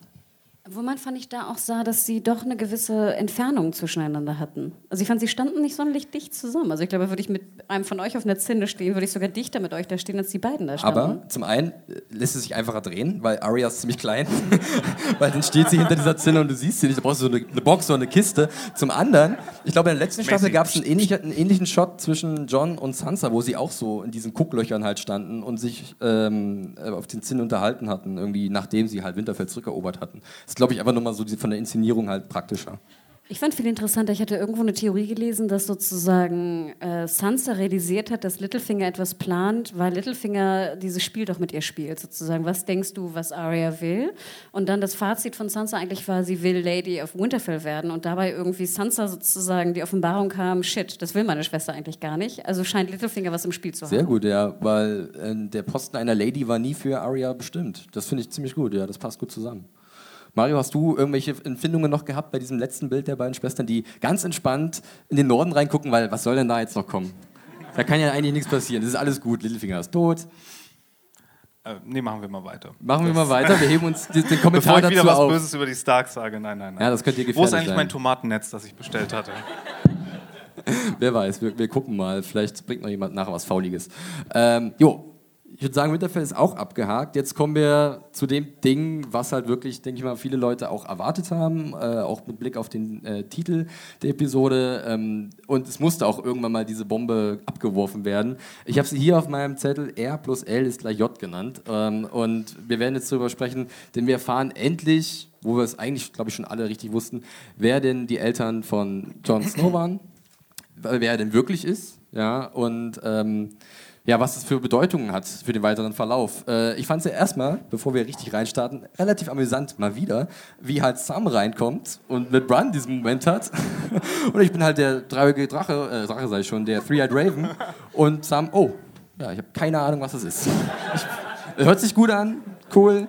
Wo man fand ich da auch sah, dass sie doch eine gewisse Entfernung zwischeneinander hatten. Also ich fand, sie standen nicht sonderlich dicht zusammen. Also ich glaube, würde ich mit einem von euch auf einer Zinne stehen, würde ich sogar dichter mit euch da stehen, als die beiden da standen. Aber zum einen äh, lässt es sich einfacher drehen, weil Arya ist ziemlich klein. weil dann steht sie hinter dieser Zinne und du siehst sie nicht. Da brauchst du so eine, eine Box oder eine Kiste. Zum anderen, ich glaube, in der letzten Staffel gab es einen, ähnlichen, einen ähnlichen Shot zwischen John und Sansa, wo sie auch so in diesen Gucklöchern halt standen und sich ähm, äh, auf den Zinnen unterhalten hatten, irgendwie nachdem sie halt Winterfell zurückerobert hatten. Das glaube ich, einfach nochmal so von der Inszenierung halt praktischer. Ich fand viel interessanter, ich hatte irgendwo eine Theorie gelesen, dass sozusagen äh, Sansa realisiert hat, dass Littlefinger etwas plant, weil Littlefinger dieses Spiel doch mit ihr spielt, sozusagen. Was denkst du, was Arya will? Und dann das Fazit von Sansa eigentlich war, sie will Lady of Winterfell werden und dabei irgendwie Sansa sozusagen die Offenbarung kam, shit, das will meine Schwester eigentlich gar nicht. Also scheint Littlefinger was im Spiel zu haben. Sehr gut, ja, weil äh, der Posten einer Lady war nie für Arya bestimmt. Das finde ich ziemlich gut, ja, das passt gut zusammen. Mario, hast du irgendwelche Empfindungen noch gehabt bei diesem letzten Bild der beiden Schwestern, die ganz entspannt in den Norden reingucken, weil was soll denn da jetzt noch kommen? Da kann ja eigentlich nichts passieren. Das ist alles gut. Littlefinger ist tot. Äh, nee, machen wir mal weiter. Machen wir mal weiter. Wir heben uns den, Kommentar Bevor ich wieder was auf. Böses über die Starks sage. Nein, nein, nein. Ja, das könnte ihr gefährlich Wo ist eigentlich sein. mein Tomatennetz, das ich bestellt hatte? Wer weiß, wir, wir, gucken mal. Vielleicht bringt noch jemand nachher was Fauliges. Ähm, jo, ich würde sagen, Winterfell ist auch abgehakt. Jetzt kommen wir zu dem Ding, was halt wirklich, denke ich mal, viele Leute auch erwartet haben, äh, auch mit Blick auf den äh, Titel der Episode. Ähm, und es musste auch irgendwann mal diese Bombe abgeworfen werden. Ich habe sie hier auf meinem Zettel R plus L ist gleich J genannt. Ähm, und wir werden jetzt darüber sprechen, denn wir erfahren endlich, wo wir es eigentlich, glaube ich, schon alle richtig wussten, wer denn die Eltern von Jon Snow waren, wer er denn wirklich ist ja, und ähm, ja, was das für Bedeutungen hat für den weiteren Verlauf. Äh, ich fand es ja erstmal, bevor wir richtig reinstarten, relativ amüsant mal wieder, wie halt Sam reinkommt und mit Bran diesen Moment hat. und ich bin halt der dreieugige Drache, äh, Drache sei ich schon, der Three-Eyed Raven. Und Sam, oh, ja, ich habe keine Ahnung, was das ist. Ich, hört sich gut an, cool,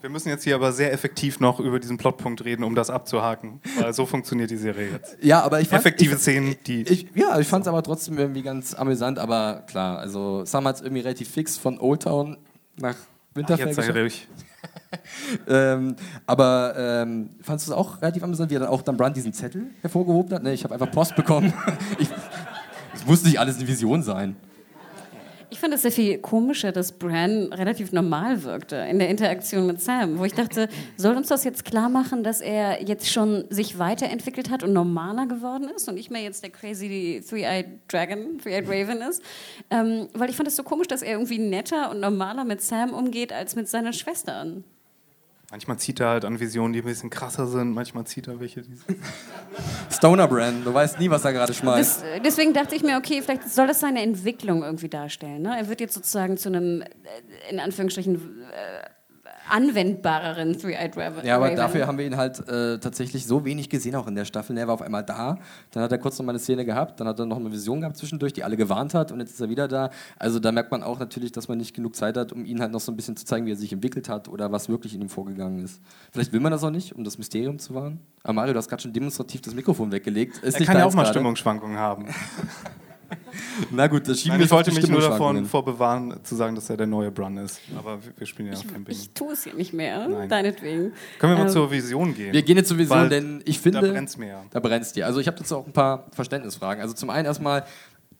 wir müssen jetzt hier aber sehr effektiv noch über diesen Plotpunkt reden, um das abzuhaken. Weil so funktioniert die Serie jetzt. Ja, aber ich fand, Effektive ich, Szenen, die. Ich, ja, ich fand es aber trotzdem irgendwie ganz amüsant. Aber klar, also Sam hat es irgendwie relativ fix von Old Town nach Winterfell. Ach, jetzt sei ruhig. ähm, aber ähm, fandest du es auch relativ amüsant, wie er dann auch dann Brand diesen Zettel hervorgehoben hat? Ne, ich habe einfach Post bekommen. es muss nicht alles eine Vision sein. Ich fand es sehr viel komischer, dass Bran relativ normal wirkte in der Interaktion mit Sam, wo ich dachte, soll uns das jetzt klar machen, dass er jetzt schon sich weiterentwickelt hat und normaler geworden ist und nicht mehr jetzt der crazy Three-Eyed Dragon, Three-Eyed Raven ist? Ähm, weil ich fand es so komisch, dass er irgendwie netter und normaler mit Sam umgeht als mit seiner Schwestern. Manchmal zieht er halt an Visionen, die ein bisschen krasser sind, manchmal zieht er welche, die Stoner Brand, du weißt nie, was er gerade schmeißt. Das, deswegen dachte ich mir, okay, vielleicht soll das seine Entwicklung irgendwie darstellen. Ne? Er wird jetzt sozusagen zu einem, äh, in Anführungsstrichen, äh, anwendbareren Three-Eyed Raven. Ja, aber dafür haben wir ihn halt äh, tatsächlich so wenig gesehen, auch in der Staffel. Er war auf einmal da, dann hat er kurz noch mal eine Szene gehabt, dann hat er noch eine Vision gehabt zwischendurch, die alle gewarnt hat und jetzt ist er wieder da. Also da merkt man auch natürlich, dass man nicht genug Zeit hat, um ihn halt noch so ein bisschen zu zeigen, wie er sich entwickelt hat oder was wirklich in ihm vorgegangen ist. Vielleicht will man das auch nicht, um das Mysterium zu wahren. Aber Mario, du hast gerade schon demonstrativ das Mikrofon weggelegt. Ist er kann ja auch mal grade? Stimmungsschwankungen haben. Na gut, das schieben Nein, ich wollte mich nur davon vorbewahren, zu sagen, dass er der neue Brun ist. Aber wir spielen ja ich, Camping. Ich tue es ja nicht mehr, Nein. deinetwegen. Können wir mal ähm, zur Vision gehen? Wir gehen jetzt zur Vision, denn ich finde. Da brennt es mir. Da brennt es dir. Also ich habe dazu auch ein paar Verständnisfragen. Also zum einen erstmal,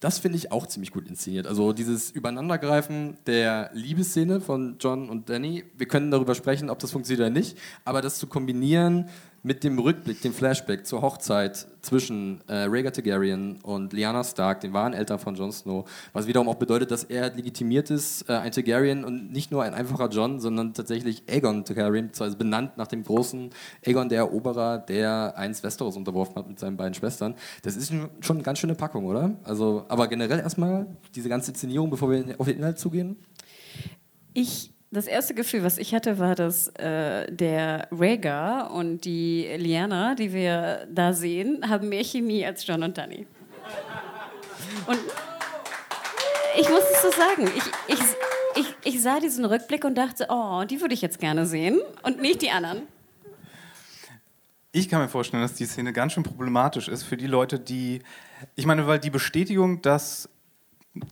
das finde ich auch ziemlich gut inszeniert. Also dieses Übereinandergreifen der Liebesszene von John und Danny. Wir können darüber sprechen, ob das funktioniert oder nicht. Aber das zu kombinieren mit dem Rückblick, dem Flashback zur Hochzeit zwischen äh, Rhaegar Targaryen und Lyanna Stark, den wahren Eltern von Jon Snow, was wiederum auch bedeutet, dass er legitimiert ist, äh, ein Targaryen und nicht nur ein einfacher John, sondern tatsächlich Aegon Targaryen, also benannt nach dem großen Aegon der Eroberer, der einst Westeros unterworfen hat mit seinen beiden Schwestern. Das ist schon eine ganz schöne Packung, oder? Also, aber generell erstmal diese ganze Inszenierung, bevor wir auf den Inhalt zugehen. Ich das erste Gefühl, was ich hatte, war, dass äh, der Rhaegar und die Liana, die wir da sehen, haben mehr Chemie als John und Danny. Und ich muss es so sagen, ich, ich, ich, ich sah diesen Rückblick und dachte, oh, die würde ich jetzt gerne sehen und nicht die anderen. Ich kann mir vorstellen, dass die Szene ganz schön problematisch ist für die Leute, die, ich meine, weil die Bestätigung, dass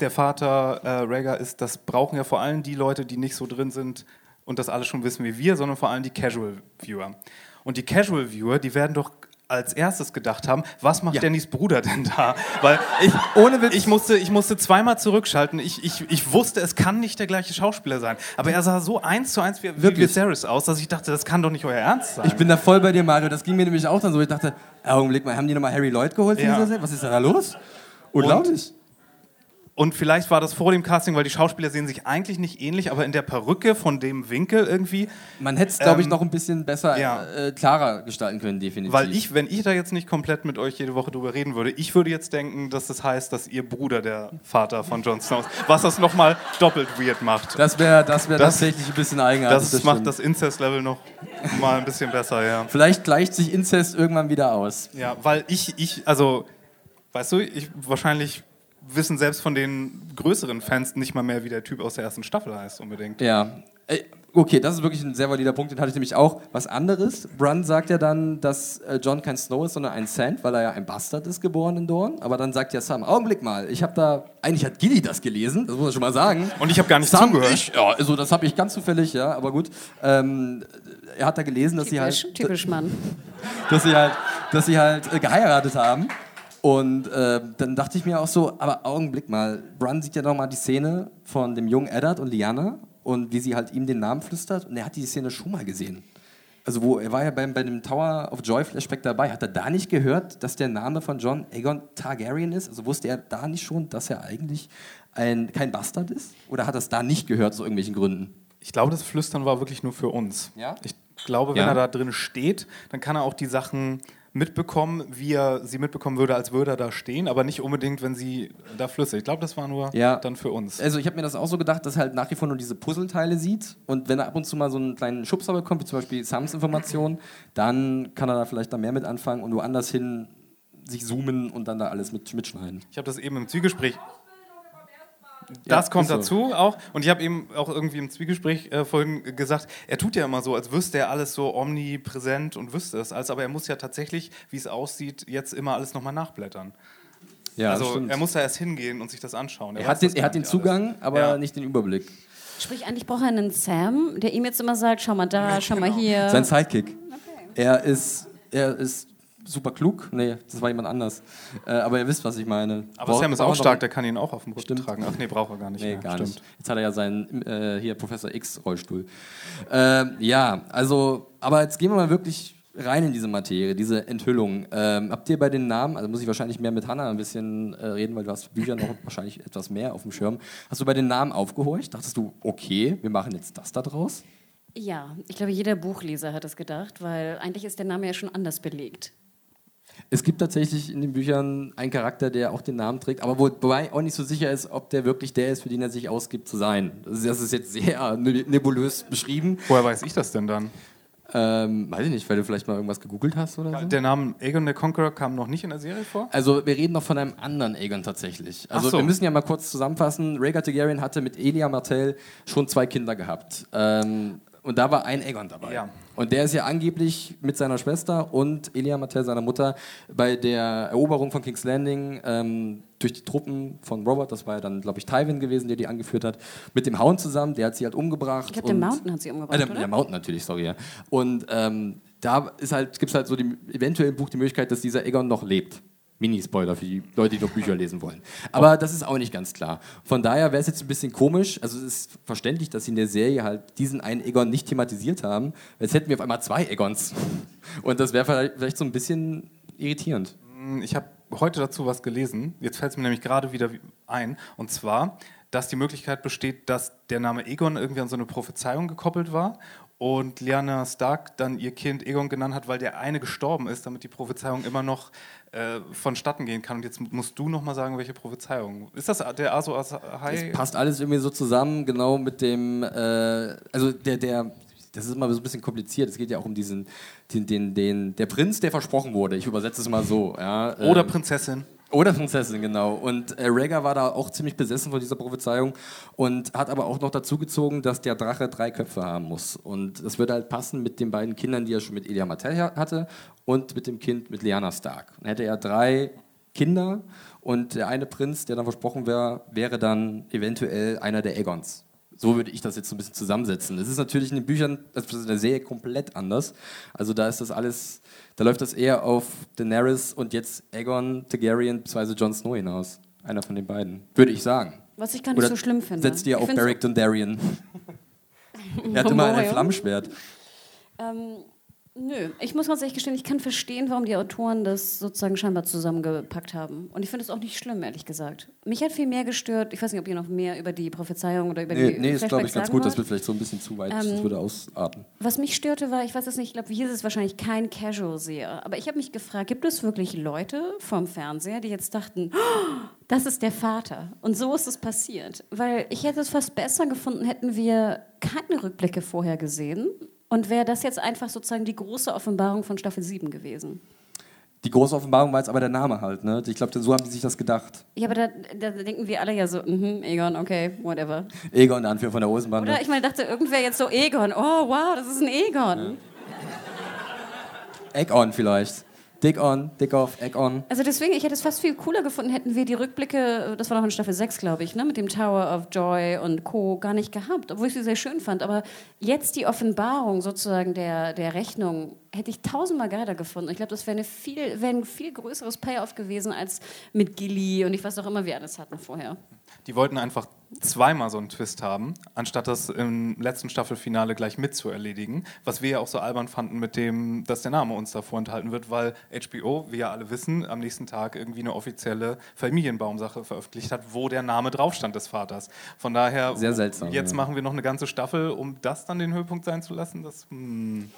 der Vater äh, Rhaegar ist, das brauchen ja vor allem die Leute, die nicht so drin sind und das alles schon wissen wie wir, sondern vor allem die Casual Viewer. Und die Casual Viewer, die werden doch als erstes gedacht haben, was macht ja. Dannys Bruder denn da? Weil ich, ohne Witz. ich, musste, ich musste zweimal zurückschalten. Ich, ich, ich wusste, es kann nicht der gleiche Schauspieler sein. Aber er sah so eins zu eins wie, wie Viserys aus, dass ich dachte, das kann doch nicht euer Ernst sein. Ich bin da voll bei dir, Mario. Das ging mir nämlich auch dann so. Ich dachte, Augenblick mal, haben die nochmal Harry Lloyd geholt? Ja. Was ist da los? Unglaublich. Und und vielleicht war das vor dem Casting, weil die Schauspieler sehen sich eigentlich nicht ähnlich, aber in der Perücke von dem Winkel irgendwie. Man hätte es, glaube ich, ähm, noch ein bisschen besser, ja. äh, klarer gestalten können, definitiv. Weil ich, wenn ich da jetzt nicht komplett mit euch jede Woche drüber reden würde, ich würde jetzt denken, dass das heißt, dass ihr Bruder der Vater von Jon Snow ist. Was das nochmal doppelt weird macht. Das wäre das wär das, tatsächlich ein bisschen eigenartig. Das, das macht stimmt. das Incest-Level noch mal ein bisschen besser, ja. Vielleicht gleicht sich Incest irgendwann wieder aus. Ja, weil ich, ich, also, weißt du, ich wahrscheinlich wissen selbst von den größeren Fans nicht mal mehr, wie der Typ aus der ersten Staffel heißt, unbedingt. Ja. Okay, das ist wirklich ein sehr valider Punkt, den hatte ich nämlich auch. Was anderes, Brun sagt ja dann, dass äh, John kein Snow ist, sondern ein Sand, weil er ja ein Bastard ist, geboren in Dorn. Aber dann sagt ja Sam, Augenblick mal, ich habe da, eigentlich hat Gilly das gelesen, das muss man schon mal sagen. Und ich habe gar nicht Sam, zugehört. Ich, ja, also das habe ich ganz zufällig, ja, aber gut. Ähm, er hat da gelesen, dass typisch, sie halt... Typisch Mann. Dass sie halt, dass sie halt äh, geheiratet haben. Und äh, dann dachte ich mir auch so, aber Augenblick mal, Brun sieht ja noch mal die Szene von dem jungen Eddard und Liana und wie sie halt ihm den Namen flüstert und er hat die Szene schon mal gesehen. Also wo er war ja beim, bei dem Tower of Joy Flashback dabei, hat er da nicht gehört, dass der Name von John Aegon Targaryen ist? Also wusste er da nicht schon, dass er eigentlich ein, kein Bastard ist? Oder hat er es da nicht gehört aus irgendwelchen Gründen? Ich glaube, das Flüstern war wirklich nur für uns. Ja? Ich glaube, wenn ja. er da drin steht, dann kann er auch die Sachen mitbekommen, wie er sie mitbekommen würde, als würde er da stehen, aber nicht unbedingt, wenn sie da flüssig. Ich glaube, das war nur Ja. dann für uns. Also ich habe mir das auch so gedacht, dass er halt nach wie vor nur diese Puzzleteile sieht und wenn er ab und zu mal so einen kleinen Schubser bekommt, wie zum Beispiel Sams-Informationen, dann kann er da vielleicht da mehr mit anfangen und woanders hin sich zoomen und dann da alles mit, mitschneiden. Ich habe das eben im Zwiegespräch. Das kommt ist so. dazu auch. Und ich habe eben auch irgendwie im Zwiegespräch äh, vorhin gesagt, er tut ja immer so, als wüsste er alles so omnipräsent und wüsste es alles, aber er muss ja tatsächlich, wie es aussieht, jetzt immer alles nochmal nachblättern. Ja, also er muss da erst hingehen und sich das anschauen. er weiß hat den, er hat den Zugang, alles. aber Ja. nicht den Überblick. Sprich, eigentlich braucht er einen Sam, der ihm jetzt immer sagt, schau mal da, schau mal hier. Sein Sidekick. Er ist, er ist super klug. Nee, das war jemand anders. Äh, aber ihr wisst, was ich meine. Aber Sam ist auch stark, der kann ihn auch auf dem Rücken Stimmt. tragen. Ach nee, braucht er gar nicht Nee, mehr. gar Stimmt. nicht. Jetzt hat er ja seinen äh, hier Professor X Rollstuhl. Ähm, ja, also, aber jetzt gehen wir mal wirklich rein in diese Materie, diese Enthüllung. Ähm, habt ihr bei den Namen, also muss ich wahrscheinlich mehr mit Hannah ein bisschen äh, reden, weil du hast Bücher noch wahrscheinlich etwas mehr auf dem Schirm. Hast du bei den Namen aufgehorcht? Dachtest du, okay, wir machen jetzt das da draus? Ja, ich glaube, jeder Buchleser hat das gedacht, weil eigentlich ist der Name ja schon anders belegt. Es gibt tatsächlich in den Büchern einen Charakter, der auch den Namen trägt, aber wo- wobei auch nicht so sicher ist, ob der wirklich der ist, für den er sich ausgibt zu sein. Das ist, jetzt sehr ne- nebulös beschrieben. Woher weiß ich das denn dann? Ähm, weiß ich nicht, weil du vielleicht mal irgendwas gegoogelt hast oder so? Der Name Aegon the Conqueror kam noch nicht in der Serie vor? Also wir reden noch von einem anderen Aegon tatsächlich. Also so. wir müssen ja mal kurz zusammenfassen. Rhaegar Targaryen hatte mit Elia Martell schon zwei Kinder gehabt. Ähm, und da war ein Aegon dabei. Ja. Und der ist ja angeblich mit seiner Schwester und Elia Martell, seiner Mutter, bei der Eroberung von King's Landing ähm, durch die Truppen von Robert, das war ja dann, glaube ich, Tywin gewesen, der die angeführt hat, mit dem Hound zusammen, der hat sie halt umgebracht. Ich glaube, der Mountain hat sie umgebracht, Ah, der, oder? der Mountain natürlich, sorry. Ja. Und ähm, da ist halt, gibt es halt so die, eventuell im Buch die Möglichkeit, dass dieser Aegon noch lebt. Mini-Spoiler für die Leute, die noch Bücher lesen wollen. Aber das ist auch nicht ganz klar. Von daher wäre es jetzt ein bisschen komisch. Also es ist verständlich, dass sie in der Serie halt diesen einen Aegon nicht thematisiert haben. Jetzt hätten wir auf einmal zwei Aegons. Und das wäre vielleicht, vielleicht so ein bisschen irritierend. Ich habe heute dazu was gelesen. Jetzt fällt es mir nämlich gerade wieder ein. Und zwar, dass die Möglichkeit besteht, dass der Name Egon irgendwie an so eine Prophezeiung gekoppelt war und Lyanna Stark dann ihr Kind Egon genannt hat, weil der eine gestorben ist, damit die Prophezeiung immer noch äh, vonstatten gehen kann. Und jetzt musst du noch mal sagen, welche Prophezeiung. Ist das der Aso Ahai? Das passt alles irgendwie so zusammen, genau mit dem, äh, also der, der, das ist immer so ein bisschen kompliziert. Es geht ja auch um diesen, den, den, den, der Prinz, der versprochen wurde. Ich übersetze es mal so. Ja, Oder ähm, Prinzessin? Oder Prinzessin, genau. Und äh, Rhaegar war da auch ziemlich besessen von dieser Prophezeiung und hat aber auch noch dazu gezogen, dass der Drache drei Köpfe haben muss. Und das würde halt passen mit den beiden Kindern, die er schon mit Elia Martell ha- hatte und mit dem Kind mit Lyanna Stark. Dann hätte er drei Kinder und der eine Prinz, der dann versprochen wäre, wäre dann eventuell einer der Aegons. So würde ich das jetzt so ein bisschen zusammensetzen. Es ist natürlich in den Büchern, also in der Serie komplett anders. Also da ist das alles, da läuft das eher auf Daenerys und jetzt Aegon Targaryen bzw. Jon Snow hinaus. Einer von den beiden, würde ich sagen. Was ich gar nicht Oder so schlimm finde. Setzt ihr auf Beric Dondarrion. er hatte mal ein. Flammschwert. Ähm, nö, ich muss ganz ehrlich gestehen, ich kann verstehen, warum die Autoren das sozusagen scheinbar zusammengepackt haben. Und ich finde es auch nicht schlimm, ehrlich gesagt. Mich hat viel mehr gestört, ich weiß nicht, ob ihr noch mehr über die Prophezeiung oder über Nee, die nee ist glaube ich ganz gut. Das wollt. wird vielleicht so ein bisschen zu weit. das Ähm, würde ausarten. Was mich störte war, ich weiß es nicht, ich glaube, hier ist es wahrscheinlich kein Casual-Seher, aber ich habe mich gefragt, gibt es wirklich Leute vom Fernseher, die jetzt dachten, "Oh, das ist der Vater? Und so ist es passiert. Weil ich hätte es fast besser gefunden, hätten wir keine Rückblicke vorher gesehen und wäre das jetzt einfach sozusagen die große Offenbarung von Staffel 7 gewesen. Die große Offenbarung war jetzt aber der Name halt. Ne? Ich glaube, so haben die sich das gedacht. Ja, aber da, da denken wir alle ja so, mhm, Egon, okay, whatever. Egon, der Anführer von der Hosenbande. Oder ich meine, dachte irgendwer jetzt so, Egon, oh wow, das ist ein Egon. Egg on vielleicht. Dick on, Dick off, Egg on. Also deswegen, ich hätte es fast viel cooler gefunden, hätten wir die Rückblicke, das war noch in Staffel 6, glaube ich, ne, mit dem Tower of Joy und Co. gar nicht gehabt, obwohl ich sie sehr schön fand. Aber jetzt die Offenbarung sozusagen der, der Rechnung hätte ich tausendmal geiler gefunden. Ich glaube, das wäre eine viel, wäre ein viel größeres Payoff gewesen als mit Gilly und ich weiß auch immer, wir alles hatten vorher. Die wollten einfach zweimal so einen Twist haben, anstatt das im letzten Staffelfinale gleich mit zu erledigen. Was wir ja auch so albern da mit dem, dass der Name uns da vorenthalten wird, weil HBO, wie ja alle wissen, am nächsten Tag irgendwie eine offizielle Familienbaumsache veröffentlicht hat, wo der Name drauf stand des Vaters. Von daher, Sehr seltsam, jetzt ja. machen wir noch eine ganze Staffel, um das dann den Höhepunkt sein zu lassen. Das, hm.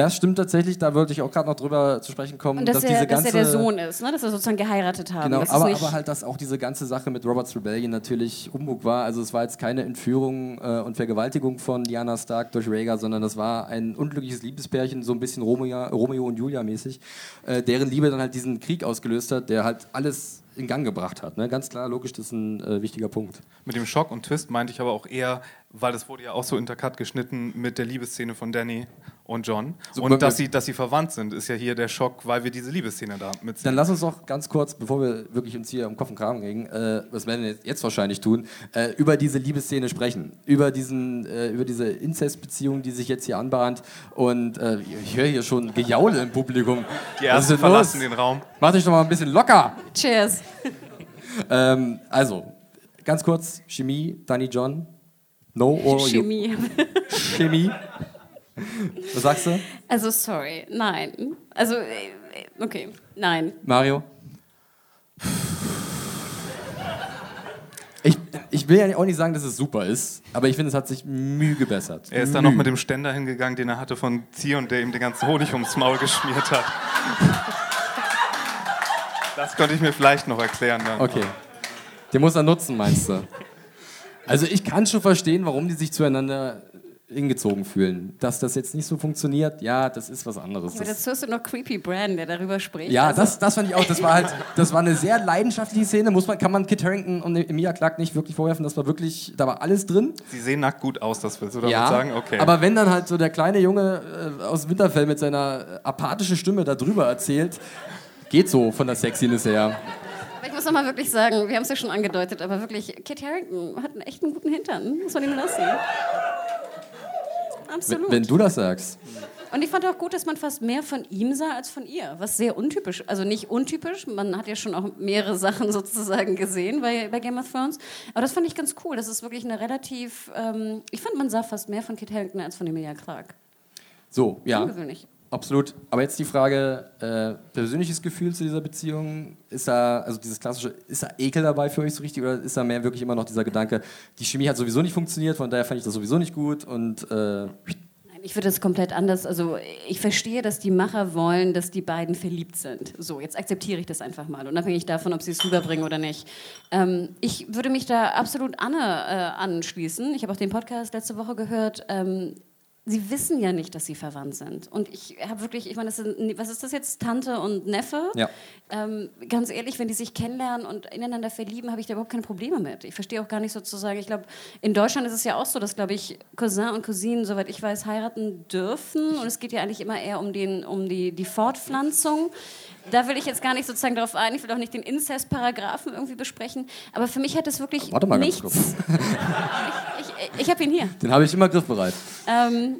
Das stimmt tatsächlich, da wollte ich auch gerade noch drüber zu sprechen kommen. Und dass, dass er, diese dass ganze, er der Sohn ist, ne? dass er sozusagen geheiratet haben. Genau, das ist aber, nicht, aber halt, dass auch diese ganze Sache mit Roberts Rebellion natürlich Humbug war. Also es war jetzt keine Entführung äh, und Vergewaltigung von Diana Stark durch Rhaegar, sondern das war ein unglückliches Liebespärchen, so ein bisschen Romeo, Romeo und Julia mäßig, äh, deren Liebe dann halt diesen Krieg ausgelöst hat, der halt alles in Gang gebracht hat. Ne? Ganz klar, logisch, das ist ein äh, wichtiger Punkt. Mit dem Schock und Twist meinte ich aber auch eher, weil das wurde ja auch so intercut geschnitten mit der Liebesszene von Danny und John. So, und dass sie, dass sie verwandt sind, ist ja hier der Schock, weil wir diese Liebesszene da Dann mitsehen. lass uns doch ganz kurz, bevor wir wirklich uns hier um Kopf und Kragen regen, äh, was werden wir jetzt- jetzt wahrscheinlich tun, äh, über diese Liebesszene sprechen. Über, diesen, äh, über diese Inzestbeziehung, die sich jetzt hier anbahnt. Und äh, ich höre hier schon Gejaule im Publikum. Die ersten verlassen los? den Raum. Macht euch doch mal ein bisschen locker. Cheers. Ähm, also, ganz kurz, Chemie, Danny John. No or you- Chemie. Chemie. Was sagst du, Also sorry, nein. Also, äh, okay, nein. Mario? Ich, ich will ja auch nicht sagen, dass es super ist, aber ich finde, es hat sich Mühe gebessert. Er ist dann noch mit dem Ständer hingegangen, den er hatte von Zion, der ihm den ganzen Honig ums Maul geschmiert hat. Das könnte ich mir vielleicht noch erklären dann. Okay. Den muss er nutzen, meinst du? Also ich kann schon verstehen, warum die sich zueinander hingezogen fühlen. Dass das jetzt nicht so funktioniert, ja, das ist was anderes. Aber Das, dazu hast du noch Creepy Brand, der darüber spricht. ja, Also, das, das fand ich auch. Das war halt, das war eine sehr leidenschaftliche Szene. Muss man, kann man Kit Harington und Emilia Clarke nicht wirklich vorwerfen. Das war wirklich, da war alles drin. Sie sehen nackt gut aus, das willst du damit ja, sagen? Okay. aber wenn dann halt so der kleine Junge äh, aus Winterfell mit seiner apathischen Stimme darüber erzählt, geht so von der Sexiness her. Aber ich muss noch mal wirklich sagen, wir haben es ja schon angedeutet, aber wirklich, Kit Harington hat einen echt einen guten Hintern. Muss man ihm lassen. Wenn, Absolut. wenn du das sagst. Und ich fand auch gut, dass man fast mehr von ihm sah als von ihr, was sehr untypisch, also nicht untypisch, man hat ja schon auch mehrere Sachen sozusagen gesehen bei, bei Game of Thrones, aber das fand ich ganz cool, das ist wirklich eine relativ, ähm, ich fand, man sah fast mehr von Kit Harington als von Emilia Clarke. So, ja. Ungewöhnlich. Absolut. Aber jetzt die Frage, äh, persönliches Gefühl zu dieser Beziehung, ist da, also dieses klassische, ist da Ekel dabei für euch so richtig oder ist da mehr wirklich immer noch dieser Gedanke, die Chemie hat sowieso nicht funktioniert, von daher fand ich das sowieso nicht gut und äh, Ich würde es komplett anders. Also ich verstehe, dass die Macher wollen, dass die beiden verliebt sind. So, jetzt akzeptiere ich das einfach mal, unabhängig davon, ob sie es rüberbringen oder nicht. Ähm, ich würde mich da absolut Anne äh, anschließen. Ich habe auch den Podcast letzte Woche gehört. Ähm, Sie wissen ja nicht, dass sie verwandt sind. Und ich habe wirklich, ich meine, was ist das jetzt, Tante und Neffe? Ja. Ähm, ganz ehrlich, wenn die sich kennenlernen und ineinander verlieben, habe ich da überhaupt keine Probleme mit. Ich verstehe auch gar nicht sozusagen, ich glaube, in Deutschland ist es ja auch so, dass, glaube ich, Cousin und Cousinen, soweit ich weiß, heiraten dürfen. Und es geht ja eigentlich immer eher um, den, um die, die Fortpflanzung. Da will ich jetzt gar nicht sozusagen darauf ein, ich will auch nicht den Inzest-Paragraphen irgendwie besprechen. Aber für mich hat es wirklich Warte mal ganz nichts. ich ich, ich habe ihn hier. den habe ich immer griffbereit. Ähm,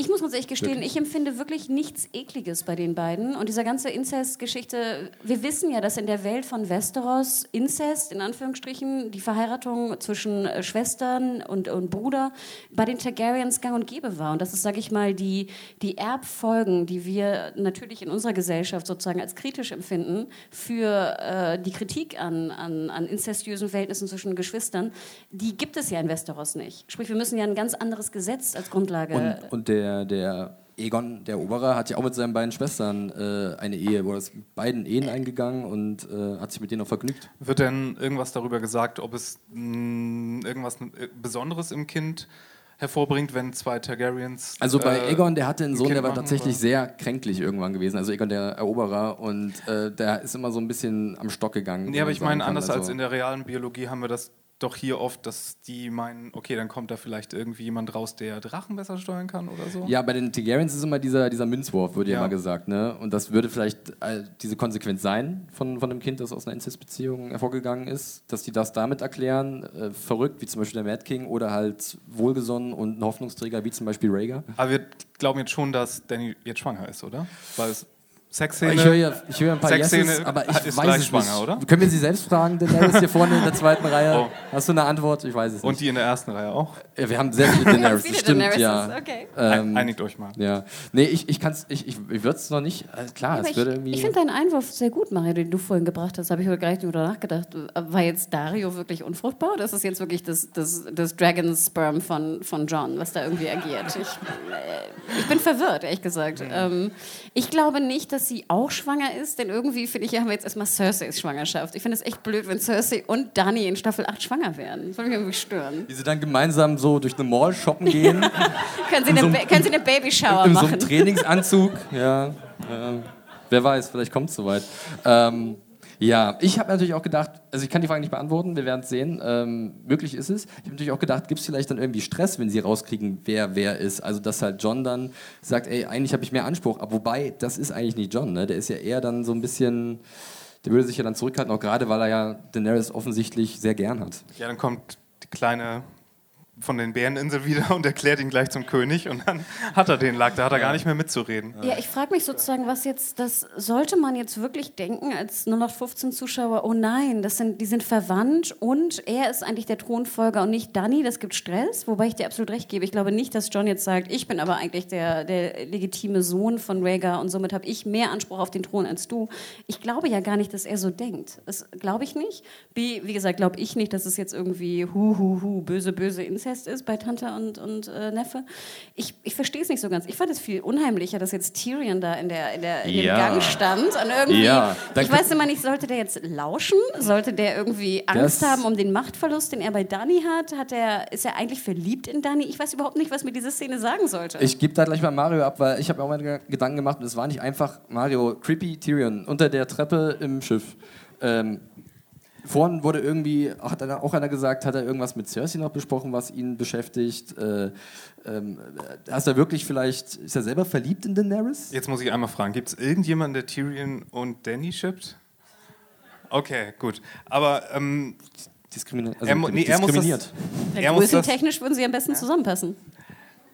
ich muss ganz ehrlich gestehen, ich empfinde wirklich nichts Ekliges bei den beiden. Und diese ganze Inzest-Geschichte, wir wissen ja, dass in der Welt von Westeros Inzest, in Anführungsstrichen, die Verheiratung zwischen äh, Schwestern und, und Bruder bei den Targaryens gang und gäbe war. Und das ist, sage ich mal, die, die Erbfolgen, die wir natürlich in unserer Gesellschaft sozusagen als kritisch empfinden für äh, die Kritik an, an, an inzestiösen Verhältnissen zwischen Geschwistern, die gibt es ja in Westeros nicht. Sprich, wir müssen ja ein ganz anderes Gesetz als Grundlage Und, und der, der Egon, der Eroberer, hat ja auch mit seinen beiden Schwestern äh, eine Ehe, wo er ist beiden Ehen eingegangen und äh, hat sich mit denen auch vergnügt. Wird denn irgendwas darüber gesagt, ob es mh, irgendwas äh, Besonderes im Kind hervorbringt, wenn zwei Targaryens. Also bei äh, Egon, der hatte einen ein Sohn, der war tatsächlich oder? sehr kränklich irgendwann gewesen. Also Egon, der Eroberer, und äh, der ist immer so ein bisschen am Stock gegangen. Nee, aber ich meine, anders als Also- in der realen Biologie haben wir das doch hier oft, dass die meinen, okay, dann kommt da vielleicht irgendwie jemand raus, der Drachen besser steuern kann oder so. Ja, bei den Targaryens ist immer dieser, dieser Münzwurf, wird ja. Ja. immer gesagt. Ne? Und das würde vielleicht äh, diese Konsequenz sein von, von einem Kind, das aus einer Inzestbeziehung hervorgegangen ist, dass die das damit erklären, äh, verrückt, wie zum Beispiel der Mad King, oder halt wohlgesonnen und ein Hoffnungsträger, wie zum Beispiel Rhaegar. Aber wir glauben jetzt schon, dass Danny jetzt schwanger ist, oder? Weil es Sexszene. Ich höre ja, ich höre ein paar Sexszene Yeses, aber ich ist weiß gleich es schwanger, nicht. oder? Können wir Sie selbst fragen, Daenerys hier vorne in der zweiten Reihe? Oh. Hast du eine Antwort? Ich weiß es nicht. Und die in der ersten Reihe auch. Ja, wir haben sehr viele Daenerys, viele das stimmt, Daeneryses, ja. okay. Ähm, Einigt euch mal. ja. Nee, ich, ich kann's, ich, ich, ich würde es noch nicht, äh, klar, Aber es ich würde irgendwie... ich finde deinen Einwurf sehr gut, Mario, den du vorhin gebracht hast. Habe ich heute gar nicht drüber nachgedacht. War jetzt Dario wirklich unfruchtbar oder ist das jetzt wirklich das, das, das Dragon Sperm von, von John, was da irgendwie agiert? Ich, äh, ich bin verwirrt, ehrlich gesagt. Ähm, ich glaube nicht, dass sie auch schwanger ist, denn irgendwie finde ich, haben wir jetzt erstmal Cerseis Schwangerschaft. Ich finde es echt blöd, wenn Cersei und Dani in Staffel 8 schwanger werden. Das würde mich irgendwie stören. Wie sie dann gemeinsam so durch eine Mall shoppen gehen, Können sie eine, so können sie eine Babyshower in so machen? einem Trainingsanzug. Ja, ähm, wer weiß, vielleicht kommt es soweit. Ähm, ja, ich habe natürlich auch gedacht, also ich kann die Frage nicht beantworten, wir werden es sehen. Ähm, möglich ist es. Ich habe natürlich auch gedacht, gibt es vielleicht dann irgendwie Stress, wenn sie rauskriegen, wer wer ist? Also, dass halt John dann sagt, ey, eigentlich habe ich mehr Anspruch. Aber wobei, das ist eigentlich nicht John, ne? Der ist ja eher dann so ein bisschen, der würde sich ja dann zurückhalten, auch gerade, weil er ja Daenerys offensichtlich sehr gern hat. Ja, dann kommt die kleine von den Bäreninsel wieder und erklärt ihn gleich zum König und dann hat er den Lack, da hat er gar nicht mehr mitzureden. Ja, ich frage mich sozusagen, was jetzt, das sollte man jetzt wirklich denken als nur noch 15 Zuschauer, oh nein, das sind, die sind verwandt und er ist eigentlich der Thronfolger und nicht Danny, das gibt Stress, wobei ich dir absolut recht gebe. Ich glaube nicht, dass John jetzt sagt, ich bin aber eigentlich der, der legitime Sohn von Rhaegar und somit habe ich mehr Anspruch auf den Thron als du. Ich glaube ja gar nicht, dass er so denkt. Das glaube ich nicht. B, wie gesagt, glaube ich nicht, dass es jetzt irgendwie hu, hu, hu, böse, böse Inzest ist bei Tante und, und äh, Neffe. Ich, ich verstehe es nicht so ganz. Ich fand es viel unheimlicher, dass jetzt Tyrion da in, der, in, der, in Ja. dem Gang stand und irgendwie, Ja, ich weiß immer nicht, sollte der jetzt lauschen? Sollte der irgendwie Angst haben um den Machtverlust, den er bei Dani hat? hat er, ist er eigentlich verliebt in Dani? Ich weiß überhaupt nicht, was mir diese Szene sagen sollte. Ich gebe da gleich mal Mario ab, weil ich habe mir auch mal Ge- Gedanken gemacht und es war nicht einfach Mario, creepy Tyrion unter der Treppe im Schiff. Ähm, vorhin wurde irgendwie, hat einer, auch einer gesagt, hat er irgendwas mit Cersei noch besprochen, was ihn beschäftigt. Äh, ähm, hast er wirklich vielleicht, ist er selber verliebt in Daenerys? Jetzt muss ich einmal fragen, gibt es irgendjemanden, der Tyrion und Danny shippt? Okay, gut. Aber ähm, Diskrimini also er, nee, er muss diskriminiert. das, er muss das, Größentechnisch würden sie am besten zusammenpassen.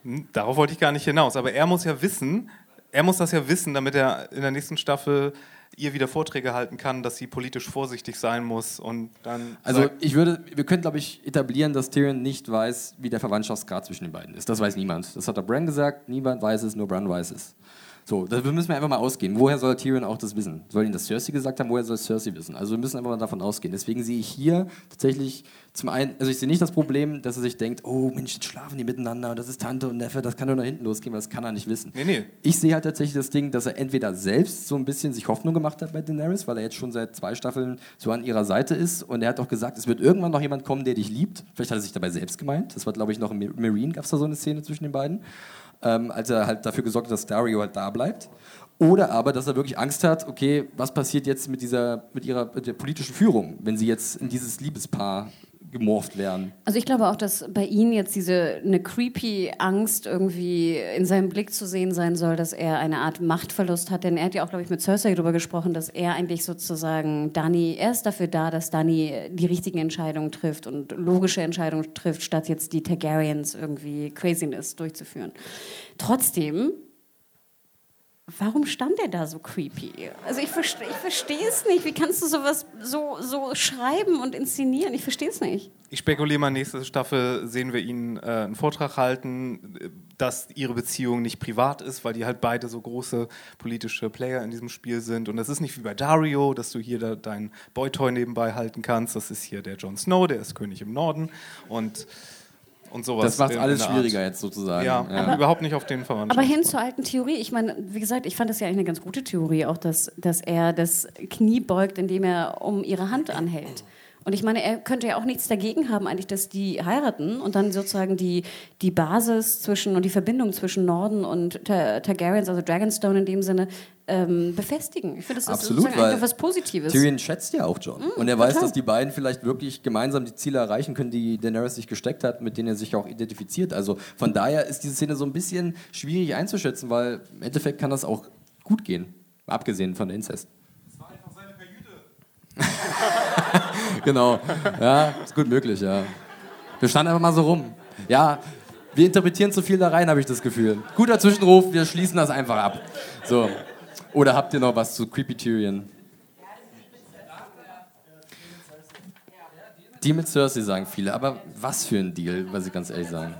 Hm, Darauf wollte ich gar nicht hinaus. Aber er muss ja wissen, er muss das ja wissen, damit er in der nächsten Staffel ihr wieder Vorträge halten kann, dass sie politisch vorsichtig sein muss und dann. Also ich würde, wir können glaube ich etablieren, dass Tyrion nicht weiß, wie der Verwandtschaftsgrad zwischen den beiden ist. Das weiß niemand. Das hat der Bran gesagt, niemand weiß es, nur Bran weiß es. So, da müssen wir einfach mal ausgehen. Woher soll Tyrion auch das wissen? Soll ihn das Cersei gesagt haben? Woher soll Cersei wissen? Also wir müssen einfach mal davon ausgehen. Deswegen sehe ich hier tatsächlich zum einen, also ich sehe nicht das Problem, dass er sich denkt, oh Mensch, jetzt schlafen die miteinander und das ist Tante und Neffe, das kann doch nach hinten losgehen, weil das kann er nicht wissen. Nee, nee. Ich sehe halt tatsächlich das Ding, dass er entweder selbst so ein bisschen sich Hoffnung gemacht hat bei Daenerys, weil er jetzt schon seit zwei Staffeln so an ihrer Seite ist und er hat auch gesagt, es wird irgendwann noch jemand kommen, der dich liebt. Vielleicht hat er sich dabei selbst gemeint. Das war, glaube ich, noch im Marine, gab es da so eine Szene zwischen den beiden, ähm, als er halt dafür gesorgt hat, dass Dario halt da bleibt. Oder aber, dass er wirklich Angst hat, okay, was passiert jetzt mit dieser, mit ihrer mit der politischen Führung, wenn sie jetzt in dieses Liebespaar gemorpht werden. Also ich glaube auch, dass bei ihm jetzt diese eine creepy Angst irgendwie in seinem Blick zu sehen sein soll, dass er eine Art Machtverlust hat. Denn er hat ja auch, glaube ich, mit Cersei darüber gesprochen, dass er eigentlich sozusagen Dani, er ist dafür da, dass Dani die richtigen Entscheidungen trifft und logische Entscheidungen trifft, statt jetzt die Targaryens irgendwie Craziness durchzuführen. Trotzdem Warum stand er da so creepy? Also ich verstehe ich verstehe es nicht. Wie kannst du sowas so, so schreiben und inszenieren? Ich verstehe es nicht. Ich spekuliere mal, nächste Staffel sehen wir ihn äh, einen Vortrag halten, äh, dass ihre Beziehung nicht privat ist, weil die halt beide so große politische Player in diesem Spiel sind. Und das ist nicht wie bei Dario, dass du hier da deinen Boytoy nebenbei halten kannst. Das ist hier der Jon Snow, der ist König im Norden und, und sowas. Das macht alles der Art. schwieriger jetzt sozusagen. Ja, Aber- überhaupt nicht auf den Verwandtschaft. Aber hin zur alten Theorie. Ich meine, wie gesagt, ich fand das ja eigentlich eine ganz gute Theorie, auch dass, dass er das Knie beugt, indem er um ihre Hand anhält. Und ich meine, er könnte ja auch nichts dagegen haben, eigentlich, dass die heiraten und dann sozusagen die, die Basis zwischen und die Verbindung zwischen Norden und Tar Targaryens, also Dragonstone in dem Sinne, ähm, befestigen. Ich finde, das ist Absolut, sozusagen weil eigentlich was Positives. Tyrion schätzt ja auch John. und er weiß, total. dass die beiden vielleicht wirklich gemeinsam die Ziele erreichen können, die Daenerys sich gesteckt hat, mit denen er sich auch identifiziert. Also von daher ist diese Szene so ein bisschen schwierig einzuschätzen, weil im Endeffekt kann das auch gut gehen. Abgesehen von der Inzest. genau. Ja, ist gut möglich, ja. Wir standen einfach mal so rum. Ja, wir interpretieren zu viel da rein, habe ich das Gefühl. Guter Zwischenruf, wir schließen das einfach ab. So. Oder habt ihr noch was zu Creepy Tyrion? Deal mit Cersei sagen viele, aber was für ein Deal, weil sie ganz ehrlich sagen.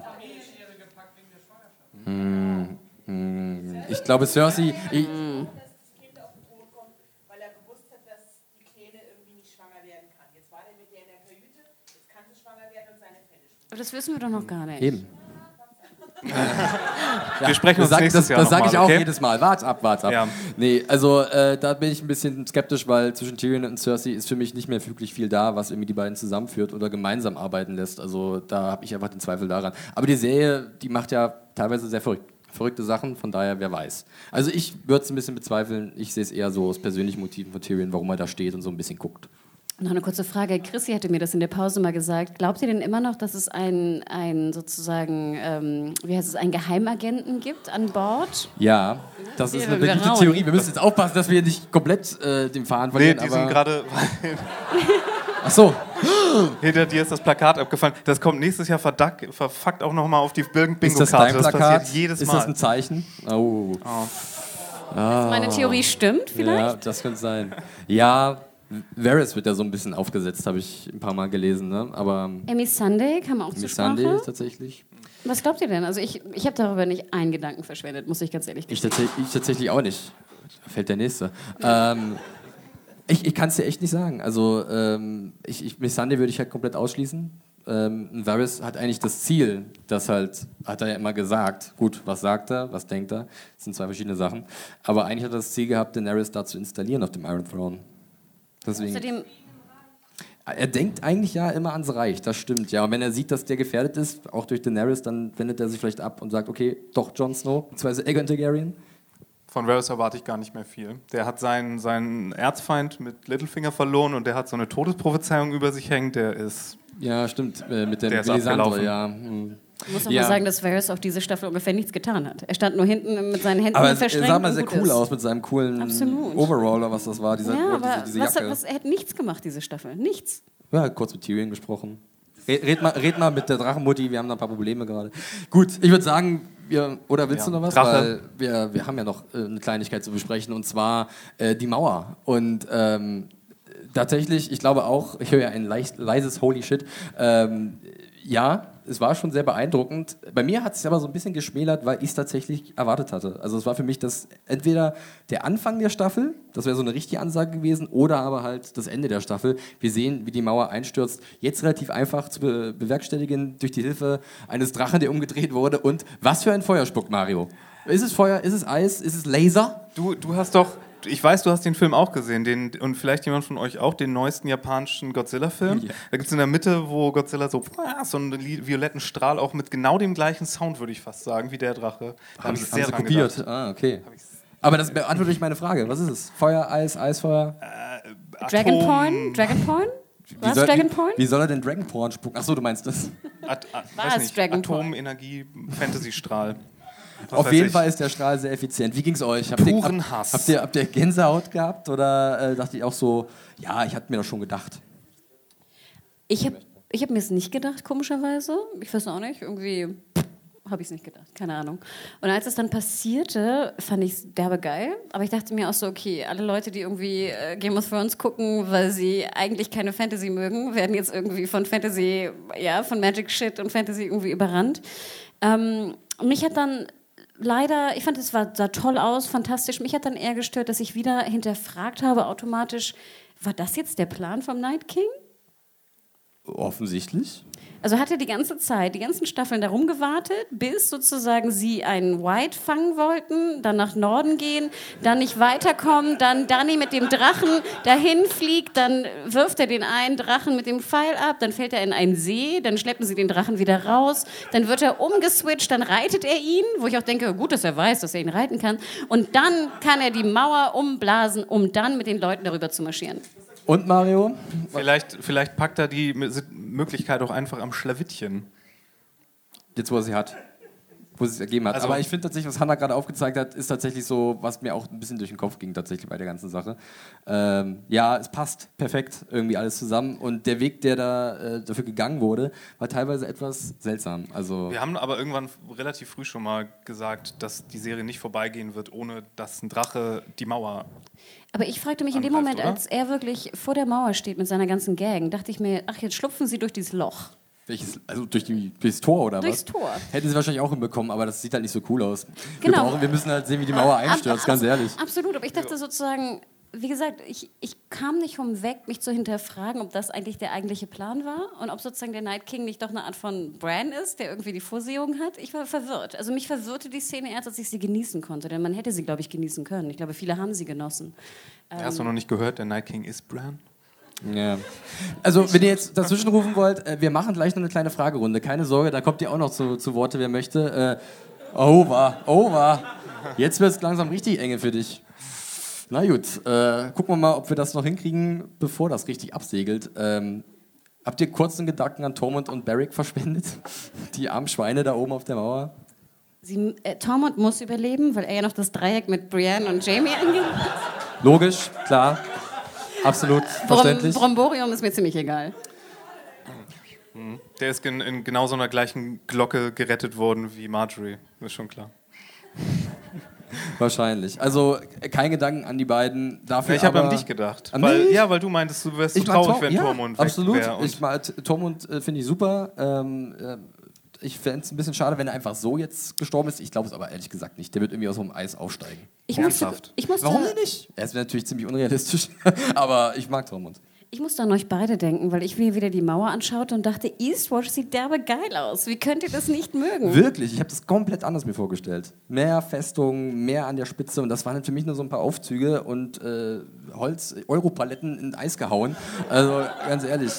Hm, hm, ich glaube, Cersei. Ich, weil er gewusst hat, dass die Kleine irgendwie nicht schwanger werden kann. Jetzt war der mit der in der Kajüte, jetzt kann sie schwanger werden und seine Fälle spielen. Aber das wissen wir doch noch gar nicht. eben. Wir sprechen Das uns sag, nächstes das, Jahr das sage ich auch okay? jedes Mal. Wart ab, wart ab. Ja. Nee, also äh, da bin ich ein bisschen skeptisch, weil zwischen Tyrion und Cersei ist für mich nicht mehr wirklich viel da, was irgendwie die beiden zusammenführt oder gemeinsam arbeiten lässt. Also da habe ich einfach den Zweifel daran. Aber die Serie, die macht ja teilweise sehr verrückt, verrückte Sachen, von daher, wer weiß. Also ich würde es ein bisschen bezweifeln. Ich sehe es eher so aus persönlichen Motiven von Tyrion, warum er da steht und so ein bisschen guckt. Noch eine kurze Frage. Chrissy hätte mir das in der Pause mal gesagt. Glaubt ihr denn immer noch, dass es einen, einen sozusagen, ähm, wie heißt es, einen Geheimagenten gibt an Bord? Ja, das ist eine rauen. Theorie. Wir müssen jetzt aufpassen, dass wir nicht komplett äh, den Faden Nee, verlieren. die sind gerade. Ach so, Hinter dir ist das Plakat abgefallen. Das kommt nächstes Jahr verdack, verfuckt auch nochmal auf die ist das Bingo-Karte. dein Das Plakat? passiert jedes ist Mal. das ein Zeichen? Oh. Meine Theorie stimmt vielleicht? Ja, das könnte sein. Ja, Varys wird ja so ein bisschen aufgesetzt, habe ich ein paar Mal gelesen. Ne? Aber Amy Sunday kam auch zur Miss Sprache. Sunday tatsächlich. Was glaubt ihr denn? Also ich, ich habe darüber nicht einen Gedanken verschwendet, muss ich ganz ehrlich Ich, gestehen. tatsächlich- ich tatsächlich auch nicht. Da fällt der nächste. Ähm, ich ich kann es dir echt nicht sagen. Also ähm, ich, ich, Miss Sunday würde ich halt komplett ausschließen. Ähm, Varys hat eigentlich das Ziel, das halt, hat er ja immer gesagt. Gut, was sagt er, was denkt er? Das sind zwei verschiedene Sachen. Aber eigentlich hat er das Ziel gehabt, Daenerys da zu installieren auf dem Iron Throne. Deswegen. Außerdem, Er denkt eigentlich ja immer ans Reich, das stimmt, ja. Und wenn er sieht, dass der gefährdet ist, auch durch Daenerys, dann wendet er sich vielleicht ab und sagt, okay, doch Jon Snow, beziehungsweise Aegon Targaryen. Von Varys erwarte ich gar nicht mehr viel. Der hat seinen, seinen Erzfeind mit Littlefinger verloren und der hat so eine Todesprophezeiung über sich hängen. Der ist. Ja, stimmt, äh, mit dem Der ist Melisandre, ja. hm. Ich muss auch Ja. mal sagen, dass Varys auf diese Staffel ungefähr nichts getan hat. Er stand nur hinten mit seinen Händen Aber verschränkt. sah mal sehr cool ist. aus mit seinem coolen Absolut. Overall oder was das war, dieser, Ja, diese, aber diese was, Jacke. was, er hat nichts gemacht, diese Staffel. Nichts. Ja, kurz mit Tyrion gesprochen. Red, red, mal, red mal mit der Drachenmutti, wir haben da ein paar Probleme gerade. Gut, ich würde sagen, wir, oder willst Ja, du noch was? Drache. Weil wir, wir haben ja noch äh, eine Kleinigkeit zu besprechen und zwar äh, die Mauer. Und ähm, tatsächlich, ich glaube auch, ich höre ja ein leicht, leises Holy Shit. Ähm, ja, es war schon sehr beeindruckend. Bei mir hat es aber so ein bisschen geschmälert, weil ich es tatsächlich erwartet hatte. Also es war für mich das entweder der Anfang der Staffel, das wäre so eine richtige Ansage gewesen, oder aber halt das Ende der Staffel. Wir sehen, wie die Mauer einstürzt. Jetzt relativ einfach zu be bewerkstelligen durch die Hilfe eines Drachen, der umgedreht wurde. Und was für ein Feuer spuckt Mario? Ist es Feuer? Ist es Eis? Ist es Laser? Du, du hast doch. Ich weiß, du hast den Film auch gesehen, den, und vielleicht jemand von euch auch, den neuesten japanischen Godzilla-Film. Ja. Da gibt es in der Mitte, wo Godzilla so, so einen violetten Strahl, auch mit genau dem gleichen Sound, würde ich fast sagen, wie der Drache. Da Haben hab sie, ich haben sie kopiert? gedacht. Ah, okay. Aber das beantwortet nicht meine Frage. Was ist es? Feuer, Eis, Eisfeuer? Dragon Atom- Porn? Dragon Porn? Wie Was? soll, Dragon wie, Porn? wie soll er denn Dragon Porn spucken? Achso, du meinst das. At, at, War weiß es nicht, Dragon? Atomenergie, Fantasy-Strahl. Was Auf jeden ich. Fall ist der Strahl sehr effizient. Wie ging es euch? Habt ihr, Puren hab- Hass. Habt ihr, habt ihr Gänsehaut gehabt oder äh, dachte ich auch so, ja, ich hatte mir das schon gedacht? Ich habe ich hab mir es nicht gedacht, komischerweise. Ich weiß auch nicht, irgendwie habe ich es nicht gedacht, keine Ahnung. Und als es dann passierte, fand ich es derbe geil. Aber ich dachte mir auch so, okay, alle Leute, die irgendwie äh, Game of Thrones gucken, weil sie eigentlich keine Fantasy mögen, werden jetzt irgendwie von Fantasy, ja, von Magic Shit und Fantasy irgendwie überrannt. Ähm, mich hat dann leider, ich fand, es sah toll aus, fantastisch. Mich hat dann eher gestört, dass ich wieder hinterfragt habe automatisch, war das jetzt der Plan vom Night King? Offensichtlich. Also hat er die ganze Zeit, die ganzen Staffeln darum gewartet, bis sozusagen sie einen White fangen wollten, dann nach Norden gehen, dann nicht weiterkommen, dann Danny mit dem Drachen dahin fliegt, dann wirft er den einen Drachen mit dem Pfeil ab, dann fällt er in einen See, dann schleppen sie den Drachen wieder raus, dann wird er umgeswitcht, dann reitet er ihn, wo ich auch denke, gut, dass er weiß, dass er ihn reiten kann, und dann kann er die Mauer umblasen, um dann mit den Leuten darüber zu marschieren. Und Mario? Vielleicht, vielleicht packt er die Möglichkeit auch einfach am Schlawittchen. Jetzt, wo er sie hat. wo es sich ergeben hat. Also- Aber ich finde tatsächlich, was Hannah gerade aufgezeigt hat, ist tatsächlich so, was mir auch ein bisschen durch den Kopf ging, tatsächlich bei der ganzen Sache. Ähm, ja, es passt perfekt irgendwie alles zusammen. Und der Weg, der da äh, dafür gegangen wurde, war teilweise etwas seltsam. Also, Wir haben aber irgendwann relativ früh schon mal gesagt, dass die Serie nicht vorbeigehen wird, ohne dass ein Drache die Mauer. Aber ich fragte mich in dem Moment, oder? als er wirklich vor der Mauer steht mit seiner ganzen Gang, dachte ich mir, ach, jetzt schlupfen sie durch dieses Loch. welches, also durch die, durchs Tor oder Durchs was? Tor. Hätten sie wahrscheinlich auch hinbekommen, aber das sieht halt nicht so cool aus. Genau. Wir, brauchen, wir müssen halt sehen, wie die Mauer einstürzt, ganz ehrlich. Absolut, aber ich dachte sozusagen, wie gesagt, ich, ich kam nicht vom Weg, mich zu hinterfragen, ob das eigentlich der eigentliche Plan war und ob sozusagen der Night King nicht doch eine Art von Bran ist, der irgendwie die Vorsehung hat. Ich war verwirrt. Also mich verwirrte die Szene erst, als ich sie genießen konnte, denn man hätte sie, glaube ich, genießen können. Ich glaube, viele haben sie genossen. Hast du noch nicht gehört, der Night King ist Bran? Ja. Also, wenn ihr jetzt dazwischen rufen wollt, äh, wir machen gleich noch eine kleine Fragerunde. Keine Sorge, da kommt ihr auch noch zu, zu Worte, wer möchte. Äh, over, over. Jetzt wird es langsam richtig enge für dich. Na gut, äh, gucken wir mal, ob wir das noch hinkriegen, bevor das richtig absegelt. Ähm, habt ihr kurzen Gedanken an Tormund und Barrick verschwendet? Die armen Schweine da oben auf der Mauer? Sie, äh, Tormund muss überleben, weil er ja noch das Dreieck mit Brienne und Jamie angeht. Logisch, klar. Absolut Brom verständlich. Bromborium ist mir ziemlich egal. Der ist in, in genau so einer gleichen Glocke gerettet worden wie Marjorie. Das ist schon klar. Wahrscheinlich. Also kein Gedanken an die beiden. Dafür ich habe an dich gedacht. An weil, mich? ja, weil du meintest, du wärst so Ich mag traurig, Tor- wenn ja, Tormund weg absolut. wäre. Und Ich mag T- Tormund äh, finde ich super. Ähm, äh, ich fände es ein bisschen schade, wenn er einfach so jetzt gestorben ist. Ich glaube es aber ehrlich gesagt nicht. Der wird irgendwie aus dem Eis aufsteigen. Ich musste, Ernsthaft? ich, musste, Warum denn nicht? Er ist natürlich ziemlich unrealistisch, aber ich mag Tormund. Ich musste an euch beide denken, weil ich mir wieder die Mauer anschaute und dachte, Eastwatch sieht derbe geil aus. Wie könnt ihr das nicht mögen? Wirklich, ich habe das komplett anders mir vorgestellt. Mehr Festung, mehr an der Spitze und das waren für mich nur so ein paar Aufzüge und äh, Holz, Europaletten in Eis gehauen. Also ganz ehrlich.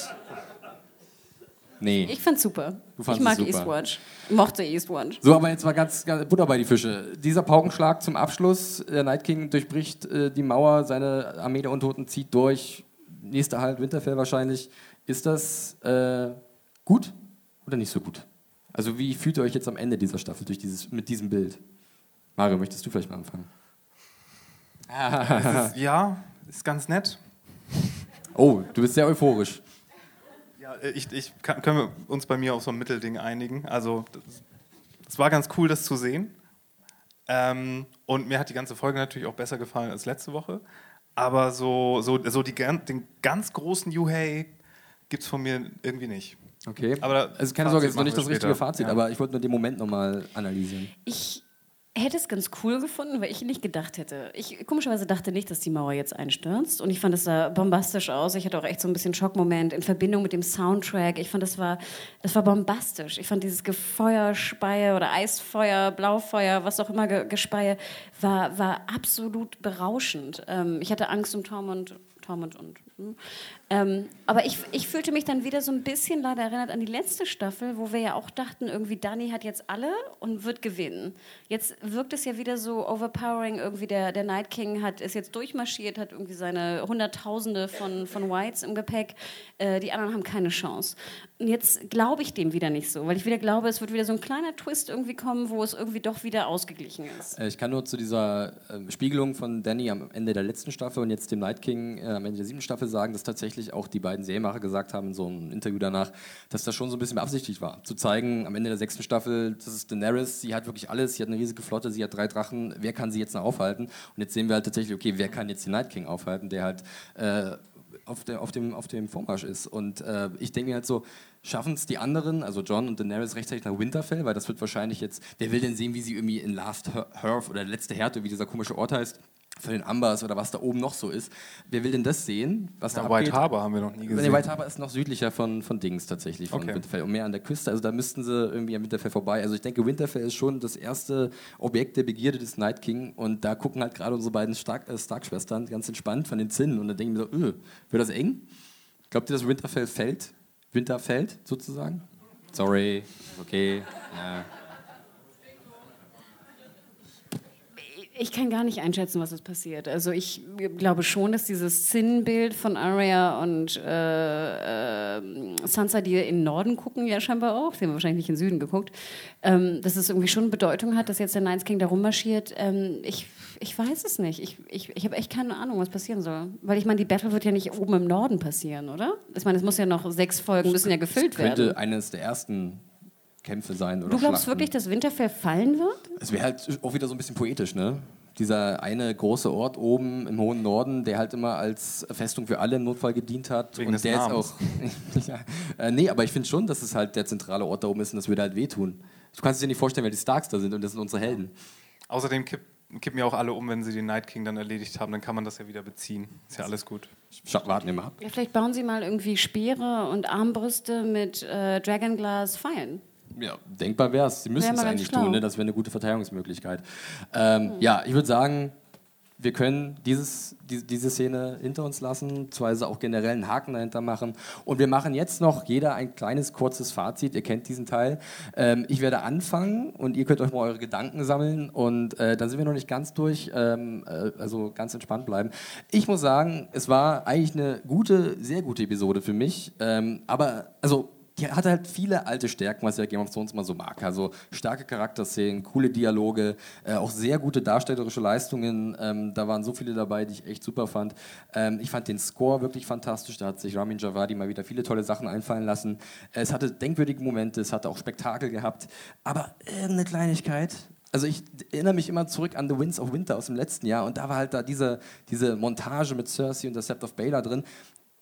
Nee. Ich fand's super. Du Ich mag super. Eastwatch. Mochte Eastwatch. So, aber jetzt mal ganz, ganz Butter bei die Fische. Dieser Paukenschlag zum Abschluss. Der Night King durchbricht äh, die Mauer, seine Armee der Untoten zieht durch. Nächster Halt Winterfell wahrscheinlich. Ist das äh, gut oder nicht so gut? Also wie fühlt ihr euch jetzt am Ende dieser Staffel durch dieses, mit diesem Bild? Mario, möchtest du vielleicht mal anfangen? es ist, ja, ist ganz nett. Oh, du bist sehr euphorisch. Ja, äh, ich, ich kann, können wir uns bei mir auf so ein Mittelding einigen. Also, es war ganz cool, das zu sehen. Ähm, und mir hat die ganze Folge natürlich auch besser gefallen als letzte Woche. Aber so, so, so die, den ganz großen Yuhei gibt es von mir irgendwie nicht. Okay. Aber also keine Fazit Sorge, ist noch nicht das richtige später. Fazit, Ja. aber ich wollte nur den Moment nochmal analysieren. Ich hätte es ganz cool gefunden, weil ich nicht gedacht hätte. Ich komischerweise dachte nicht, dass die Mauer jetzt einstürzt. Und ich fand es sah bombastisch aus. Ich hatte auch echt so ein bisschen Schockmoment in Verbindung mit dem Soundtrack. Ich fand, das war, das war bombastisch. Ich fand dieses Gefeuerspeie oder Eisfeuer, Blaufeuer, was auch immer, Ge Gespeie, war, war absolut berauschend. Ähm, ich hatte Angst um Tormund, Tormund und. Hm. Ähm, aber ich, ich fühlte mich dann wieder so ein bisschen leider erinnert an die letzte Staffel, wo wir ja auch dachten, irgendwie Dani hat jetzt alle und wird gewinnen. Jetzt wirkt es ja wieder so overpowering, irgendwie der, der Night King hat, ist jetzt durchmarschiert, hat irgendwie seine Hunderttausende von, von Whites im Gepäck, äh, die anderen haben keine Chance. Und jetzt glaube ich dem wieder nicht so, weil ich wieder glaube, es wird wieder so ein kleiner Twist irgendwie kommen, wo es irgendwie doch wieder ausgeglichen ist. Äh, Ich kann nur zu dieser ähm, Spiegelung von Danny am Ende der letzten Staffel und jetzt dem Night King äh, am Ende der siebten Staffel sagen, dass tatsächlich auch die beiden Serienmacher gesagt haben in so einem Interview danach, dass das schon so ein bisschen beabsichtigt war. Zu zeigen, am Ende der sechsten Staffel, das ist Daenerys, sie hat wirklich alles, sie hat eine riesige Flotte, sie hat drei Drachen, wer kann sie jetzt noch aufhalten? Und jetzt sehen wir halt tatsächlich, okay, wer kann jetzt den Night King aufhalten, der halt äh, auf, der, auf, dem, auf dem Vormarsch ist. Und äh, ich denke mir halt so, schaffen es die anderen, also John und Daenerys rechtzeitig nach Winterfell, weil das wird wahrscheinlich jetzt, wer will denn sehen, wie sie irgendwie in Last Hearth oder letzte Härte, wie dieser komische Ort heißt, für den Ambers oder was da oben noch so ist. Wer will denn das sehen, was da Ja, abgeht? White Harbor haben wir noch nie Nee, gesehen. White Harbor ist noch südlicher von, von Dings tatsächlich, von Okay. Winterfell und mehr an der Küste. Also da müssten sie irgendwie am Winterfell vorbei. Also ich denke, Winterfell ist schon das erste Objekt der Begierde des Night King und da gucken halt gerade unsere beiden Stark, äh, Stark-Schwestern ganz entspannt von den Zinnen und dann denken wir so, öh, wird das eng? Glaubt ihr, dass Winterfell fällt? Winterfällt sozusagen? Sorry, okay. Ja. Ich kann gar nicht einschätzen, was ist passiert. Also ich glaube schon, dass dieses Sinnbild von Arya und äh, äh, Sansa, die in den Norden gucken, ja scheinbar auch, sie haben wahrscheinlich nicht in den Süden geguckt, ähm, dass es irgendwie schon Bedeutung hat, dass jetzt der Nines King da rummarschiert. Ähm, ich, ich weiß es nicht. Ich, ich, ich habe echt keine Ahnung, was passieren soll. Weil ich meine, die Battle wird ja nicht oben im Norden passieren, oder? Ich meine, es muss ja noch sechs Folgen müssen ja gefüllt Könnte werden. eines der ersten Kämpfe sein oder Du glaubst Schlachten. wirklich, dass Winterfell fallen wird? Es wäre halt auch wieder so ein bisschen poetisch, ne? Dieser eine große Ort oben im hohen Norden, der halt immer als Festung für alle im Notfall gedient hat. Wegen und des der Namens. ist auch. ja. äh, nee, aber ich finde schon, dass es halt der zentrale Ort da oben ist und das würde halt wehtun. Du kannst dir nicht vorstellen, wer die Starks da sind und das sind unsere Helden. Außerdem kipp, kippen ja auch alle um, wenn sie den Night King dann erledigt haben. Dann kann man das ja wieder beziehen. Ist ja alles gut. Scha warten wir mal ab. Ja, vielleicht bauen sie mal irgendwie Speere und Armbrüste mit äh, Dragonglass Pfeilen. Ja, denkbar wäre es. Sie müssen es eigentlich tun, ne? das wäre eine gute Verteidigungsmöglichkeit. Ähm, Ja, ich würde sagen, wir können dieses, die, diese Szene hinter uns lassen, beziehungsweise auch generell einen Haken dahinter machen. Und wir machen jetzt noch jeder ein kleines, kurzes Fazit. Ihr kennt diesen Teil. Ähm, ich werde anfangen und ihr könnt euch mal eure Gedanken sammeln. Und äh, dann sind wir noch nicht ganz durch, ähm, äh, also ganz entspannt bleiben. Ich muss sagen, es war eigentlich eine gute, sehr gute Episode für mich. Ähm, aber, also die hat halt viele alte Stärken, was ja Game of Thrones mal so mag. Also starke Charakterszenen, coole Dialoge, äh, auch sehr gute darstellerische Leistungen. Ähm, da waren so viele dabei, die ich echt super fand. Ähm, ich fand den Score wirklich fantastisch. Da hat sich Ramin Javadi mal wieder viele tolle Sachen einfallen lassen. Äh, es hatte denkwürdige Momente, es hatte auch Spektakel gehabt. Aber irgendeine Kleinigkeit, also ich erinnere mich immer zurück an The Winds of Winter aus dem letzten Jahr und da war halt da diese, diese Montage mit Cersei und der Sept of Baelor drin.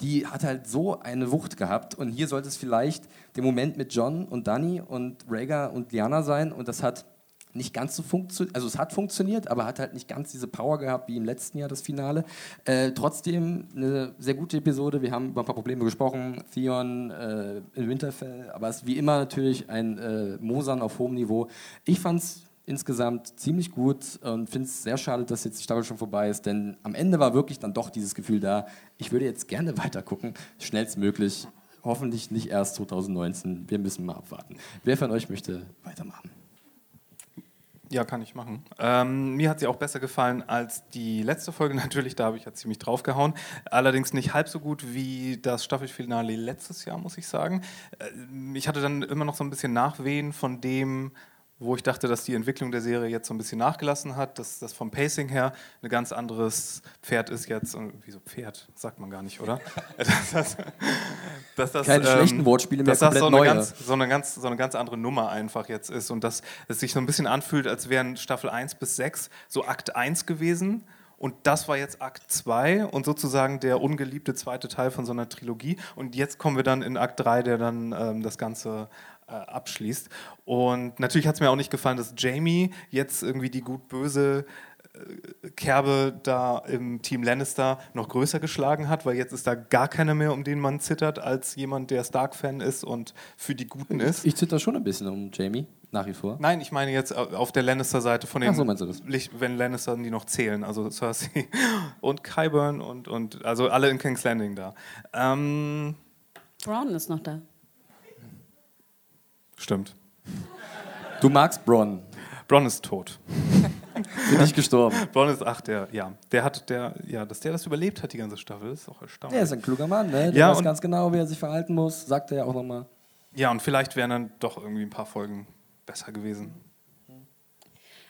Die hat halt so eine Wucht gehabt und hier sollte es vielleicht der Moment mit John und Dani und Rhaegar und Lyanna sein und das hat nicht ganz so funktioniert, also es hat funktioniert, aber hat halt nicht ganz diese Power gehabt wie im letzten Jahr das Finale. Äh, trotzdem eine sehr gute Episode. Wir haben über ein paar Probleme gesprochen. Theon äh, in Winterfell, aber es ist wie immer natürlich ein äh, Mosern auf hohem Niveau. Ich fand es insgesamt ziemlich gut und finde es sehr schade, dass jetzt die Staffel schon vorbei ist, denn am Ende war wirklich dann doch dieses Gefühl da, ich würde jetzt gerne weiter gucken, schnellstmöglich. Hoffentlich nicht erst 2019. Wir müssen mal abwarten. Wer von euch möchte weitermachen? Ja, kann ich machen. Ähm, mir hat sie auch besser gefallen als die letzte Folge. Natürlich, da habe ich ja ziemlich draufgehauen. Allerdings nicht halb so gut wie das Staffelfinale letztes Jahr, muss ich sagen. Äh, ich hatte dann immer noch so ein bisschen Nachwehen von dem, wo ich dachte, dass die Entwicklung der Serie jetzt so ein bisschen nachgelassen hat, dass das vom Pacing her ein ganz anderes Pferd ist jetzt. Und wieso Pferd? Sagt man gar nicht, oder? dass das, dass das, Keine schlechten Wortspiele mehr, dass das so eine, neue. ganz, so, eine ganz, so eine ganz andere Nummer einfach jetzt ist und dass es sich so ein bisschen anfühlt, als wären Staffel 1 bis 6 so Akt 1 gewesen. Und das war jetzt Akt 2 und sozusagen der ungeliebte zweite Teil von so einer Trilogie. Und jetzt kommen wir dann in Akt 3, der dann ähm, das Ganze abschließt. Und natürlich hat es mir auch nicht gefallen, dass Jamie jetzt irgendwie die gut-böse äh, Kerbe da im Team Lannister noch größer geschlagen hat, weil jetzt ist da gar keiner mehr, um den man zittert, als jemand, der Stark-Fan ist und für die Guten ist. Ich zitter schon ein bisschen um Jamie, nach wie vor. Nein, ich meine jetzt au- auf der Lannister-Seite von den, Ach so, meinst du das? Licht- wenn Lannister die noch zählen, also Cersei und Qyburn und, und also alle in King's Landing da. Ähm, Brown ist noch da. Stimmt. Du magst Bronn. Bronn ist tot. Bin nicht gestorben. Bronn ist, ach, der, ja, der hat, der, ja, dass der das überlebt hat, die ganze Staffel, ist auch erstaunlich. Er ist ein kluger Mann, ne? Der Ja, weiß ganz genau, wie er sich verhalten muss. Sagt er ja auch nochmal. Ja, und vielleicht wären dann doch irgendwie ein paar Folgen besser gewesen.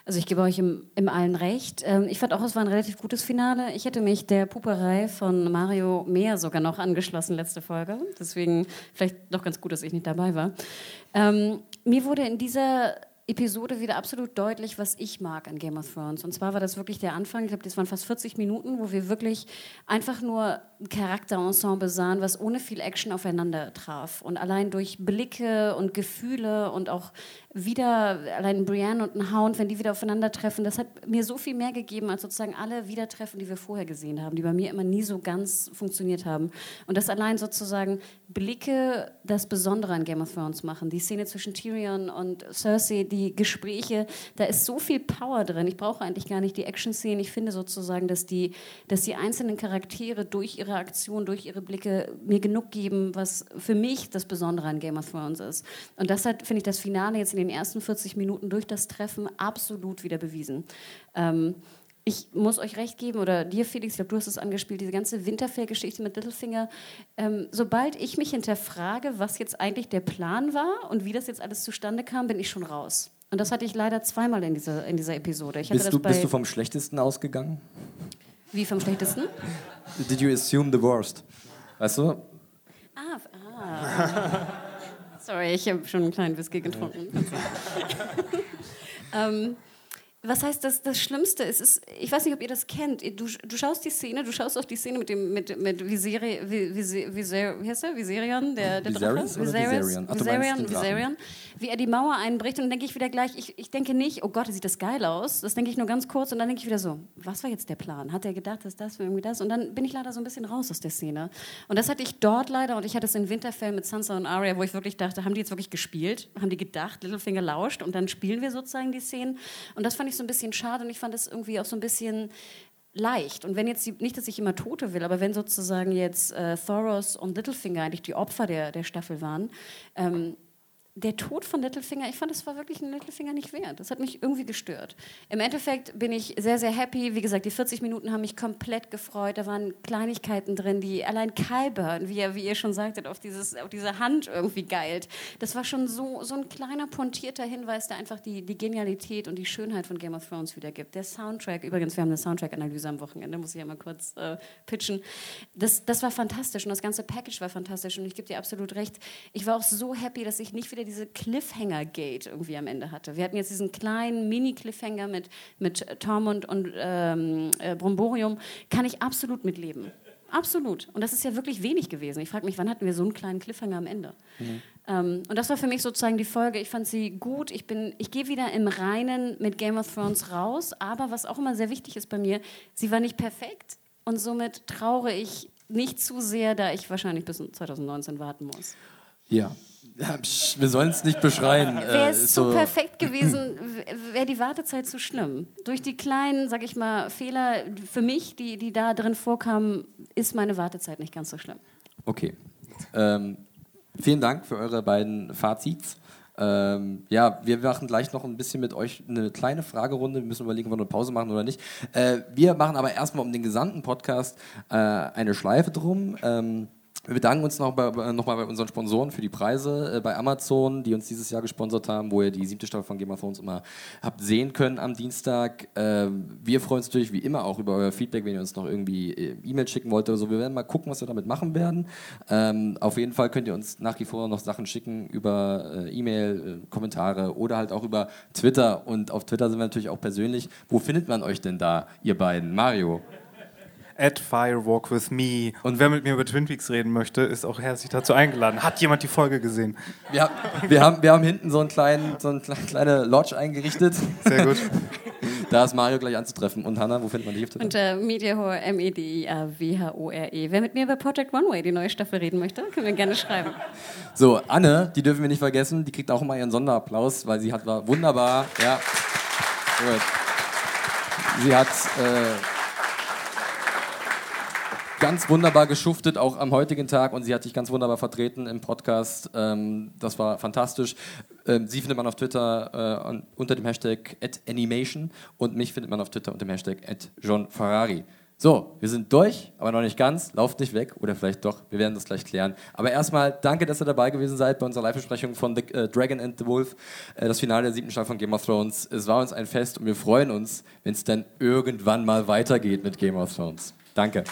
Also ich gebe euch im, im allen recht. Ähm, ich fand auch, es war ein relativ gutes Finale. Ich hätte mich der Puperei von Mario mehr sogar noch angeschlossen letzte Folge. Deswegen vielleicht doch ganz gut, dass ich nicht dabei war. Ähm, mir wurde in dieser Episode wieder absolut deutlich, was ich mag an Game of Thrones. Und zwar war das wirklich der Anfang, ich glaube, das waren fast 40 Minuten, wo wir wirklich einfach nur ein Charakterensemble sahen, was ohne viel Action aufeinander traf. Und allein durch Blicke und Gefühle und auch wieder, allein Brienne und ein Hound, wenn die wieder aufeinandertreffen, das hat mir so viel mehr gegeben, als sozusagen alle Wiedertreffen, die wir vorher gesehen haben, die bei mir immer nie so ganz funktioniert haben. Und das allein sozusagen Blicke das Besondere an Game of Thrones machen. Die Szene zwischen Tyrion und Cersei, die Gespräche, da ist so viel Power drin. Ich brauche eigentlich gar nicht die Action-Szenen. Ich finde sozusagen, dass die, dass die einzelnen Charaktere durch ihre Aktion, durch ihre Blicke mir genug geben, was für mich das Besondere an Game of Thrones ist. Und das hat, finde ich, das Finale jetzt in den ersten 40 Minuten durch das Treffen absolut wieder bewiesen. Ähm, ich muss euch recht geben, oder dir, Felix, ich glaube, du hast es angespielt, diese ganze Winterfell-Geschichte mit Littlefinger. Ähm, sobald ich mich hinterfrage, was jetzt eigentlich der Plan war und wie das jetzt alles zustande kam, bin ich schon raus. Und das hatte ich leider zweimal in dieser, in dieser Episode. Bist, du, bist du vom Schlechtesten ausgegangen? Wie vom Schlechtesten? Did you assume the worst? Weißt du? Ah, ah. Sorry, ich habe schon einen kleinen Whisky getrunken. ähm, was heißt das, das Schlimmste? Es ist, ich weiß nicht, ob ihr das kennt. Du, du schaust die Szene, du schaust auch die Szene mit dem mit, mit Viseri, Viseri, Viseri, wie heißt der? Viserion, der, der Drache? Viserion, Viserion, Viserion, wie er die Mauer einbricht. Und dann denke ich wieder gleich, ich, ich denke nicht, oh Gott, sieht das geil aus. Das denke ich nur ganz kurz und dann denke ich wieder so, was war jetzt der Plan? Hat er gedacht, dass das irgendwie das? Und dann bin ich leider so ein bisschen raus aus der Szene. Und das hatte ich dort leider und ich hatte es in Winterfell mit Sansa und Arya, wo ich wirklich dachte, haben die jetzt wirklich gespielt? Haben die gedacht, Littlefinger lauscht und dann spielen wir sozusagen die Szenen? Und das fand ich so ein bisschen schade und ich fand es irgendwie auch so ein bisschen leicht. Und wenn jetzt, die, nicht, dass ich immer Tote will, aber wenn sozusagen jetzt äh, Thoros und Littlefinger eigentlich die Opfer der, der Staffel waren, ähm, der Tod von Littlefinger, ich fand, es war wirklich ein Littlefinger nicht wert. Das hat mich irgendwie gestört. Im Endeffekt bin ich sehr, sehr happy. Wie gesagt, die 40 Minuten haben mich komplett gefreut. Da waren Kleinigkeiten drin, die allein Kyburn, wie, wie ihr schon sagtet, auf, dieses, auf diese Hand irgendwie geilt. Das war schon so, so ein kleiner pontierter Hinweis, der einfach die, die Genialität und die Schönheit von Game of Thrones wiedergibt. Der Soundtrack, übrigens, wir haben eine Soundtrack-Analyse am Wochenende, muss ich ja mal kurz äh, pitchen. Das, das war fantastisch und das ganze Package war fantastisch und ich gebe dir absolut recht. Ich war auch so happy, dass ich nicht wieder diese Cliffhanger-Gate irgendwie am Ende hatte. Wir hatten jetzt diesen kleinen Mini-Cliffhanger mit, mit Tormund und ähm, äh, Bromborium. Kann ich absolut mitleben. Absolut. Und das ist ja wirklich wenig gewesen. Ich frage mich, wann hatten wir so einen kleinen Cliffhanger am Ende? Mhm. Ähm, und das war für mich sozusagen die Folge. Ich fand sie gut. Ich, ich gehe wieder im Reinen mit Game of Thrones raus. Aber was auch immer sehr wichtig ist bei mir, sie war nicht perfekt. Und somit traure ich nicht zu sehr, da ich wahrscheinlich bis 2019 warten muss. Ja, ja, psch, wir sollen es nicht beschreien. Wäre es äh, so, so perfekt gewesen, wäre die Wartezeit zu schlimm. Durch die kleinen, sag ich mal, Fehler für mich, die, die da drin vorkamen, ist meine Wartezeit nicht ganz so schlimm. Okay. Ähm, vielen Dank für eure beiden Fazits. Ähm, ja, wir machen gleich noch ein bisschen mit euch eine kleine Fragerunde. Wir müssen überlegen, ob wir eine Pause machen oder nicht. Äh, wir machen aber erstmal um den gesamten Podcast äh, eine Schleife drum. Ähm, wir bedanken uns noch bei, nochmal bei unseren Sponsoren für die Preise, äh, bei Amazon, die uns dieses Jahr gesponsert haben, wo ihr die siebte Staffel von Game of Thrones immer habt sehen können am Dienstag. Äh, wir freuen uns natürlich wie immer auch über euer Feedback, wenn ihr uns noch irgendwie äh, E-Mail schicken wollt oder so. Wir werden mal gucken, was wir damit machen werden. Ähm, auf jeden Fall könnt ihr uns nach wie vor noch Sachen schicken über äh, E-Mail, äh, Kommentare oder halt auch über Twitter. Und auf Twitter sind wir natürlich auch persönlich. Wo findet man euch denn da, ihr beiden? Mario? At Firewalk with Me. Und wer mit mir über Twin Peaks reden möchte, ist auch herzlich dazu eingeladen. Hat jemand die Folge gesehen? Wir, wir, haben, wir haben hinten so, einen kleinen, so eine kleine Lodge eingerichtet. Sehr gut. Da ist Mario gleich anzutreffen. Und Hanna, wo findet man dich? Unter Mediahore, M-E-D-I-A-W-H-O-R-E. Wer mit mir über Project One Way, die neue Staffel, reden möchte, können wir gerne schreiben. So, Anne, die dürfen wir nicht vergessen, die kriegt auch immer ihren Sonderapplaus, weil sie hat war wunderbar. Ja. Gut. Sie hat. Äh, ganz wunderbar geschuftet, auch am heutigen Tag. Und sie hat dich ganz wunderbar vertreten im Podcast. Ähm, das war fantastisch. Ähm, sie findet man auf Twitter äh, unter dem Hashtag @animation und mich findet man auf Twitter unter dem Hashtag @johnferrari. So, wir sind durch, aber noch nicht ganz. Lauft nicht weg oder vielleicht doch. Wir werden das gleich klären. Aber erstmal danke, dass ihr dabei gewesen seid bei unserer Live-Besprechung von The uh, Dragon and the Wolf, äh, das Finale der siebten Staffel von Game of Thrones. Es war uns ein Fest und wir freuen uns, wenn es dann irgendwann mal weitergeht mit Game of Thrones. Danke.